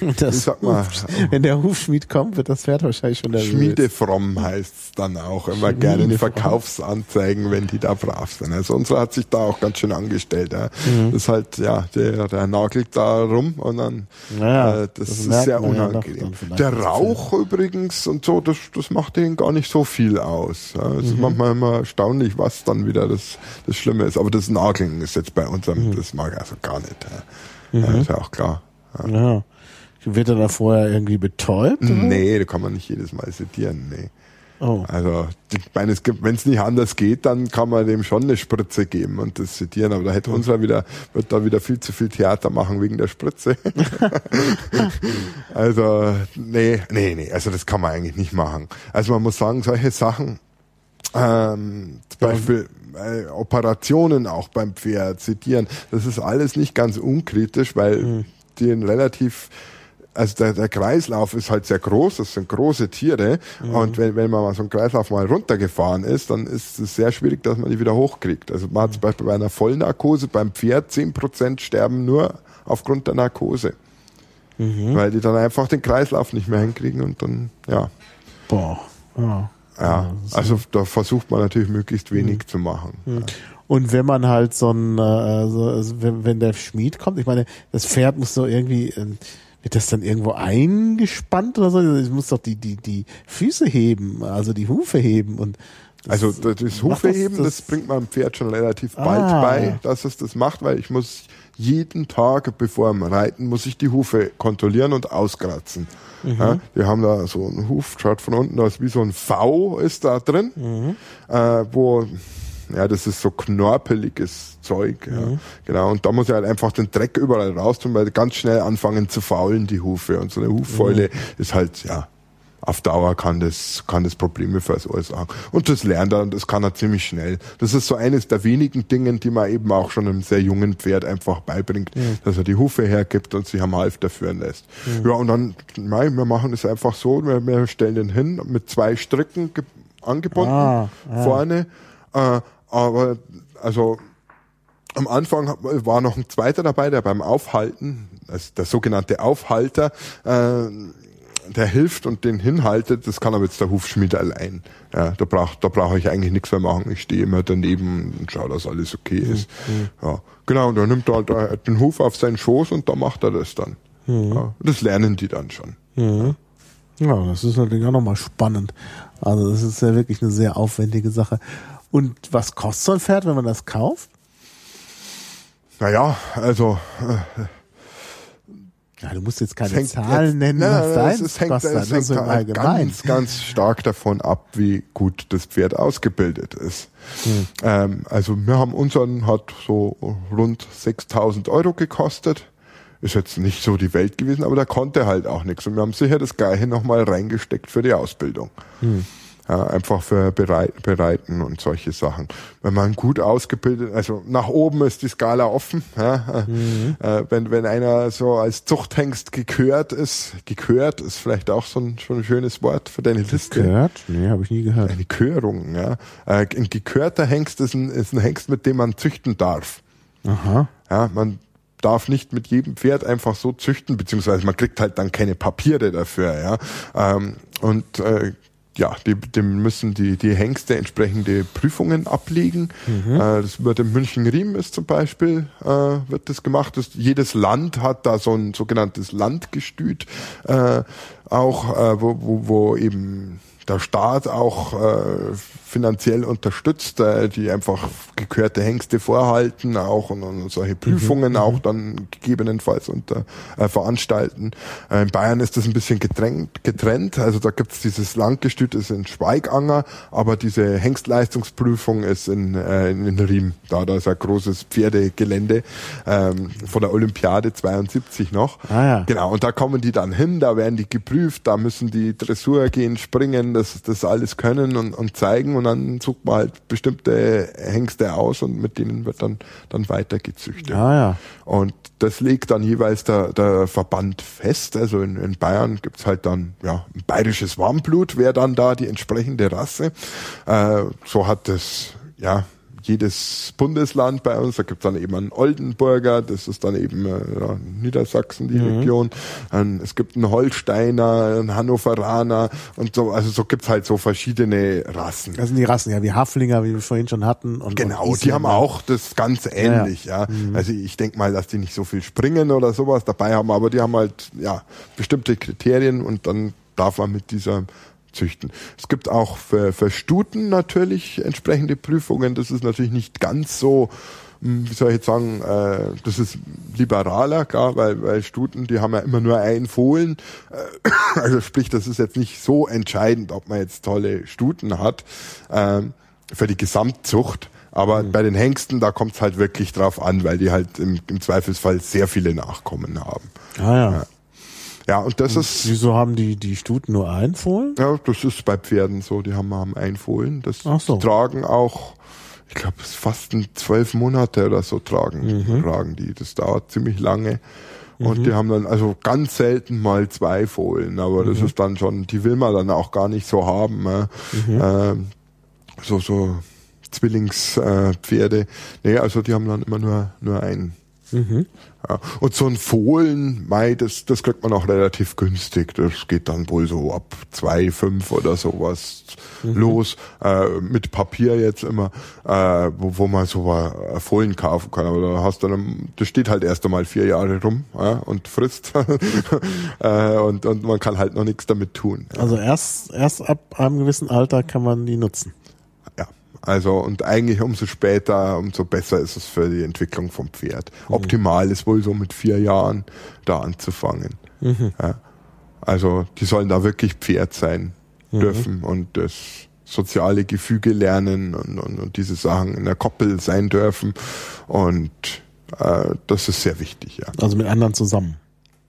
(laughs) Das sag mal, Huf, wenn der Hufschmied kommt, wird das Pferd wahrscheinlich schon nervös. Schmiedefromm heißt's dann auch immer gerne in. Verkaufsanzeigen, wenn die da brav sind. Also unsere hat sich da auch ganz schön angestellt. Ja. Mhm. Das ist halt, ja, der, der nagelt da rum und dann Naja, äh, das, das ist sehr ja unangenehm. vielleicht, der Rauch übrigens und so, das, das macht denen gar nicht so viel aus. Ja. Es Mhm. ist manchmal immer erstaunlich, was dann wieder das, das Schlimme ist. Aber das Nageln ist jetzt bei unserem, Mhm. das mag also gar nicht. Ja. Ja, ist ja auch klar. Ja. Wird er da vorher irgendwie betäubt? oder? Nee, da kann man nicht jedes Mal sedieren. Nee. Oh. Also, ich meine, es gibt, wenn es nicht anders geht, dann kann man dem schon eine Spritze geben und das sedieren, aber da hätte unserer wieder, wird da wieder viel zu viel Theater machen wegen der Spritze. (laughs) also, nee, nee, nee, also das kann man eigentlich nicht machen. Also man muss sagen, solche Sachen, ähm, zum Beispiel äh, Operationen auch beim Pferd, sedieren, das ist alles nicht ganz unkritisch, weil die ein relativ also der, der Kreislauf ist halt sehr groß, das sind große Tiere und wenn, wenn man mal so einen Kreislauf mal runtergefahren ist, dann ist es sehr schwierig, dass man die wieder hochkriegt. Also man hat zum Beispiel bei einer Vollnarkose beim Pferd 10% sterben nur aufgrund der Narkose. Weil die dann einfach den Kreislauf nicht mehr hinkriegen und dann, ja. Boah. Ja. Ja, also da versucht man natürlich möglichst wenig zu machen. Und wenn man halt so ein, äh, so, also wenn, wenn der Schmied kommt, ich meine, das Pferd muss so irgendwie, ähm, wird das dann irgendwo eingespannt oder so? Es muss doch die, die, die Füße heben, also die Hufe heben und das- Also das, das Hufeheben, das, bringt man dem Pferd schon relativ bald Ah. bei, dass es das macht, weil ich muss jeden Tag, bevor wir reiten, muss ich die Hufe kontrollieren und auskratzen. Mhm. Ja, wir haben da so einen Huf, schaut von unten aus wie so ein V ist da drin, Mhm. äh, wo ja, das ist so knorpeliges Zeug. Ja. Mhm. Genau. Und da muss ich halt einfach den Dreck überall raus tun, weil ganz schnell anfangen zu faulen, die Hufe. Und so eine Huffäule Mhm. ist halt, ja, auf Dauer kann das, kann das Probleme verursachen. Und das lernt er und das kann er ziemlich schnell. Das ist so eines der wenigen Dingen, die man eben auch schon einem sehr jungen Pferd einfach beibringt, dass er die Hufe hergibt und sich am Halfter führen lässt. Ja, und dann, mei, wir machen es einfach so, wir, wir stellen den hin mit zwei Stricken ge- angebunden Ah, ah. vorne, äh, aber, also, am Anfang war noch ein zweiter dabei, der beim Aufhalten, also der sogenannte Aufhalter, äh, der hilft und den hinhaltet, das kann aber jetzt der Hufschmied allein. Ja, da braucht, da brauche ich eigentlich nichts mehr machen. Ich stehe immer daneben und schaue, dass alles okay ist. Ja, genau, und dann nimmt er halt den Huf auf seinen Schoß und da macht er das dann. Ja, das lernen die dann schon. Ja, das ist natürlich auch nochmal spannend. Also das ist ja wirklich eine sehr aufwendige Sache. Und was kostet so ein Pferd, wenn man das kauft? Naja, also äh, Ja, du musst jetzt keine Zahlen jetzt- nennen, Nein, was deins es hängt, kostet, es hängt so im Allgemeinen. ganz, ganz stark davon ab, wie gut das Pferd ausgebildet ist. Hm. Ähm, also wir haben unseren, hat so rund 6000 Euro gekostet. Ist jetzt nicht so die Welt gewesen, aber der konnte halt auch nichts. Und wir haben sicher das Gleiche nochmal reingesteckt für die Ausbildung. Hm. Ja, einfach für Berei Bereiten und solche Sachen. Wenn man gut ausgebildet, also nach oben ist die Skala offen. Ja, Mhm. äh, wenn, wenn einer so als Zuchthengst gekürt ist, gekürt ist vielleicht auch so ein, schon ein schönes Wort für deine Liste. Gehört? Nee, habe ich nie gehört. Eine Körung, ja. Äh, ein gekörter Hengst ist ein, ist ein Hengst, mit dem man züchten darf. Aha. Ja, man darf nicht mit jedem Pferd einfach so züchten, beziehungsweise man kriegt halt dann keine Papiere dafür, ja. Ähm, und äh, ja, die, dem müssen die, die Hengste entsprechende Prüfungen ablegen. Äh, das wird im München Riem ist zum Beispiel, äh, wird das gemacht. Das, jedes Land hat da so ein sogenanntes Landgestüt, äh, auch, äh, wo, wo, wo eben der Staat auch äh, finanziell unterstützt, äh, die einfach gekörte Hengste vorhalten, auch und, und solche Prüfungen auch dann gegebenenfalls unter äh, veranstalten. Äh, in Bayern ist das ein bisschen getrennt, getrennt. also da gibt's dieses Landgestüt ist in Schweiganger, aber diese Hengstleistungsprüfung ist in, äh, in Riem. Da, da ist ein großes Pferdegelände ähm, von der Olympiade 72 noch. Ah, ja. Genau, und da kommen die dann hin, da werden die geprüft, da müssen die Dressur gehen, springen, das, das alles können und, und zeigen und dann sucht man halt bestimmte Hengste aus und mit denen wird dann, dann weiter gezüchtet. Ah ja. Und das legt dann jeweils der, der Verband fest. Also in, in Bayern gibt's halt dann ja ein bayerisches Warmblut, wäre dann da die entsprechende Rasse. Äh, so hat das ja jedes Bundesland bei uns. Da gibt's dann eben einen Oldenburger, das ist dann eben äh, ja, Niedersachsen, die Mhm. Region. Ähm, es gibt einen Holsteiner, einen Hannoveraner und so. Also so gibt's halt so verschiedene Rassen. Das sind die Rassen, ja, wie Haflinger, wie wir vorhin schon hatten. Und, Genau, und die haben auch das ganz ähnlich, ja. Mhm. Also ich denke mal, dass die nicht so viel springen oder sowas dabei haben, aber die haben halt ja bestimmte Kriterien und dann darf man mit dieser züchten. Es gibt auch für, für Stuten natürlich entsprechende Prüfungen. Das ist natürlich nicht ganz so, hm, wie soll ich jetzt sagen, äh, das ist liberaler, klar, weil, weil Stuten, die haben ja immer nur ein Fohlen. Äh, (coughs) also sprich, das ist jetzt nicht so entscheidend, ob man jetzt tolle Stuten hat ähm, für die Gesamtzucht. Aber bei den Hengsten, da kommt es halt wirklich drauf an, weil die halt im, im Zweifelsfall sehr viele Nachkommen haben. Ah, ja. Ja, und das ist Wieso haben die, die Stuten nur ein Fohlen? ja, das ist bei Pferden so. Die haben, haben ein Fohlen. Das Ach so. tragen auch, ich glaube, fast zwölf Monate oder so tragen, Mhm. tragen die. Das dauert ziemlich lange. Und die haben dann also ganz selten mal zwei Fohlen, aber das Mhm. ist dann schon, die will man dann auch gar nicht so haben. Äh, Mhm. so, so Zwillingspferde. Äh, nee, also die haben dann immer nur, nur einen. Mhm. Ja. Und so ein Fohlen, Mai, das, das kriegt man auch relativ günstig. Das geht dann wohl so ab zwei, fünf oder sowas los. Äh, mit Papier jetzt immer, äh, wo, wo man so ein Fohlen kaufen kann. Aber da hast du dann, das steht halt erst einmal vier Jahre rum ja, und frisst. (laughs) äh, und, und man kann halt noch nichts damit tun. Also erst, erst ab einem gewissen Alter kann man die nutzen. Also und eigentlich umso später, umso besser ist es für die Entwicklung vom Pferd. Optimal ist wohl so mit vier Jahren da anzufangen. Ja. Also die sollen da wirklich Pferd sein dürfen und das soziale Gefüge lernen und, und, und diese Sachen in der Koppel sein dürfen und äh, das ist sehr wichtig, ja. Also mit anderen zusammen.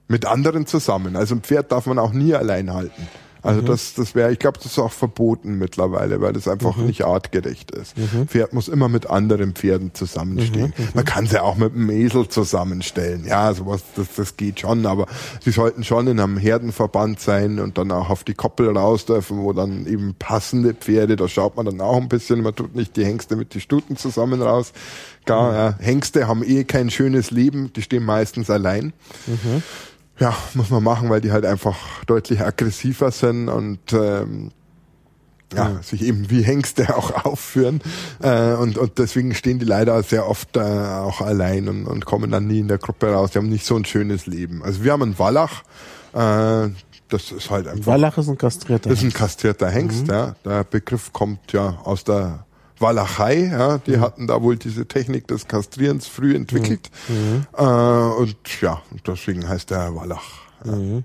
Mit anderen zusammen. Also ein Pferd darf man auch nie allein halten. Also das, das wäre, ich glaube, das ist auch verboten mittlerweile, weil das einfach nicht artgerecht ist. Pferd muss immer mit anderen Pferden zusammenstehen. Man kann sie auch mit einem Esel zusammenstellen. Ja, sowas, das, das geht schon, aber sie sollten schon in einem Herdenverband sein und dann auch auf die Koppel raus dürfen, wo dann eben passende Pferde, da schaut man dann auch ein bisschen, man tut nicht die Hengste mit die Stuten zusammen raus. Gar, ja, Hengste haben eh kein schönes Leben, die stehen meistens allein. Ja, muss man machen, weil die halt einfach deutlich aggressiver sind und ähm, ja, sich eben wie Hengste (laughs) auch aufführen. Äh, und, und deswegen stehen die leider sehr oft äh, auch allein und, und kommen dann nie in der Gruppe raus. Die haben nicht so ein schönes Leben. Also wir haben einen Wallach, äh, das ist halt einfach. Wallach ist ein kastrierter. Das ist ein kastrierter Hengst, ja. Der Begriff kommt ja aus der Walachei, ja. Die hatten da wohl diese Technik des Kastrierens früh entwickelt. Äh, und ja, deswegen heißt der Wallach. Ja.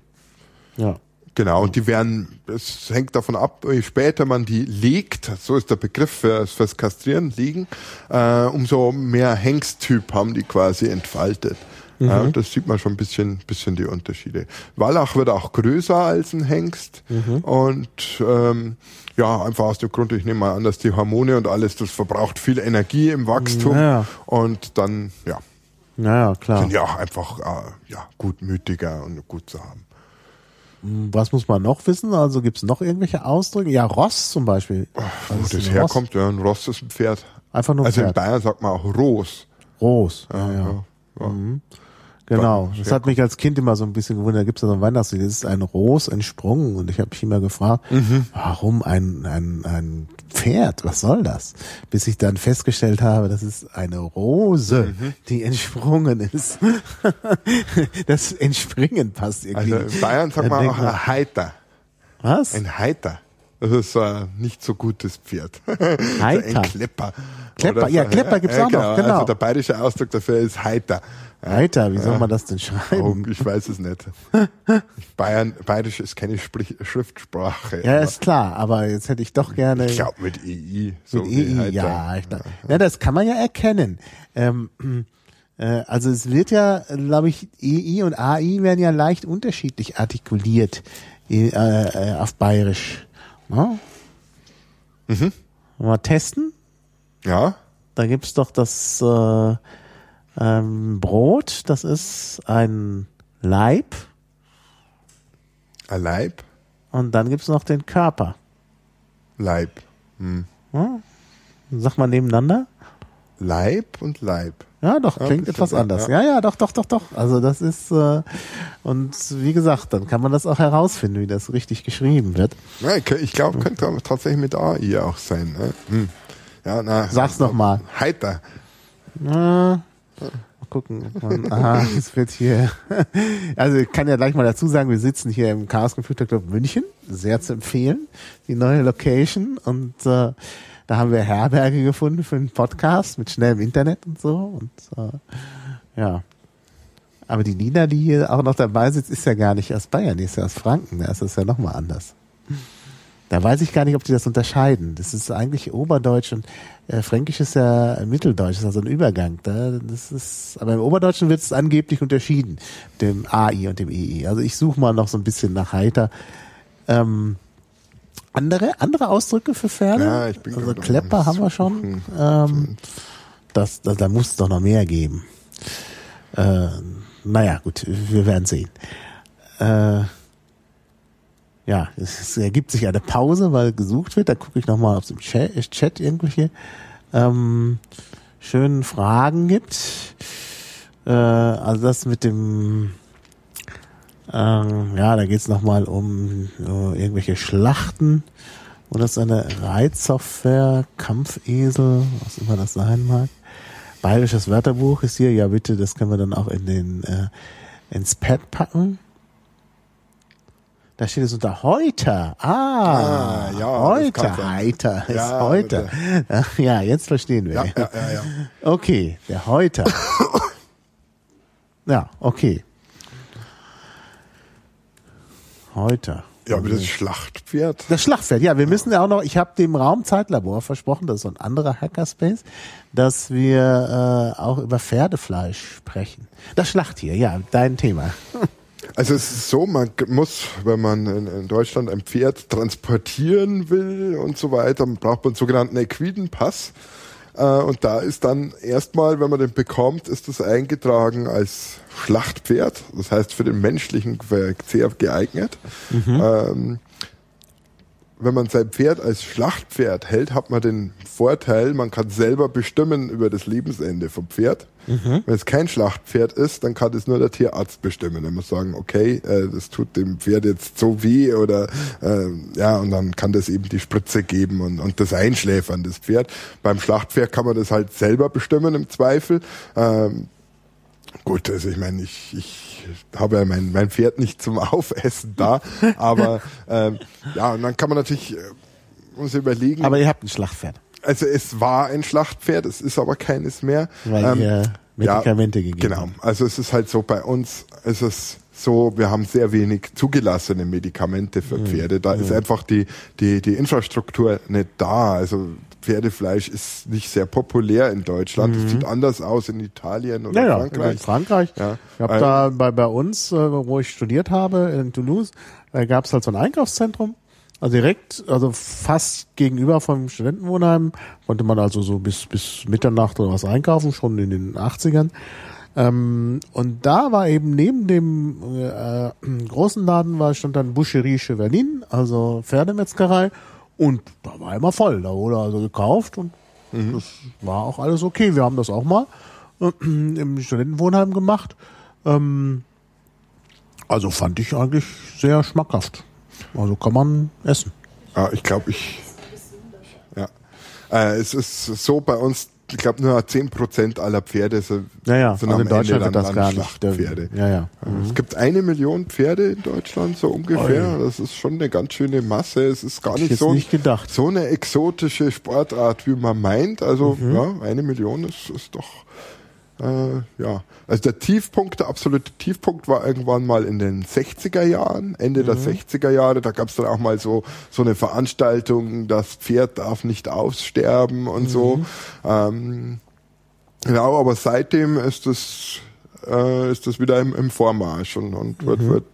ja. Genau, und die werden, es hängt davon ab, je später man die legt, so ist der Begriff für, fürs Kastrieren, liegen, äh, umso mehr Hengsttyp haben die quasi entfaltet. Ja, das sieht man schon ein bisschen, bisschen die Unterschiede. Wallach wird auch größer als ein Hengst und ähm, ja, einfach aus dem Grund, ich nehme mal an, dass die Hormone und alles, das verbraucht viel Energie im Wachstum Ja. und dann, ja, Naja, klar. sind ja auch einfach äh, ja, gutmütiger und gut zu haben. Was muss man noch wissen? Also gibt es noch irgendwelche Ausdrücke? Ja, Ross zum Beispiel. Wo Was ist das ein herkommt, ja, ein Ross ist ein Pferd. Ross? Einfach nur Also in Pferd. Bayern sagt man auch Ros. Groß. Ja, ja. Ja, ja. Genau. Ja, Das hat mich als Kind immer so ein bisschen gewundert. Da gibt es ja so ein Weihnachtslied, das ist ein Ros entsprungen. Und ich habe mich immer gefragt, Mhm. warum ein, ein, ein Pferd? Was soll das? Bis ich dann festgestellt habe, das ist eine Rose, Mhm. die entsprungen ist. (laughs) das Entspringen passt irgendwie. Also in Bayern sagt man auch ein Heiter. Was? Ein Heiter. Das ist äh, nicht so gutes Pferd. (laughs) Heiter. ein Klepper. Klepper, Oder ja, Klepper gibt's auch noch, genau. Also der bayerische Ausdruck dafür ist Heiter. Alter, wie soll man das denn Oh, schreiben? ich weiß es nicht. (laughs) Bayern, Bayerisch ist keine Sprich Schriftsprache. Ja, ist klar, aber jetzt hätte ich doch gerne. ich glaube mit EI. So Mit wie EI, ja, ich glaub, ja, das kann man ja erkennen. Ähm, (clears throat) äh, also es wird ja, glaube ich, EI und AI werden ja leicht unterschiedlich artikuliert äh, äh, auf Bayerisch. Ne? Mhm. Mal testen. Ja, Da gibt's doch das äh, ähm, Brot, das ist ein Leib ein Leib, und dann gibt's noch den Körper. Leib. Hm. Sag mal nebeneinander. Leib und Leib. Ja, doch, Ja, klingt etwas ja, anders. ja. Ja, ja, doch, doch, doch, doch. Also das ist, äh, und wie gesagt, dann kann man das auch herausfinden, wie das richtig geschrieben wird. Ja, ich glaube, könnte tatsächlich mit AI auch sein. Ne? Hm. Ja, na, Sag's noch mal. Heiter. Na, mal gucken. (laughs) aha, es wird hier. (laughs) Also ich kann ja gleich mal dazu sagen, wir sitzen hier im Chaos Computer Club München. Sehr zu empfehlen. Die neue Location. Und äh, da haben wir Herberge gefunden für einen Podcast mit schnellem Internet und so. Und äh, ja. Aber die Nina, die hier auch noch dabei sitzt, ist ja gar nicht aus Bayern, die ist ja aus Franken. Da ist es ja nochmal anders. Da weiß ich gar nicht, ob die das unterscheiden. Das ist eigentlich Oberdeutsch und äh, Fränkisch ist ja Mitteldeutsch, ist also ein Übergang. Da, das ist, aber im Oberdeutschen wird es angeblich unterschieden, dem AI und dem EI. Also ich suche mal noch so ein bisschen nach heiter. Ähm, andere, andere Ausdrücke für Pferde? Ja, ich bin also Klepper haben wir schon. Ähm, das, das, da muss es doch noch mehr geben. Äh, naja, gut, wir werden sehen. Äh, ja, es, ergibt sich eine Pause, weil gesucht wird. Da gucke ich nochmal, ob es im Chat, Chat irgendwelche ähm, schönen Fragen gibt. Äh, also das mit dem, ähm, ja, da geht es nochmal um äh, irgendwelche Schlachten. Und das ist eine Reitsoftware, Kampfesel, was immer das sein mag. Bayerisches Wörterbuch ist hier, ja bitte, das können wir dann auch in den äh, ins Pad packen. Da steht es unter heute. Ah, Ah, ja, heute, heiter ist Ja, heute. (laughs) Ja, jetzt verstehen wir. Ja, ja, ja, ja. Okay, der Häuter. ja, okay. Häuter. Ja, aber das Schlachtpferd. Das Schlachtfeld, ja, wir müssen ja auch noch, ich habe dem Raumzeitlabor versprochen, das ist so ein anderer Hackerspace, dass wir äh, auch über Pferdefleisch sprechen. Das Schlachttier, ja, dein Thema. (laughs) Also es ist so, man muss, wenn man in, Deutschland ein Pferd transportieren will und so weiter, braucht man einen sogenannten Equidenpass. Äh, und da ist dann erstmal, wenn man den bekommt, ist das eingetragen als Schlachtpferd. Das heißt für den menschlichen Ver- sehr geeignet. Ähm, wenn man sein Pferd als Schlachtpferd hält, hat man den Vorteil, man kann selber bestimmen über das Lebensende vom Pferd. Wenn es kein Schlachtpferd ist, dann kann es nur der Tierarzt bestimmen. Er muss sagen, okay, äh, das tut dem Pferd jetzt so weh oder äh, ja, und dann kann das eben die Spritze geben und, und das Einschläfern des Pferd. Beim Schlachtpferd kann man das halt selber bestimmen im Zweifel. Ähm, Gut, also ich meine, ich, ich habe ja mein, mein Pferd nicht zum (laughs) Aufessen da, aber ähm, ja, und dann kann man natürlich äh, uns überlegen, Aber ihr habt ein Schlachtpferd, also es war ein Schlachtpferd, es ist aber keines mehr. weil Ähm, ihr Medikamente ja, gegeben Genau, also es ist halt so, bei uns ist es so, wir haben sehr wenig zugelassene Medikamente für Mhm. Pferde. Da ist einfach die, die, die Infrastruktur nicht da. Also Pferdefleisch ist nicht sehr populär in Deutschland. Es sieht anders aus in Italien oder Mhm. Ja, ja, Frankreich. in Frankreich. Ja. Ich habe Ähm, da bei, bei uns, äh, wo ich studiert habe, in Toulouse, da gab es halt so ein Einkaufszentrum. Also direkt, also fast gegenüber vom Studentenwohnheim, konnte man also so bis, bis Mitternacht oder was einkaufen, schon in den 80ern. Ähm, und da war eben neben dem äh, großen Laden war stand dann Boucherie Chevelin, also Pferdemetzgerei. Und da war immer voll. Da wurde also gekauft und das war auch alles okay. Wir haben das auch mal äh, (clears throat) im Studentenwohnheim gemacht. Ähm, also fand ich eigentlich sehr schmackhaft. Also kann man essen. Ja, ich glaube, ich. Ja. Äh, es ist so bei uns, ich glaube, nur 10% aller Pferde sind, Ja, ja, sind also am in Deutschland Ende dann, das gar nicht. Schlachtpferde. Ja, ja. Es gibt eine Million Pferde in Deutschland, so ungefähr. Das ist schon eine ganz schöne Masse. Es ist gar ich nicht so, nicht so eine exotische Sportart, wie man meint. Also, Mhm. ja, eine Million ist, ist doch, äh, ja. Also der Tiefpunkt, der absolute Tiefpunkt war irgendwann mal in den 60er Jahren, Ende der Mhm. 60er Jahre. Da gab es dann auch mal so, so eine Veranstaltung, das Pferd darf nicht aussterben und so. Mhm. Ähm, Genau, aber seitdem ist das, äh, ist das wieder im, im Vormarsch und, und wird, Mhm. wird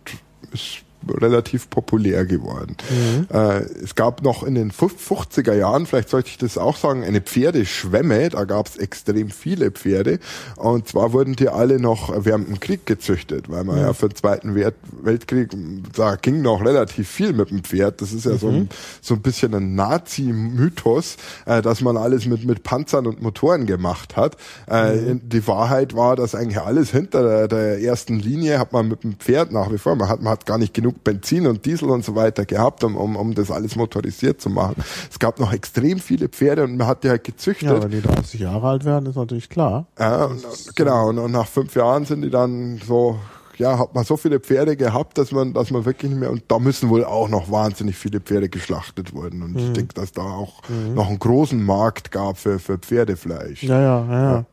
ist relativ populär geworden. Mhm. Äh, es gab noch in den 50er Jahren, vielleicht sollte ich das auch sagen, eine Pferdeschwemme. Da gab es extrem viele Pferde. Und zwar wurden die alle noch während dem Krieg gezüchtet, weil man mhm. ja für den Zweiten Weltkrieg, da ging noch relativ viel mit dem Pferd. Das ist ja mhm. so, ein, so ein bisschen ein Nazi-Mythos, äh, dass man alles mit, mit Panzern und Motoren gemacht hat. Äh, mhm. Die Wahrheit war, dass eigentlich alles hinter der, der ersten Linie hat man mit dem Pferd nach wie vor. Man hat, man hat gar nicht genug genug Benzin und Diesel und so weiter gehabt, um, um, um das alles motorisiert zu machen. Es gab noch extrem viele Pferde und man hat die halt gezüchtet. Ja, wenn die 30 Jahre alt werden, ist natürlich klar. Ja, und, genau. Und, und nach fünf Jahren sind die dann so ja, hat man so viele Pferde gehabt, dass man, dass man wirklich nicht mehr, und da müssen wohl auch noch wahnsinnig viele Pferde geschlachtet worden. Und mhm. ich denke, dass da auch mhm. noch einen großen Markt gab für, für Pferdefleisch. Ja, ja. Ja. ja.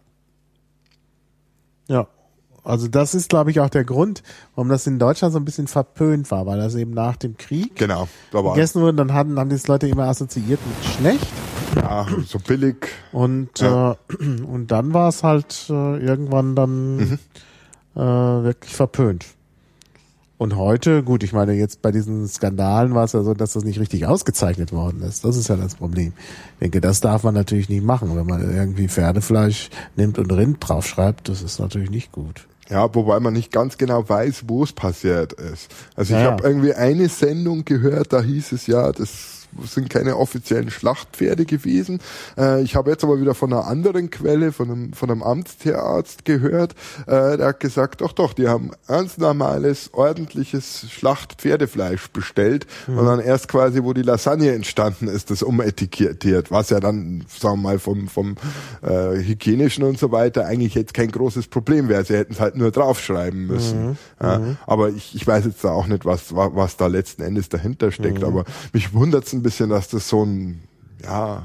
Also das ist, glaube ich, auch der Grund, warum das in Deutschland so ein bisschen verpönt war, weil das eben nach dem Krieg genau, gegessen wurde. Dann haben, haben die Leute immer assoziiert mit schlecht. Ja, so billig. Und, ja. äh, (clears throat) und dann war es halt äh, irgendwann dann mhm. äh, wirklich verpönt. Und heute, gut, ich meine, jetzt bei diesen Skandalen war es ja so, dass das nicht richtig ausgezeichnet worden ist. Das ist ja das Problem. Ich denke, das darf man natürlich nicht machen, wenn man irgendwie Pferdefleisch nimmt und Rind draufschreibt. Das ist natürlich nicht gut. Ja, wobei man nicht ganz genau weiß, wo es passiert ist. Also ich ja, habe irgendwie eine Sendung gehört, da hieß es ja, das sind keine offiziellen Schlachtpferde gewesen. Äh, ich habe jetzt aber wieder von einer anderen Quelle, von einem, von einem Amtstierarzt gehört, äh, der hat gesagt, doch, doch, die haben ganz normales, ordentliches Schlachtpferdefleisch bestellt mhm. und dann erst quasi, wo die Lasagne entstanden ist, das umetikettiert, was ja dann, sagen wir mal, vom, vom äh, hygienischen und so weiter eigentlich jetzt kein großes Problem wäre. Sie hätten es halt nur draufschreiben müssen. Mhm. Ja, mhm. aber ich, ich weiß jetzt da auch nicht, was, was da letzten Endes dahinter steckt, mhm. aber mich wundert es ein bisschen, dass das so ein, ja,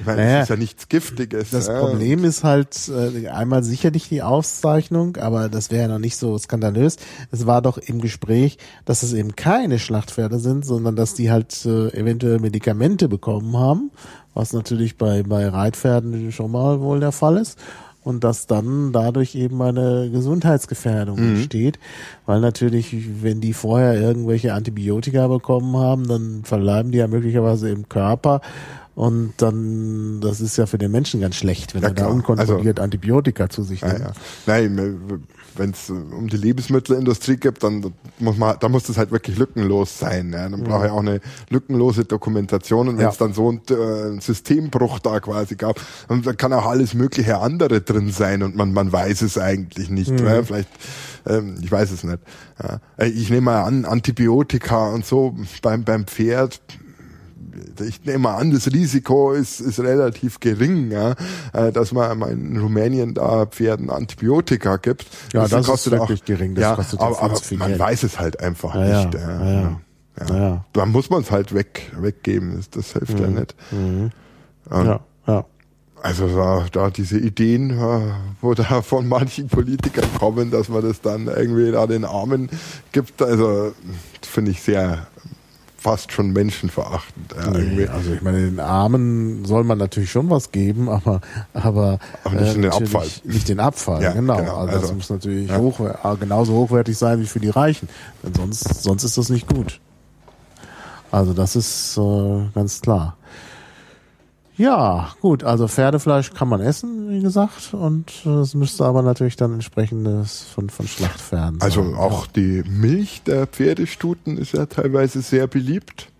ich meine, naja, das ist ja nichts Giftiges. Das ja. Problem ist halt äh, einmal sicherlich die Auszeichnung, aber das wäre ja noch nicht so skandalös. Es war doch im Gespräch, dass es eben keine Schlachtpferde sind, sondern dass die halt äh, eventuell Medikamente bekommen haben, was natürlich bei, bei Reitpferden schon mal wohl der Fall ist und dass dann dadurch eben eine Gesundheitsgefährdung mhm. entsteht, weil natürlich, wenn die vorher irgendwelche Antibiotika bekommen haben, dann verbleiben die ja möglicherweise im Körper und dann, das ist ja für den Menschen ganz schlecht, wenn ja, er da unkontrolliert also, Antibiotika zu sich nimmt. Ja, ja. Nein, wenn es um die Lebensmittelindustrie geht, dann muss man, da muss das halt wirklich lückenlos sein. Ja. Dann mhm. brauche ich auch eine lückenlose Dokumentation. Und wenn es ja. dann so ein, äh, Systembruch da quasi gab, dann kann auch alles mögliche andere drin sein und man, man weiß es eigentlich nicht. Mhm. Ja. Vielleicht, ähm, ich weiß es nicht. Ja. Äh, ich nehme mal an, Antibiotika und so beim, beim Pferd, ich nehme an, das Risiko ist, ist relativ gering, ja, äh, dass man in Rumänien da Pferden Antibiotika gibt. Ja, das, das ist wirklich auch, gering. Das ja, kostet aber, aber man Geld. weiß es halt einfach ja, nicht. Ja, ja, ja. Ja. ja. Dann muss man es halt weg, weggeben. Das, das hilft mhm. ja nicht. Mhm. ja, ja. Also da, da diese Ideen, äh, wo da von manchen Politikern kommen, dass man das dann irgendwie da den Armen gibt, also finde ich sehr fast schon menschenverachtend. Ja, nee, also ich meine, den Armen soll man natürlich schon was geben, (laughs) aber aber, aber nicht äh, den Abfall. Nicht den Abfall, ja, genau. genau. Also, also, das muss natürlich ja. hoch, äh, genauso hochwertig sein wie für die Reichen. Denn sonst, sonst ist das nicht gut. Also das ist äh, ganz klar. Ja, gut, also Pferdefleisch kann man essen, wie gesagt, und es müsste aber natürlich dann entsprechendes von, von Schlachtpferden also sein. Also auch die Milch der Pferdestuten ist ja teilweise sehr beliebt.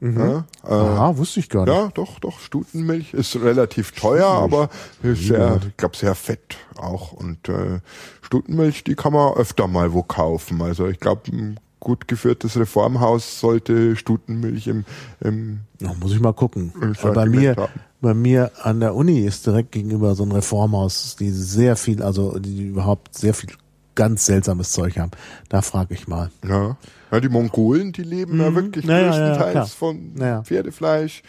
Mhm. Ja, äh, Aha, wusste ich gar nicht. Ja, doch, doch, Stutenmilch ist relativ teuer, aber ist sehr, ich glaube, sehr fett auch. Und äh, Stutenmilch, die kann man öfter mal wo kaufen. Also ich glaube, gut geführtes Reformhaus sollte Stutenmilch im, im ja, muss ich mal gucken. bei mir, haben. bei mir an der Uni ist direkt gegenüber so ein Reformhaus, die sehr viel, also die überhaupt sehr viel ganz seltsames Zeug haben. Da frage ich mal. Ja. ja, die Mongolen, die leben mhm. ja wirklich naja, größtenteils ja, von naja. Pferdefleisch,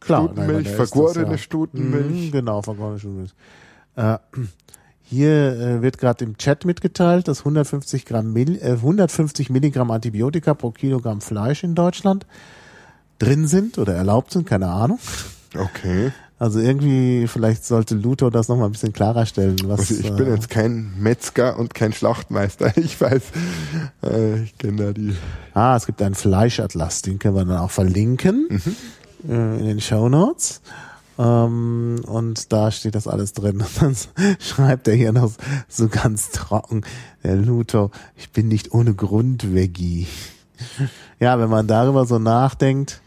klar, Stutenmilch, vergorene ja. Stutenmilch. Mhm, genau, vergorene Stutenmilch. Äh, hier äh, wird gerade im Chat mitgeteilt, dass 150, Gramm Mil äh, 150 Milligramm Antibiotika pro Kilogramm Fleisch in Deutschland drin sind oder erlaubt sind, keine Ahnung. Okay. Also irgendwie, vielleicht sollte Luthor das nochmal ein bisschen klarer stellen. Was, also ich bin äh, jetzt kein Metzger und kein Schlachtmeister. (laughs) Ich weiß, äh, ich kenne da die. Ah, es gibt einen Fleischatlas, den können wir dann auch verlinken Mhm. äh, in den Show Notes. Ähm, und da steht das alles drin. Und dann (laughs) schreibt er hier noch so ganz trocken, der Luthor, ich bin nicht ohne Grund Veggie. Ja, wenn man darüber so nachdenkt,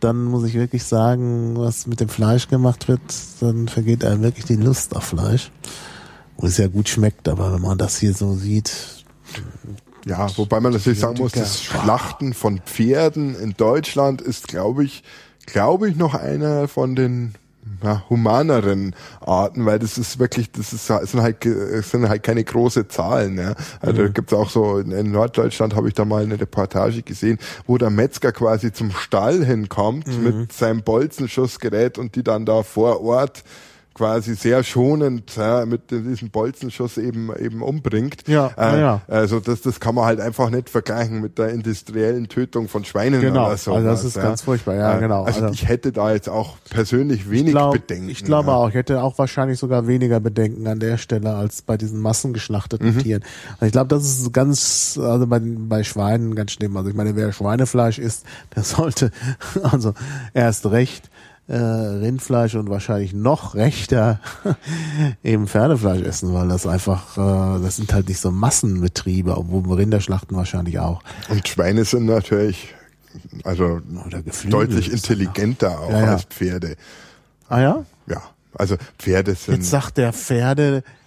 dann muss ich wirklich sagen, was mit dem Fleisch gemacht wird, dann vergeht einem wirklich die Lust auf Fleisch. Und es ja gut schmeckt, aber wenn man das hier so sieht, Ja, wobei man natürlich sagen muss, das. Schlachten von Pferden in Deutschland ist, glaube ich, glaube ich, noch einer von den ja, humaneren Arten, weil das ist wirklich, das ist, sind halt, sind halt keine große Zahlen. Ja. Also da gibt's auch so, in, in Norddeutschland habe ich da mal eine Reportage gesehen, wo der Metzger quasi zum Stall hinkommt mit seinem Bolzenschussgerät und die dann da vor Ort quasi sehr schonend ja, mit diesem Bolzenschuss eben eben umbringt. Ja, äh, ja, ja. Also das, das kann man halt einfach nicht vergleichen mit der industriellen Tötung von Schweinen Genau, oder so. also das ist ganz furchtbar, ja, genau. Also, Also- ich hätte da jetzt auch persönlich wenig glaub, Bedenken. Ich glaube ja. auch, ich hätte auch wahrscheinlich sogar weniger Bedenken an der Stelle als bei diesen massengeschlachteten Mhm. Tieren. Und ich glaube, das ist ganz, also bei, bei Schweinen ganz schlimm. Also ich meine, wer Schweinefleisch isst, der (laughs) sollte also erst recht äh, Rindfleisch und wahrscheinlich noch rechter (laughs) eben Pferdefleisch essen, weil das einfach, äh, das sind halt nicht so Massenbetriebe, obwohl Rinderschlachten wahrscheinlich auch. Und Schweine sind natürlich also deutlich intelligenter auch Ja, ja. als Pferde. Ah ja? Ja, also Pferde sind. Jetzt sagt der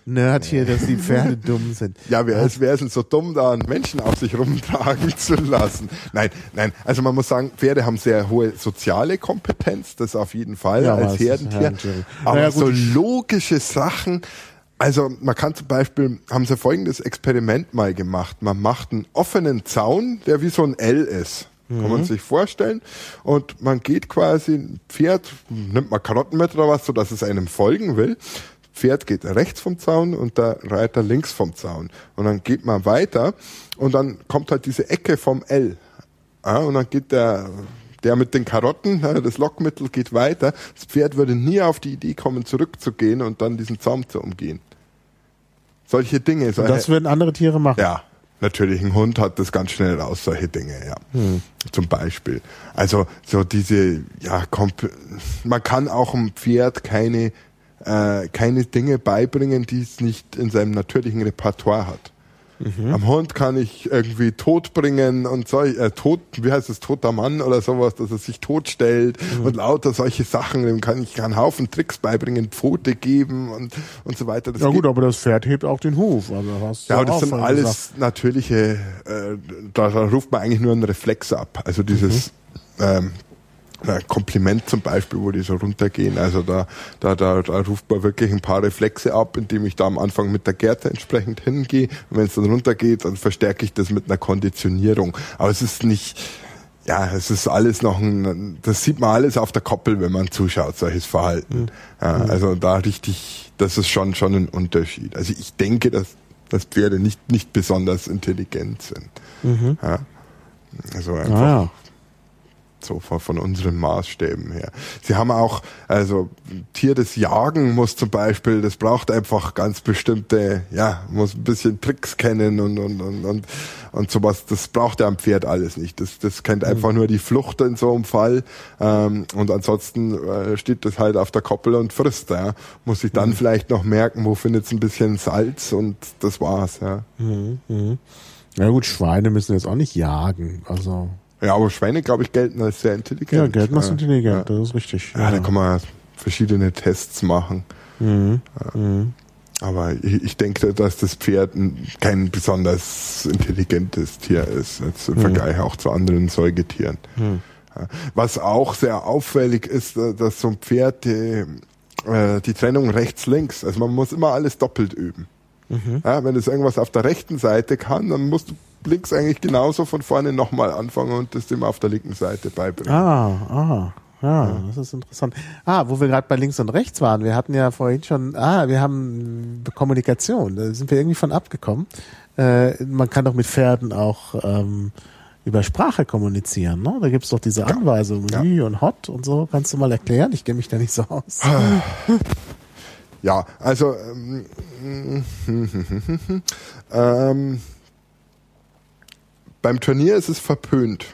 Pferde-Nerd hier, dass die Pferde (laughs) dumm sind. Ja, wer ist, wer ist denn so dumm, da einen Menschen auf sich rumtragen (laughs) zu lassen? Nein, nein, also man muss sagen, Pferde haben sehr hohe soziale Kompetenz, das auf jeden Fall Ja, als Herdentier. Aber gut, so logische Sachen, also man kann zum Beispiel, haben sie folgendes Experiment mal gemacht. Man macht einen offenen Zaun, der wie so ein L ist. Kann Mhm. man sich vorstellen. Und man geht quasi, ein Pferd, nimmt man Karotten mit oder was, so dass es einem folgen will. Pferd geht rechts vom Zaun und der Reiter links vom Zaun. Und dann geht man weiter und dann kommt halt diese Ecke vom L. Ja, und dann geht der, der mit den Karotten, ja, das Lockmittel geht weiter. Das Pferd würde nie auf die Idee kommen, zurückzugehen und dann diesen Zaun zu umgehen. Solche Dinge. Und solche- das würden andere Tiere machen. ja, natürlich, ein Hund hat das ganz schnell raus, solche Dinge, ja. Zum Beispiel. Also so diese, ja, komp man kann auch einem Pferd keine, äh, keine Dinge beibringen, die es nicht in seinem natürlichen Repertoire hat. Am Hund kann ich irgendwie tot bringen und so, äh, tot, wie heißt es, toter Mann oder sowas, dass er sich totstellt und lauter solche Sachen, dem kann ich einen Haufen Tricks beibringen, Pfote geben und, und so weiter. Das Ja gut, aber das Pferd hebt auch den Huf. Also hast ja, aber das sind alles gesagt. natürliche, äh, da, da ruft man eigentlich nur einen Reflex ab. Also dieses ähm, äh, Kompliment zum Beispiel, wo die so runtergehen. Also da, da, da, da ruft man wirklich ein paar Reflexe ab, indem ich da am Anfang mit der Gerte entsprechend hingehe. Und wenn es dann runtergeht, dann verstärke ich das mit einer Konditionierung. Aber es ist nicht, ja, es ist alles noch ein, das sieht man alles auf der Koppel, wenn man zuschaut, solches Verhalten. Ja, also da richtig, das ist schon, schon ein Unterschied. Also ich denke, dass, dass Pferde nicht, nicht besonders intelligent sind. Ja. Also einfach Ah, ja. So von, von unseren Maßstäben her. Sie haben auch, also Tier des Jagen muss zum Beispiel, das braucht einfach ganz bestimmte, ja, muss ein bisschen Tricks kennen und und und und, und sowas. Das braucht ja am Pferd alles nicht. Das das kennt einfach nur die Flucht in so einem Fall ähm, und ansonsten äh, steht das halt auf der Koppel und frisst. Ja. Muss sich dann vielleicht noch merken, wo findet es ein bisschen Salz und das war's. Ja. Ja gut, Schweine müssen jetzt auch nicht jagen. Also Ja, aber Schweine, glaube ich, gelten als sehr intelligent. ja, macht Ja. intelligent, das ist richtig. Ja, da kann man verschiedene Tests machen. Ja. Aber ich, ich denke, dass das Pferd ein- kein besonders intelligentes Tier ist, jetzt im Vergleich auch zu anderen Säugetieren. Ja. Was auch sehr auffällig ist, äh, dass so ein Pferd die, äh, die Trennung rechts-links, also man muss immer alles doppelt üben. Ja, wenn es irgendwas auf der rechten Seite kann, dann musst du links eigentlich genauso von vorne nochmal anfangen und das immer auf der linken Seite beibringen. Ah, ah. Ja, das ist interessant. Ah, wo wir gerade bei links und rechts waren, wir hatten ja vorhin schon, ah, wir haben Kommunikation, da sind wir irgendwie von abgekommen. Äh, man kann doch mit Pferden auch ähm, über Sprache kommunizieren. Ne? Da gibt's doch diese Anweisungen, Ja. Und Hot und so. Kannst du mal erklären? Ich kenne mich da nicht so aus. Ja, also ähm, (laughs) ähm, beim Turnier ist es verpönt.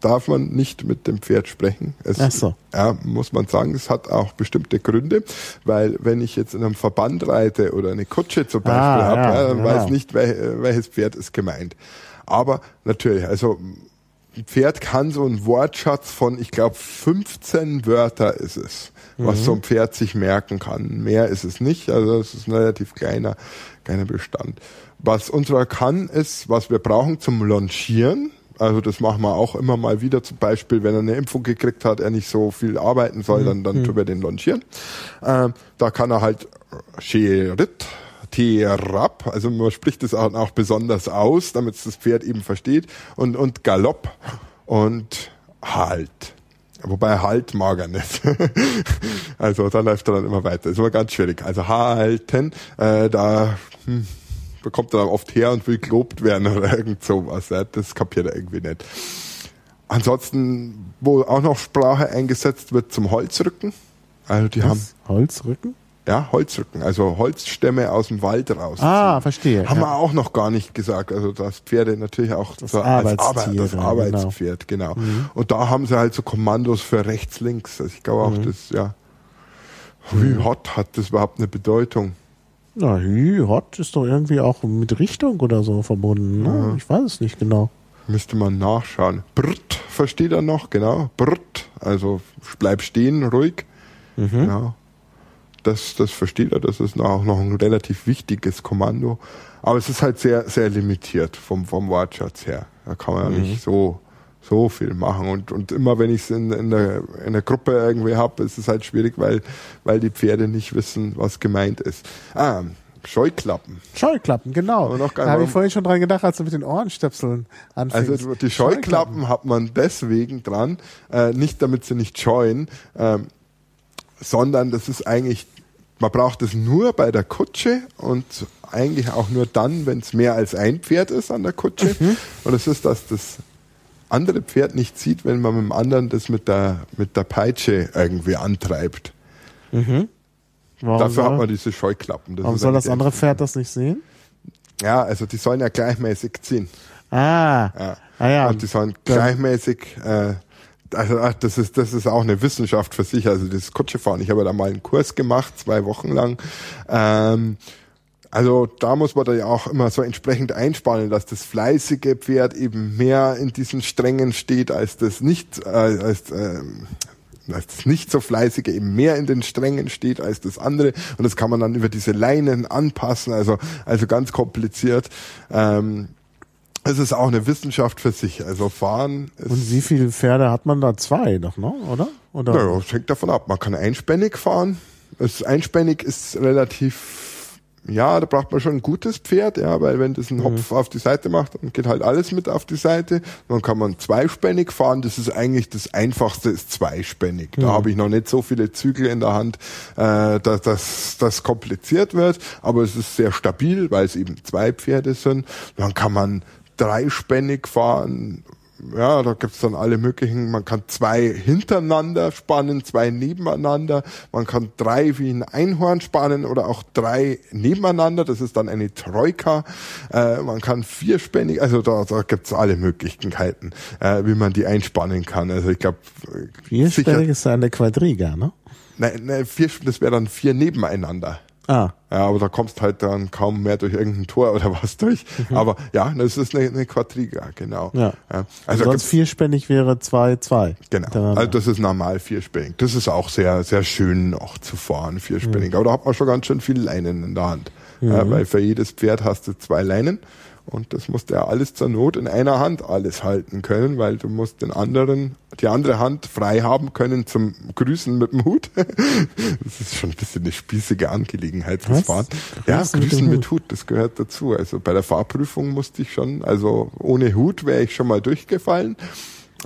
Darf man nicht mit dem Pferd sprechen. Es, Ach so. Ja, muss man sagen, es hat auch bestimmte Gründe, weil wenn ich jetzt in einem Verband reite oder eine Kutsche zum Beispiel Ah, habe, ja, ja, dann genau. weiß ich nicht, wel, welches Pferd ist gemeint. Aber natürlich, also ein Pferd kann so einen Wortschatz von, ich glaube, 15 Wörter ist es, was so ein Pferd sich merken kann. Mehr ist es nicht, also es ist ein relativ kleiner, kleiner Bestand. Was unserer kann, ist, was wir brauchen zum Longieren. Also das machen wir auch immer mal wieder, zum Beispiel, wenn er eine Impfung gekriegt hat, er nicht so viel arbeiten soll, dann, dann tun wir den longieren. Ähm, da kann er halt Sherit, Terab, also man spricht es auch, besonders aus, damit es das Pferd eben versteht, und, und Galopp und Halt. Wobei Halt mag er nicht. (laughs) also da läuft er dann immer weiter. Ist immer ganz schwierig. Also halten, äh, da hm, bekommt er dann oft her und will gelobt werden oder (laughs) irgend sowas. Das kapiert er irgendwie nicht. Ansonsten, wo auch noch Sprache eingesetzt wird zum Holzrücken. Also die haben Was? Holzrücken? ja, Holzrücken, also Holzstämme aus dem Wald raus. Ah, verstehe. Haben ja. wir auch noch gar nicht gesagt. Also das Pferde natürlich auch Das so als Arbeitstier Arbeit, das dann, Arbeitspferd, genau. Und da haben sie halt so Kommandos für rechts, links. Also ich glaube auch, das, ja. Wie hot hat das überhaupt eine Bedeutung? Na, Hü, Hot ist doch irgendwie auch mit Richtung oder so verbunden. Ne? Ich weiß es nicht genau. Müsste man nachschauen. Brrt versteht er noch, genau. Brrt, also bleib stehen, ruhig. Genau. Das, das versteht er, das ist auch noch ein relativ wichtiges Kommando. Aber es ist halt sehr, sehr limitiert vom, vom Wortschatz her. Da kann man ja nicht so, so viel machen. Und, und immer wenn ich es in, in, der, in der Gruppe irgendwie habe, ist es halt schwierig, weil, weil die Pferde nicht wissen, was gemeint ist. Ah, Scheuklappen. Scheuklappen, genau. Da habe ich vorhin schon dran gedacht, als du mit den Ohrenstöpseln anfängst. Also die Scheuklappen hat man deswegen dran, äh, nicht damit sie nicht scheuen, ähm, sondern das ist eigentlich, man braucht es nur bei der Kutsche und eigentlich auch nur dann, wenn es mehr als ein Pferd ist an der Kutsche. Und das ist, dass das andere Pferd nicht sieht, wenn man mit dem anderen das mit der, mit der Peitsche irgendwie antreibt. Warum Dafür soll, hat man diese Scheuklappen. Das warum soll das andere der- Pferd das nicht sehen? Ja, also die sollen ja gleichmäßig ziehen. Ah, Ja. ah ja. Und die sollen gleichmäßig, äh, also ach, das ist das ist auch eine Wissenschaft für sich. Also das Kutschefahren. Ich habe da mal einen Kurs gemacht, zwei Wochen lang. Ähm, also da muss man da ja auch immer so entsprechend einspannen, dass das fleißige Pferd eben mehr in diesen Strängen steht als das nicht, äh, als, ähm, als das nicht so fleißige eben mehr in den Strängen steht als das andere. Und das kann man dann über diese Leinen anpassen. Also also ganz kompliziert. Ähm, es ist auch eine Wissenschaft für sich. Also fahren ist Und wie viele Pferde hat man da? Zwei doch, ne? Oder? Oder? naja, das hängt davon ab. Man kann einspännig fahren. Das einspännig ist relativ, ja, da braucht man schon ein gutes Pferd, ja, weil wenn das einen Hopf auf die Seite macht, dann geht halt alles mit auf die Seite. Dann kann man zweispännig fahren. Das ist eigentlich das Einfachste, ist zweispännig. Da habe ich noch nicht so viele Zügel in der Hand, äh, dass das, das kompliziert wird. Aber es ist sehr stabil, weil es eben zwei Pferde sind. Dann kann man dreispännig fahren ja, da gibt's dann alle möglichen, man kann zwei hintereinander spannen, zwei nebeneinander, man kann drei wie ein Einhorn spannen oder auch drei nebeneinander, das ist dann eine Troika, äh, man kann vierspännig, also da, da gibt's alle Möglichkeiten, äh, wie man die einspannen kann. Also ich glaube, Vierspännig ist ja eine Quadriga, ne? nein, nein, vier, das wäre dann vier nebeneinander. Ah, Ja, aber da kommst halt dann kaum mehr durch irgendein Tor oder (laughs) was durch. Aber ja, das ist eine, eine Quadriga, genau. Mhm. ja. Also Also sonst vierspännig wäre zwei, zwei. Genau. hintereinander. Also das ist normal vierspännig. Das ist auch sehr, sehr schön auch zu fahren, vierspännig. Aber da hat man schon ganz schön viele Leinen in der Hand. Ja, weil für jedes Pferd hast du zwei Leinen. Und das musst du ja alles zur Not in einer Hand alles halten können, weil du musst den anderen, die andere Hand frei haben können zum Grüßen mit dem Hut. (laughs) Das ist schon ein bisschen eine spießige Angelegenheit, das? Fahren. Ja, Grüßen mit mit Hut, das gehört dazu. Also bei der Fahrprüfung musste ich schon, also ohne Hut wäre ich schon mal durchgefallen.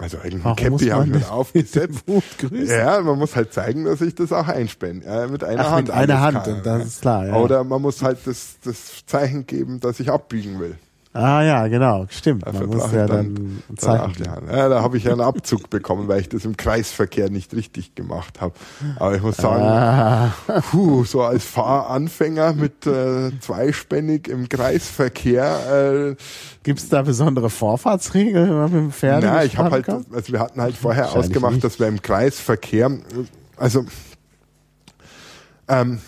Also irgendein Warum muss Käppi habe ich man mir aufgesetzt. (laughs) Ja, man muss halt zeigen, dass ich das auch einspänne. Ja, mit einer Ach, Hand. mit einer Hand, kann, und das ist klar, ja. Oder man muss halt das, das Zeichen geben, dass ich abbiegen will. Ah ja, genau, stimmt. Man muss ja dann, dann Zeichen. Ja, da habe ich ja einen Abzug (laughs) bekommen, weil ich das im Kreisverkehr nicht richtig gemacht habe. Aber ich muss sagen, Ah, (laughs) puh, so als Fahranfänger mit äh, zweispännig im Kreisverkehr, äh, gibt's da besondere Vorfahrtsregeln, wenn man mit dem Pferd na, ich habe halt, also wir hatten halt vorher ausgemacht, nicht. dass wir im Kreisverkehr, also ähm,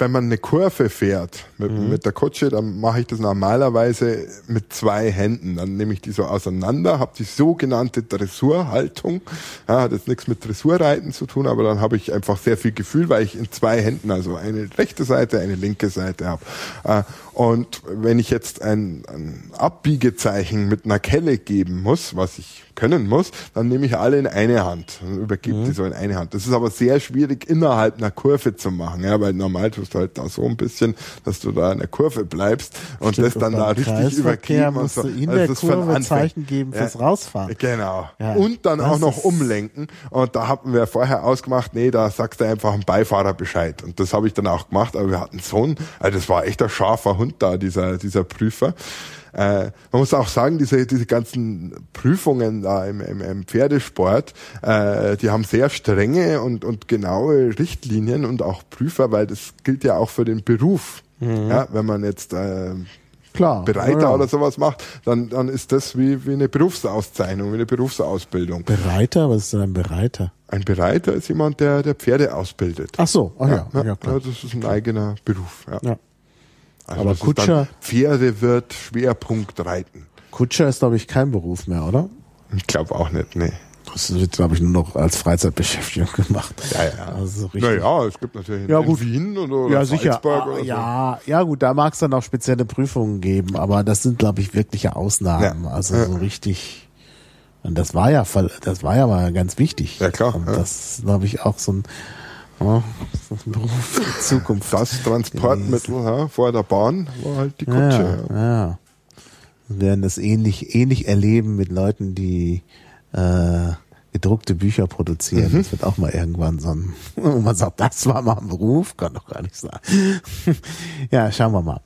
wenn man eine Kurve fährt mit, Mhm. mit der Kutsche, dann mache ich das normalerweise mit zwei Händen. Dann nehme ich die so auseinander, habe die sogenannte Dressurhaltung. Ja, hat jetzt nichts mit Dressurreiten zu tun, aber dann habe ich einfach sehr viel Gefühl, weil ich in zwei Händen, also eine rechte Seite, eine linke Seite habe. Äh, und wenn ich jetzt ein, ein Abbiegezeichen mit einer Kelle geben muss, was ich können muss, dann nehme ich alle in eine Hand und übergebe Mhm. die so in eine Hand. Das ist aber sehr schwierig innerhalb einer Kurve zu machen, ja, weil normal tust du halt da so ein bisschen, dass du da in der Kurve bleibst und Stimmt, das dann und da richtig übergeben und musst so. du in Also der Kurve. Zeichen geben fürs Ja. Rausfahren. Genau. Ja, und dann das auch noch umlenken. Und da hatten wir vorher ausgemacht, nee, da sagst du einfach dem Beifahrer Bescheid. Und das habe ich dann auch gemacht. Aber wir hatten so einen, also das war echt ein scharfer Hund da, dieser, dieser Prüfer. Äh, man muss auch sagen, diese, diese ganzen Prüfungen da im, im, im Pferdesport, äh, die haben sehr strenge und, und genaue Richtlinien und auch Prüfer, weil das gilt ja auch für den Beruf. Ja, wenn man jetzt äh, Klar. Bereiter ja, oder sowas macht, dann, dann ist das wie, wie eine Berufsauszeichnung, wie eine Berufsausbildung. Bereiter? Was ist denn ein Bereiter? Ein Bereiter ist jemand, der, der Pferde ausbildet. Ach so, ach ja, ja, ja, klar. das ist ein eigener Beruf. Ja. Also Aber Kutscher- dann Pferdewirt, Schwerpunkt Reiten. Kutscher ist, glaube ich, kein Beruf mehr, oder? Ich glaube auch nicht, nee. Das wird, glaube ich, nur noch als Freizeitbeschäftigung (laughs) gemacht. Ja, ja. Also so richtig. Naja, es gibt natürlich Ja, in gut. Wien oder, oder ja, sicher. Ah, oder so. ja, ja, gut, da mag es dann auch spezielle Prüfungen geben, aber das sind, glaube ich, wirkliche Ausnahmen. Ja. Also Ja. so richtig. Und das war ja, das war ja mal ganz wichtig. Ja, klar, Und das glaube ich, auch so ein, ja, ein Beruf (laughs) die Zukunft. Das Transportmittel ja, vor der Bahn war halt die Kutsche. Ja. ja. Wir werden das ähnlich, ähnlich erleben mit Leuten, die äh, gedruckte Bücher produzieren. Mhm. Das wird auch mal irgendwann so ein, (laughs) wo man sagt, das war mal ein Beruf, kann doch gar nicht sein. (laughs) ja, schauen wir mal.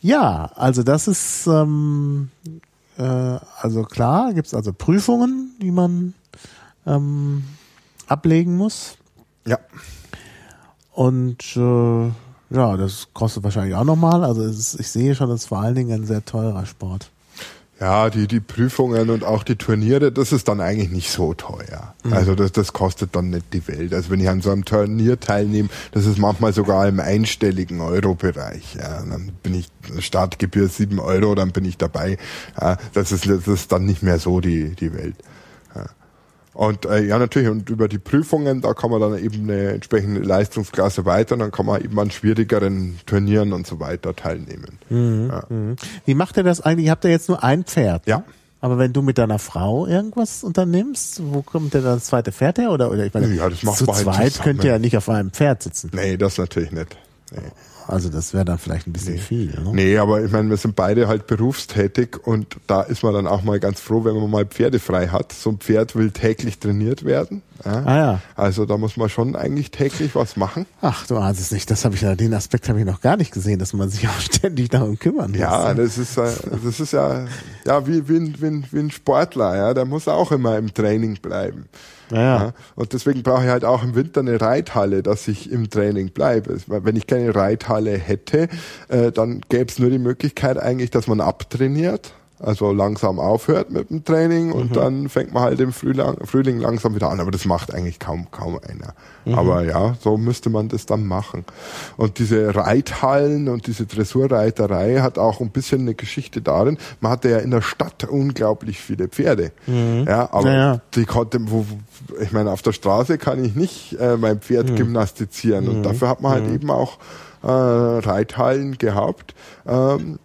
Ja, also das ist ähm, äh, also klar, gibt's also Prüfungen, die man ähm, ablegen muss. ja. Und äh, ja, das kostet wahrscheinlich auch nochmal. Also ist, ich sehe schon, das ist vor allen Dingen ein sehr teurer Sport. Ja, die, die Prüfungen und auch die Turniere, das ist dann eigentlich nicht so teuer. Mhm. Also das, das kostet dann nicht die Welt. Also wenn ich an so einem Turnier teilnehme, das ist manchmal sogar im einstelligen Euro-Bereich. Ja, dann bin ich Startgebühr sieben Euro, dann bin ich dabei. Ja, das ist das ist dann nicht mehr so die die Welt. Ja. Und äh, ja, natürlich, und über die Prüfungen, da kann man dann eben eine entsprechende Leistungsklasse weiter, dann kann man eben an schwierigeren Turnieren und so weiter teilnehmen. Ja. Wie macht ihr das eigentlich? Habt ihr jetzt nur ein Pferd? Ja. Aber wenn du mit deiner Frau irgendwas unternimmst, wo kommt denn das zweite Pferd her? Oder, oder ich meine, Ja, das macht zu man halt zweit zusammen. könnt ihr ja nicht auf einem Pferd sitzen. Nee, das natürlich nicht. Nee. Also das wäre dann vielleicht ein bisschen viel. Ne? Nee, aber ich meine, wir sind beide halt berufstätig und da ist man dann auch mal ganz froh, wenn man mal Pferde frei hat. So ein Pferd will täglich trainiert werden. Ja. Ah ja. Also da muss man schon eigentlich täglich was machen. Ach, du ahnst es nicht. Das habe ich ja, den Aspekt habe ich noch gar nicht gesehen, dass man sich (laughs) auch ständig darum kümmern muss. Ja, das ist, äh, das ist ja, ja wie, wie, ein, wie, ein, wie ein Sportler, ja, der muss auch immer im Training bleiben. Ja, ja. Und deswegen brauche ich halt auch im Winter eine Reithalle, dass ich im Training bleibe. Wenn ich keine Reithalle hätte, äh, dann gäbe es nur die Möglichkeit eigentlich, dass man abtrainiert, also langsam aufhört mit dem Training und Mhm. dann fängt man halt im Frühling, Frühling langsam wieder an. Aber das macht eigentlich kaum kaum einer. Mhm. Aber ja, so müsste man das dann machen. Und diese Reithallen und diese Dressurreiterei hat auch ein bisschen eine Geschichte darin. Man hatte ja in der Stadt unglaublich viele Pferde. Ja, aber Mhm. Ja, ja. die konnte, wo, ich meine, auf der Straße kann ich nicht äh, mein Pferd Mhm. gymnastizieren. Und dafür hat man halt eben auch äh, Reithallen gehabt. Ähm,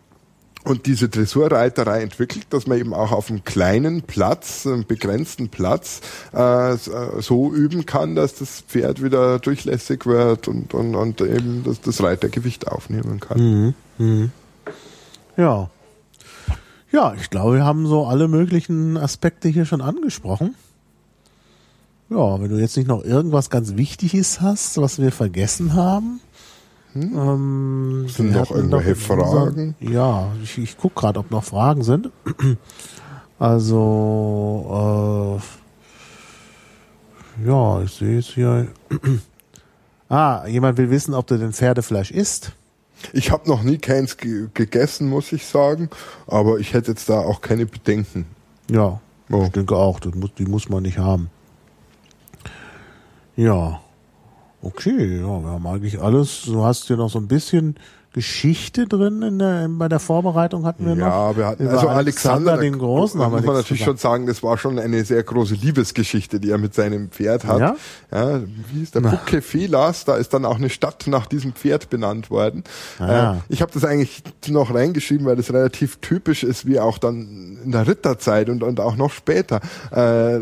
und diese Dressurreiterei entwickelt, dass man eben auch auf einem kleinen Platz, einem begrenzten Platz, äh, so üben kann, dass das Pferd wieder durchlässig wird und, und, und eben das, das Reitergewicht aufnehmen kann. Ja. Ja, ich glaube, wir haben so alle möglichen Aspekte hier schon angesprochen. Ja, wenn du jetzt nicht noch irgendwas ganz Wichtiges hast, was wir vergessen haben. Hm? Ähm, sind noch irgendwelche Fragen? ja, ich, ich gucke gerade, ob noch Fragen sind. (clears throat) Also, äh, ja, ich sehe jetzt hier. (clears throat) ah, jemand will wissen, ob du den Pferdefleisch isst. Ich habe noch nie keins ge gegessen, muss ich sagen, aber ich hätte jetzt da auch keine Bedenken. Ja, oh. ich denke auch, muss, die muss man nicht haben. Ja, okay, ja, wir haben eigentlich alles. Du hast hier noch so ein bisschen Geschichte drin in der, bei der Vorbereitung hatten wir ja, noch. Ja, wir hatten also Alexander, Alexander den Großen. Da muss man natürlich schon sagen, das war schon eine sehr große Liebesgeschichte, die er mit seinem Pferd hat. Ja, ja wie ist der Bucke Felas? Da ist dann auch eine Stadt nach diesem Pferd benannt worden. Ah. Äh, ich habe das eigentlich noch reingeschrieben, weil das relativ typisch ist, wie auch dann in der Ritterzeit und, und auch noch später. Äh,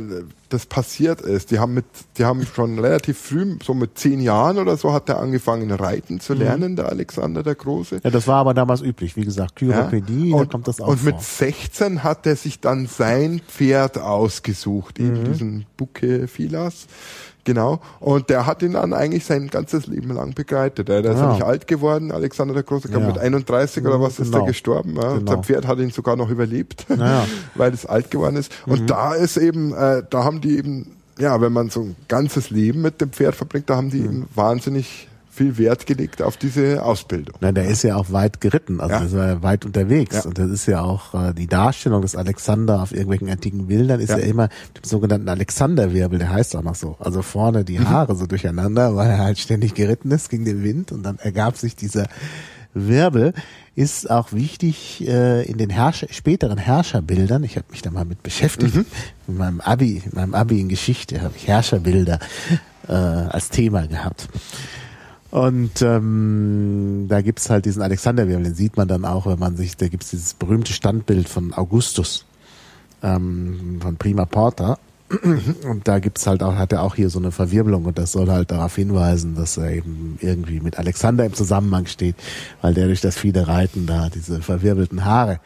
das passiert ist. Die haben mit, die haben schon relativ früh, so mit zehn Jahren oder so, hat er angefangen reiten zu mhm. lernen, mhm. der Alexander der Große. Ja, das war aber damals üblich. Wie gesagt, Kyropädie, ja. da kommt das auch Und vor. mit 16 hat er sich dann sein Pferd ausgesucht, eben mhm. diesen Bucke Filas. Genau. Und der hat ihn dann eigentlich sein ganzes Leben lang begleitet. Der, der ist ja nicht alt geworden, Alexander der Große, ja. mit 31 oder was genau. ist er gestorben. Ja. Genau. Sein Pferd hat ihn sogar noch überlebt, ja. (laughs) weil es alt geworden ist. Und mhm. da ist eben, äh, da haben die eben, ja, wenn man so ein ganzes Leben mit dem Pferd verbringt, da haben die mhm. eben wahnsinnig viel Wert gelegt auf diese Ausbildung. Nein, der ist ja auch weit geritten, also ja. ist ja weit unterwegs. Ja. Und das ist ja auch äh, die Darstellung des Alexander auf irgendwelchen antiken Bildern ist ja, ja immer dem sogenannten Alexanderwirbel, der heißt auch noch so. Also vorne die mhm. Haare so durcheinander, weil er halt ständig geritten ist gegen den Wind und dann ergab sich dieser Wirbel ist auch wichtig äh, in den Herrscher, späteren Herrscherbildern. Ich habe mich da mal mit beschäftigt. Mhm. In meinem Abi, in meinem Abi in Geschichte habe ich Herrscherbilder äh, als Thema gehabt. Und ähm, da gibt's halt diesen Alexanderwirbel, den sieht man dann auch, wenn man sich, da gibt's dieses berühmte Standbild von Augustus, ähm, von Prima Porta. (clears throat) Und da gibt's halt auch, hat er auch hier so eine Verwirbelung und das soll halt darauf hinweisen, dass er eben irgendwie mit Alexander im Zusammenhang steht, weil der durch das viele Reiten da diese verwirbelten Haare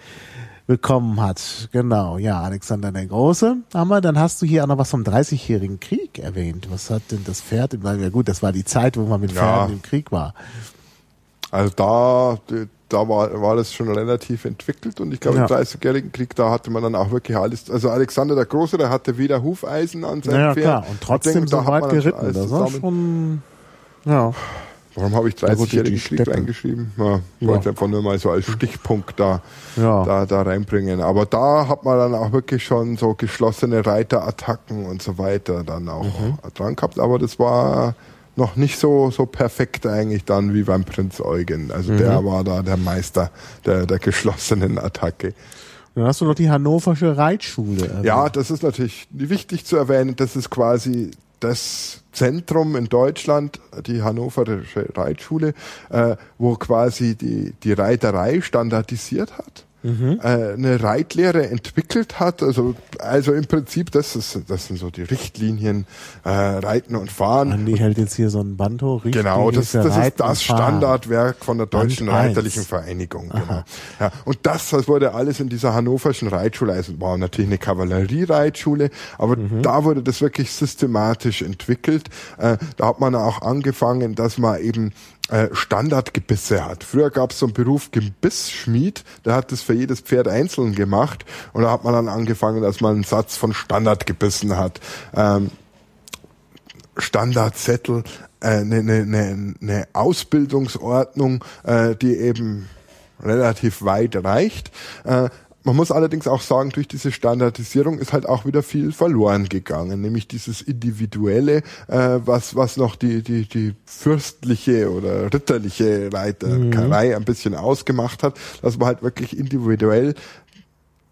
bekommen hat. Genau, ja, Alexander der Große haben wir. Dann hast du hier auch noch was vom Dreißigjährigen Krieg erwähnt. Was hat denn das Pferd? Ja gut, das war die Zeit, wo man mit Pferden ja. im Krieg war. Also da, da war, war das schon relativ entwickelt und ich glaube ja. im Dreißigjährigen Krieg, da hatte man dann auch wirklich alles. Also Alexander der Große, der hatte weder Hufeisen an seinem ja, Pferd. Klar. Und trotzdem denke, so weit geritten. Das war schon, ja. Warum habe ich 30-jährigen Krieg reingeschrieben? Ja, ich wollte einfach nur mal so als Stichpunkt da, ja. da, da reinbringen. Aber da hat man dann auch wirklich schon so geschlossene Reiterattacken und so weiter dann auch mhm. dran gehabt. Aber das war noch nicht so, so perfekt eigentlich dann wie beim Prinz Eugen. Also mhm. der war da der Meister der, der geschlossenen Attacke. Dann hast du noch die Hannoversche Reitschule. Erwähnt. Ja, das ist natürlich wichtig zu erwähnen. Das ist quasi das Zentrum in Deutschland, die Hannoverische Reitschule, äh, wo quasi die, die Reiterei standardisiert hat mhm. äh, eine Reitlehre entwickelt hat. Also, also im Prinzip, das, ist, das sind so die Richtlinien, äh, Reiten und Fahren. Andi hält jetzt hier so ein Band hoch. Genau, das, das ist das Standardwerk von der Deutschen Band Reiterlichen 1. Vereinigung. Genau. Ja, und das, das wurde alles in dieser hannoverschen Reitschule, also war natürlich eine Kavalleriereitschule, aber mhm. da wurde das wirklich systematisch entwickelt. Äh, da hat man auch angefangen, dass man eben Standardgebisse hat. Früher gab es so einen Beruf Gebissschmied, der hat das für jedes Pferd einzeln gemacht und da hat man dann angefangen, dass man einen Satz von Standardgebissen hat. Ähm, Standardzettel, eine äh, ne, ne, ne Ausbildungsordnung, äh, die eben relativ weit reicht. Äh, man muss allerdings auch sagen, durch diese Standardisierung ist halt auch wieder viel verloren gegangen, nämlich dieses individuelle, äh, was was noch die die die fürstliche oder ritterliche Reiterei mhm. ein bisschen ausgemacht hat, dass man halt wirklich individuell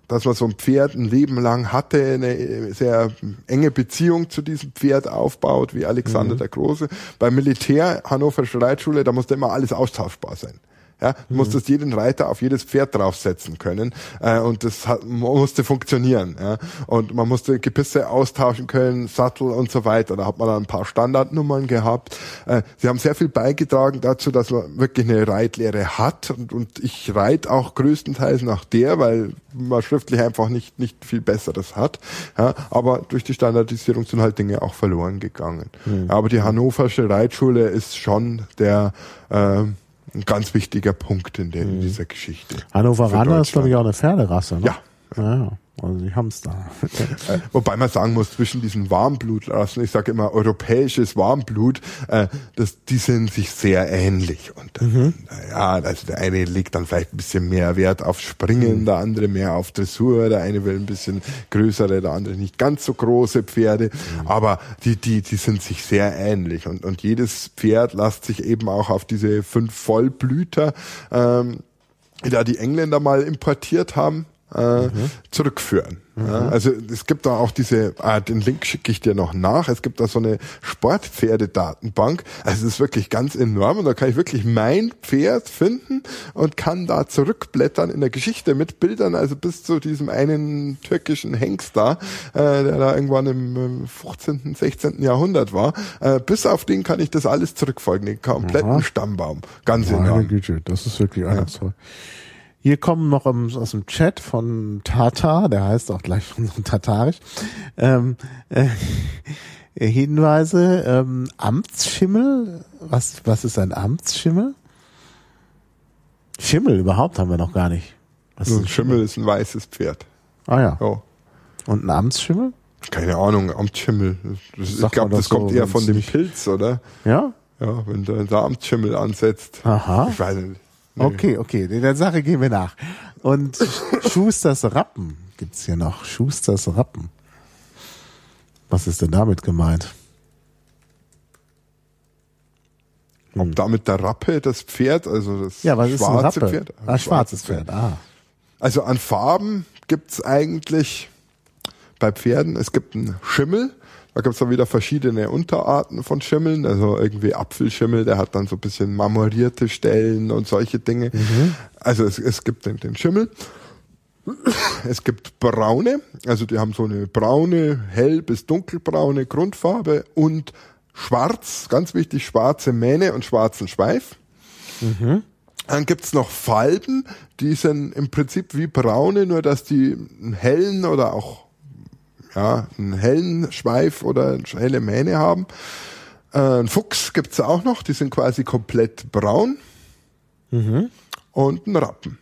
dass man so ein Pferd ein Leben lang hatte, eine sehr enge Beziehung zu diesem Pferd aufbaut, wie Alexander mhm. der Große. Beim Militär, Hannoversche Reitschule, da musste immer alles austauschbar sein. Ja, du musstest jeden Reiter auf jedes Pferd draufsetzen können äh, und das hat, musste funktionieren. Ja? Und man musste Gebisse austauschen können, Sattel und so weiter. Da hat man dann ein paar Standardnummern gehabt. Äh, sie haben sehr viel beigetragen dazu, dass man wirklich eine Reitlehre hat und, und ich reite auch größtenteils nach der, weil man schriftlich einfach nicht nicht viel Besseres hat. Ja? Aber durch die Standardisierung sind halt Dinge auch verloren gegangen. Mhm. Aber die hannoversche Reitschule ist schon der äh, ein ganz wichtiger Punkt in, der, in mhm. dieser Geschichte. Hannoveraner ist, glaube ich, auch eine Pferderasse, ne? Ja. ja. Also die haben es da. Äh, wobei man sagen muss, zwischen diesen Warmblutrassen, ich sage immer europäisches Warmblut, äh, das, die sind sich sehr ähnlich. Und mhm. ja, also der eine legt dann vielleicht ein bisschen mehr Wert auf Springen, mhm. der andere mehr auf Dressur, der eine will ein bisschen größere, der andere nicht ganz so große Pferde. Mhm. Aber die, die, die sind sich sehr ähnlich. Und, und jedes Pferd lässt sich eben auch auf diese fünf Vollblüter, ähm, die da die Engländer mal importiert haben, äh, mhm. zurückführen. Mhm. Ja, also es gibt da auch diese, ah, den Link schicke ich dir noch nach, es gibt da so eine Sportpferdedatenbank, also es ist wirklich ganz enorm und da kann ich wirklich mein Pferd finden und kann da zurückblättern in der Geschichte mit Bildern, also bis zu diesem einen türkischen Hengst da, äh, der da irgendwann im 15., 16. Jahrhundert war, äh, bis auf den kann ich das alles zurückfolgen, den kompletten Aha. Stammbaum. Ganz Meine enorm. Güte, das ist wirklich ja. Hier kommen noch aus dem Chat von Tata, der heißt auch gleich (laughs) von so Tatarisch, ähm, äh, Hinweise, ähm, Amtsschimmel, was, was ist ein Amtsschimmel? Schimmel überhaupt haben wir noch gar nicht. Was ein Schimmel ist ein weißes Pferd. Ah ja. Oh. Und ein Amtsschimmel? Keine Ahnung, Amtsschimmel. Ich glaube, das, das kommt eher von dem Pilz, oder? Ja? Ja, wenn du da Amtsschimmel ansetzt. Aha. Ich weiß nicht. Nee. Okay, okay, der Sache gehen wir nach. Und (laughs) Schusters Rappen gibt's hier noch. Schusters Rappen. Was ist denn damit gemeint? Hm. Ob damit der Rappe, das Pferd, also das ja, was schwarze ist ein Pferd? Ah, schwarzes Pferd. Pferd. Ah. Also an Farben gibt's eigentlich bei Pferden, es gibt einen Schimmel, da gibt's dann wieder verschiedene Unterarten von Schimmeln, also irgendwie Apfelschimmel, der hat dann so ein bisschen marmorierte Stellen und solche Dinge. Mhm. Also es, es gibt den, den Schimmel. Es gibt braune, also die haben so eine braune, hell bis dunkelbraune Grundfarbe und schwarz, ganz wichtig, schwarze Mähne und schwarzen Schweif. Mhm. Dann gibt's noch Falben, die sind im Prinzip wie braune, nur dass die einen hellen oder auch ja, einen hellen Schweif oder eine helle Mähne haben. Äh, ein Fuchs gibt's auch noch, die sind quasi komplett braun. Mhm. Und ein Rappen.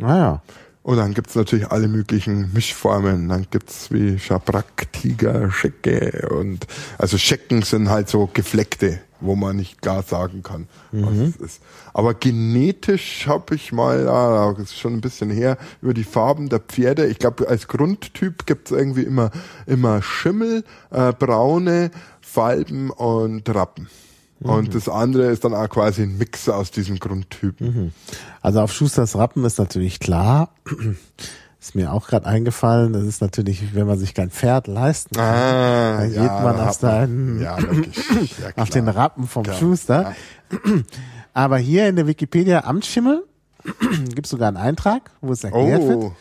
Ah ja. Und dann gibt's natürlich alle möglichen Mischformen. Dann gibt's wie Schabrack, Tiger, Schecke und also Schecken sind halt so gefleckte, wo man nicht klar sagen kann, mhm. was es ist. Aber genetisch habe ich mal, ah, das ist schon ein bisschen her, über die Farben der Pferde. Ich glaube, als Grundtyp gibt's irgendwie immer immer Schimmel, äh, braune, Falben und Rappen. Und mhm. das andere ist dann auch quasi ein Mix aus diesen Grundtypen. Mhm. Also auf Schusters Rappen ist natürlich klar, (clears throat) ist mir auch gerade eingefallen, das ist natürlich, wenn man sich kein Pferd leisten kann, ah, dann ja, geht man auf seinen, ja, (clears throat) ja, auf den Rappen vom klar, Schuster. (clears throat) Aber hier in der Wikipedia Amtsschimmel gibt es sogar einen Eintrag, wo es erklärt oh. wird.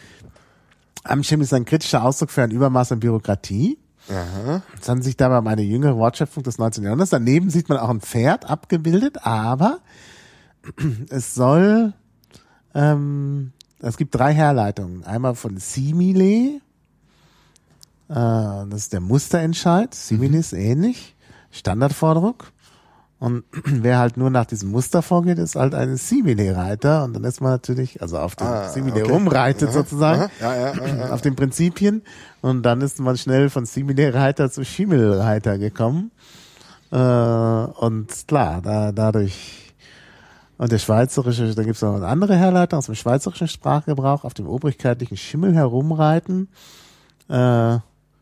Amtsschimmel ist ein kritischer Ausdruck für ein Übermaß an Bürokratie. Aha. Es handelt sich dabei um eine jüngere Wortschöpfung des 19. Jahrhunderts. Daneben sieht man auch ein Pferd abgebildet, aber (clears throat) es soll, ähm, es gibt drei Herleitungen. Einmal von Simile, äh, das ist der Musterentscheid. Simile mhm. ist ähnlich. Standardforderung. Und (clears throat) wer halt nur nach diesem Muster vorgeht, ist halt ein Simile-Reiter. Und dann ist man natürlich, also auf dem ah, Simile okay. rumreitet aha, sozusagen, aha, ja, ja, ja, auf den Prinzipien. Und dann ist man schnell von Simile-Reiter zu Schimmelreiter gekommen. Äh, und klar, da, dadurch und der schweizerische, da gibt es noch eine andere Herleitung aus dem schweizerischen Sprachgebrauch, auf dem obrigkeitlichen Schimmel herumreiten. Äh,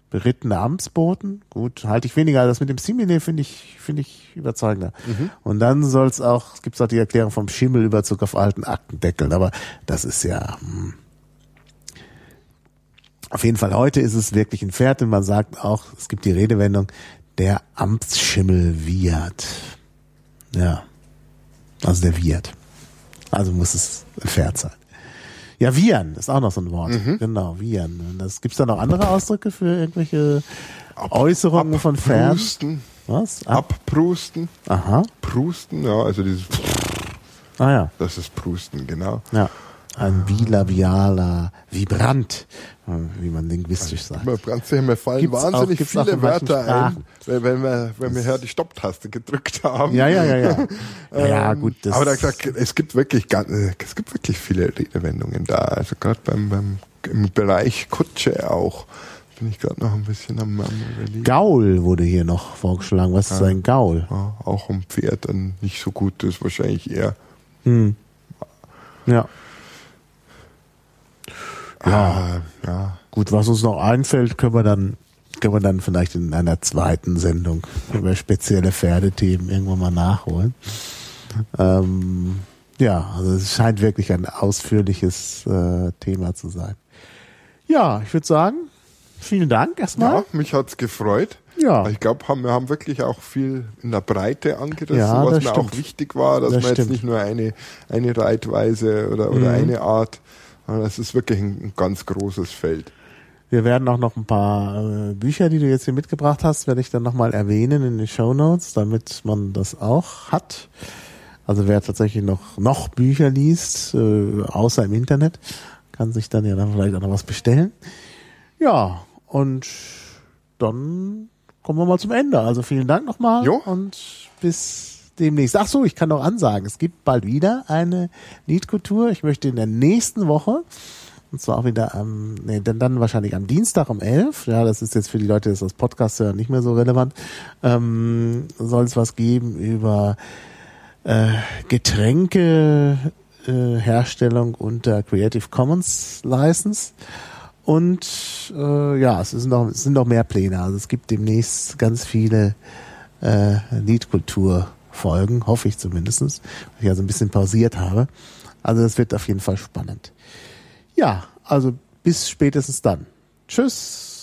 berittene Amtsboten. Gut, halte ich weniger. Das mit dem Simile finde ich, finde ich überzeugender. Mhm. Und dann soll es auch, gibt es auch die Erklärung vom Schimmelüberzug auf alten Aktendeckeln. Aber das ist ja, hm. auf jeden Fall heute ist es wirklich ein Pferd und man sagt auch, es gibt die Redewendung, der Amtsschimmel wiehert. Ja. Also der wiehert. Also muss es ein Pferd sein. Ja, Viren ist auch noch so ein Wort. Genau, Viren. Das gibt's da noch andere Ausdrücke für irgendwelche Äußerungen von? Abprusten. Was? Ab Abprusten. Aha. Prusten, ja, also dieses, Ah ja. das ist Prusten, genau. Ja. Ein bilabialer Vibrant, wie man linguistisch sagt. Man brannst sich mir fallen Gibt's wahnsinnig auch viele Wörter ein, wenn, wenn wir, wenn wir hier die Stopptaste gedrückt haben. Ja, ja, ja, (laughs) ja. Ja, Ähm, gut. Das aber da gesagt, es gibt wirklich es gibt wirklich viele Redewendungen da. Also gerade beim, beim im Bereich Kutsche auch bin ich gerade noch ein bisschen am, am überlegen. Gaul wurde hier noch vorgeschlagen. Was ist ein Gaul? Ja, auch um Pferd dann nicht so gut ist, wahrscheinlich eher. Hm. Ja. Ja, ja. Gut, was uns noch einfällt, können wir dann, können wir dann vielleicht in einer zweiten Sendung über spezielle Pferdethemen irgendwann mal nachholen. Ähm, ja, also es scheint wirklich ein ausführliches äh, Thema zu sein. Ja, ich würde sagen, vielen Dank erstmal. ja, mich hat's gefreut. Ja. Ich glaube, haben, wir haben wirklich auch viel in der Breite angerissen, Ja, was mir stimmt. auch wichtig war, dass Das man jetzt stimmt. nicht nur eine, eine Reitweise oder, oder Mhm. eine Art, es ist wirklich ein, ein ganz großes Feld. Wir werden auch noch ein paar äh, Bücher, die du jetzt hier mitgebracht hast, werde ich dann nochmal erwähnen in den Show Notes, damit man das auch hat. Also wer tatsächlich noch, noch Bücher liest, äh, außer im Internet, kann sich dann ja dann vielleicht auch noch was bestellen. Ja, und dann kommen wir mal zum Ende. Also vielen Dank nochmal Jo. und bis demnächst. Ach so, ich kann noch ansagen, es gibt bald wieder eine Liedkultur. Ich möchte in der nächsten Woche und zwar auch wieder am, nee, dann, dann wahrscheinlich am Dienstag um 11. Ja, das ist jetzt für die Leute, die das Podcast hören, nicht mehr so relevant. Ähm, soll es was geben über äh, Getränke äh, Herstellung unter Creative Commons License. Und äh, ja, es sind, noch, es sind noch mehr Pläne. Also es gibt demnächst ganz viele äh, Liedkultur-Folgen, hoffe ich zumindest, weil ich also ein bisschen pausiert habe. Also es wird auf jeden Fall spannend. Ja, also bis spätestens dann. Tschüss.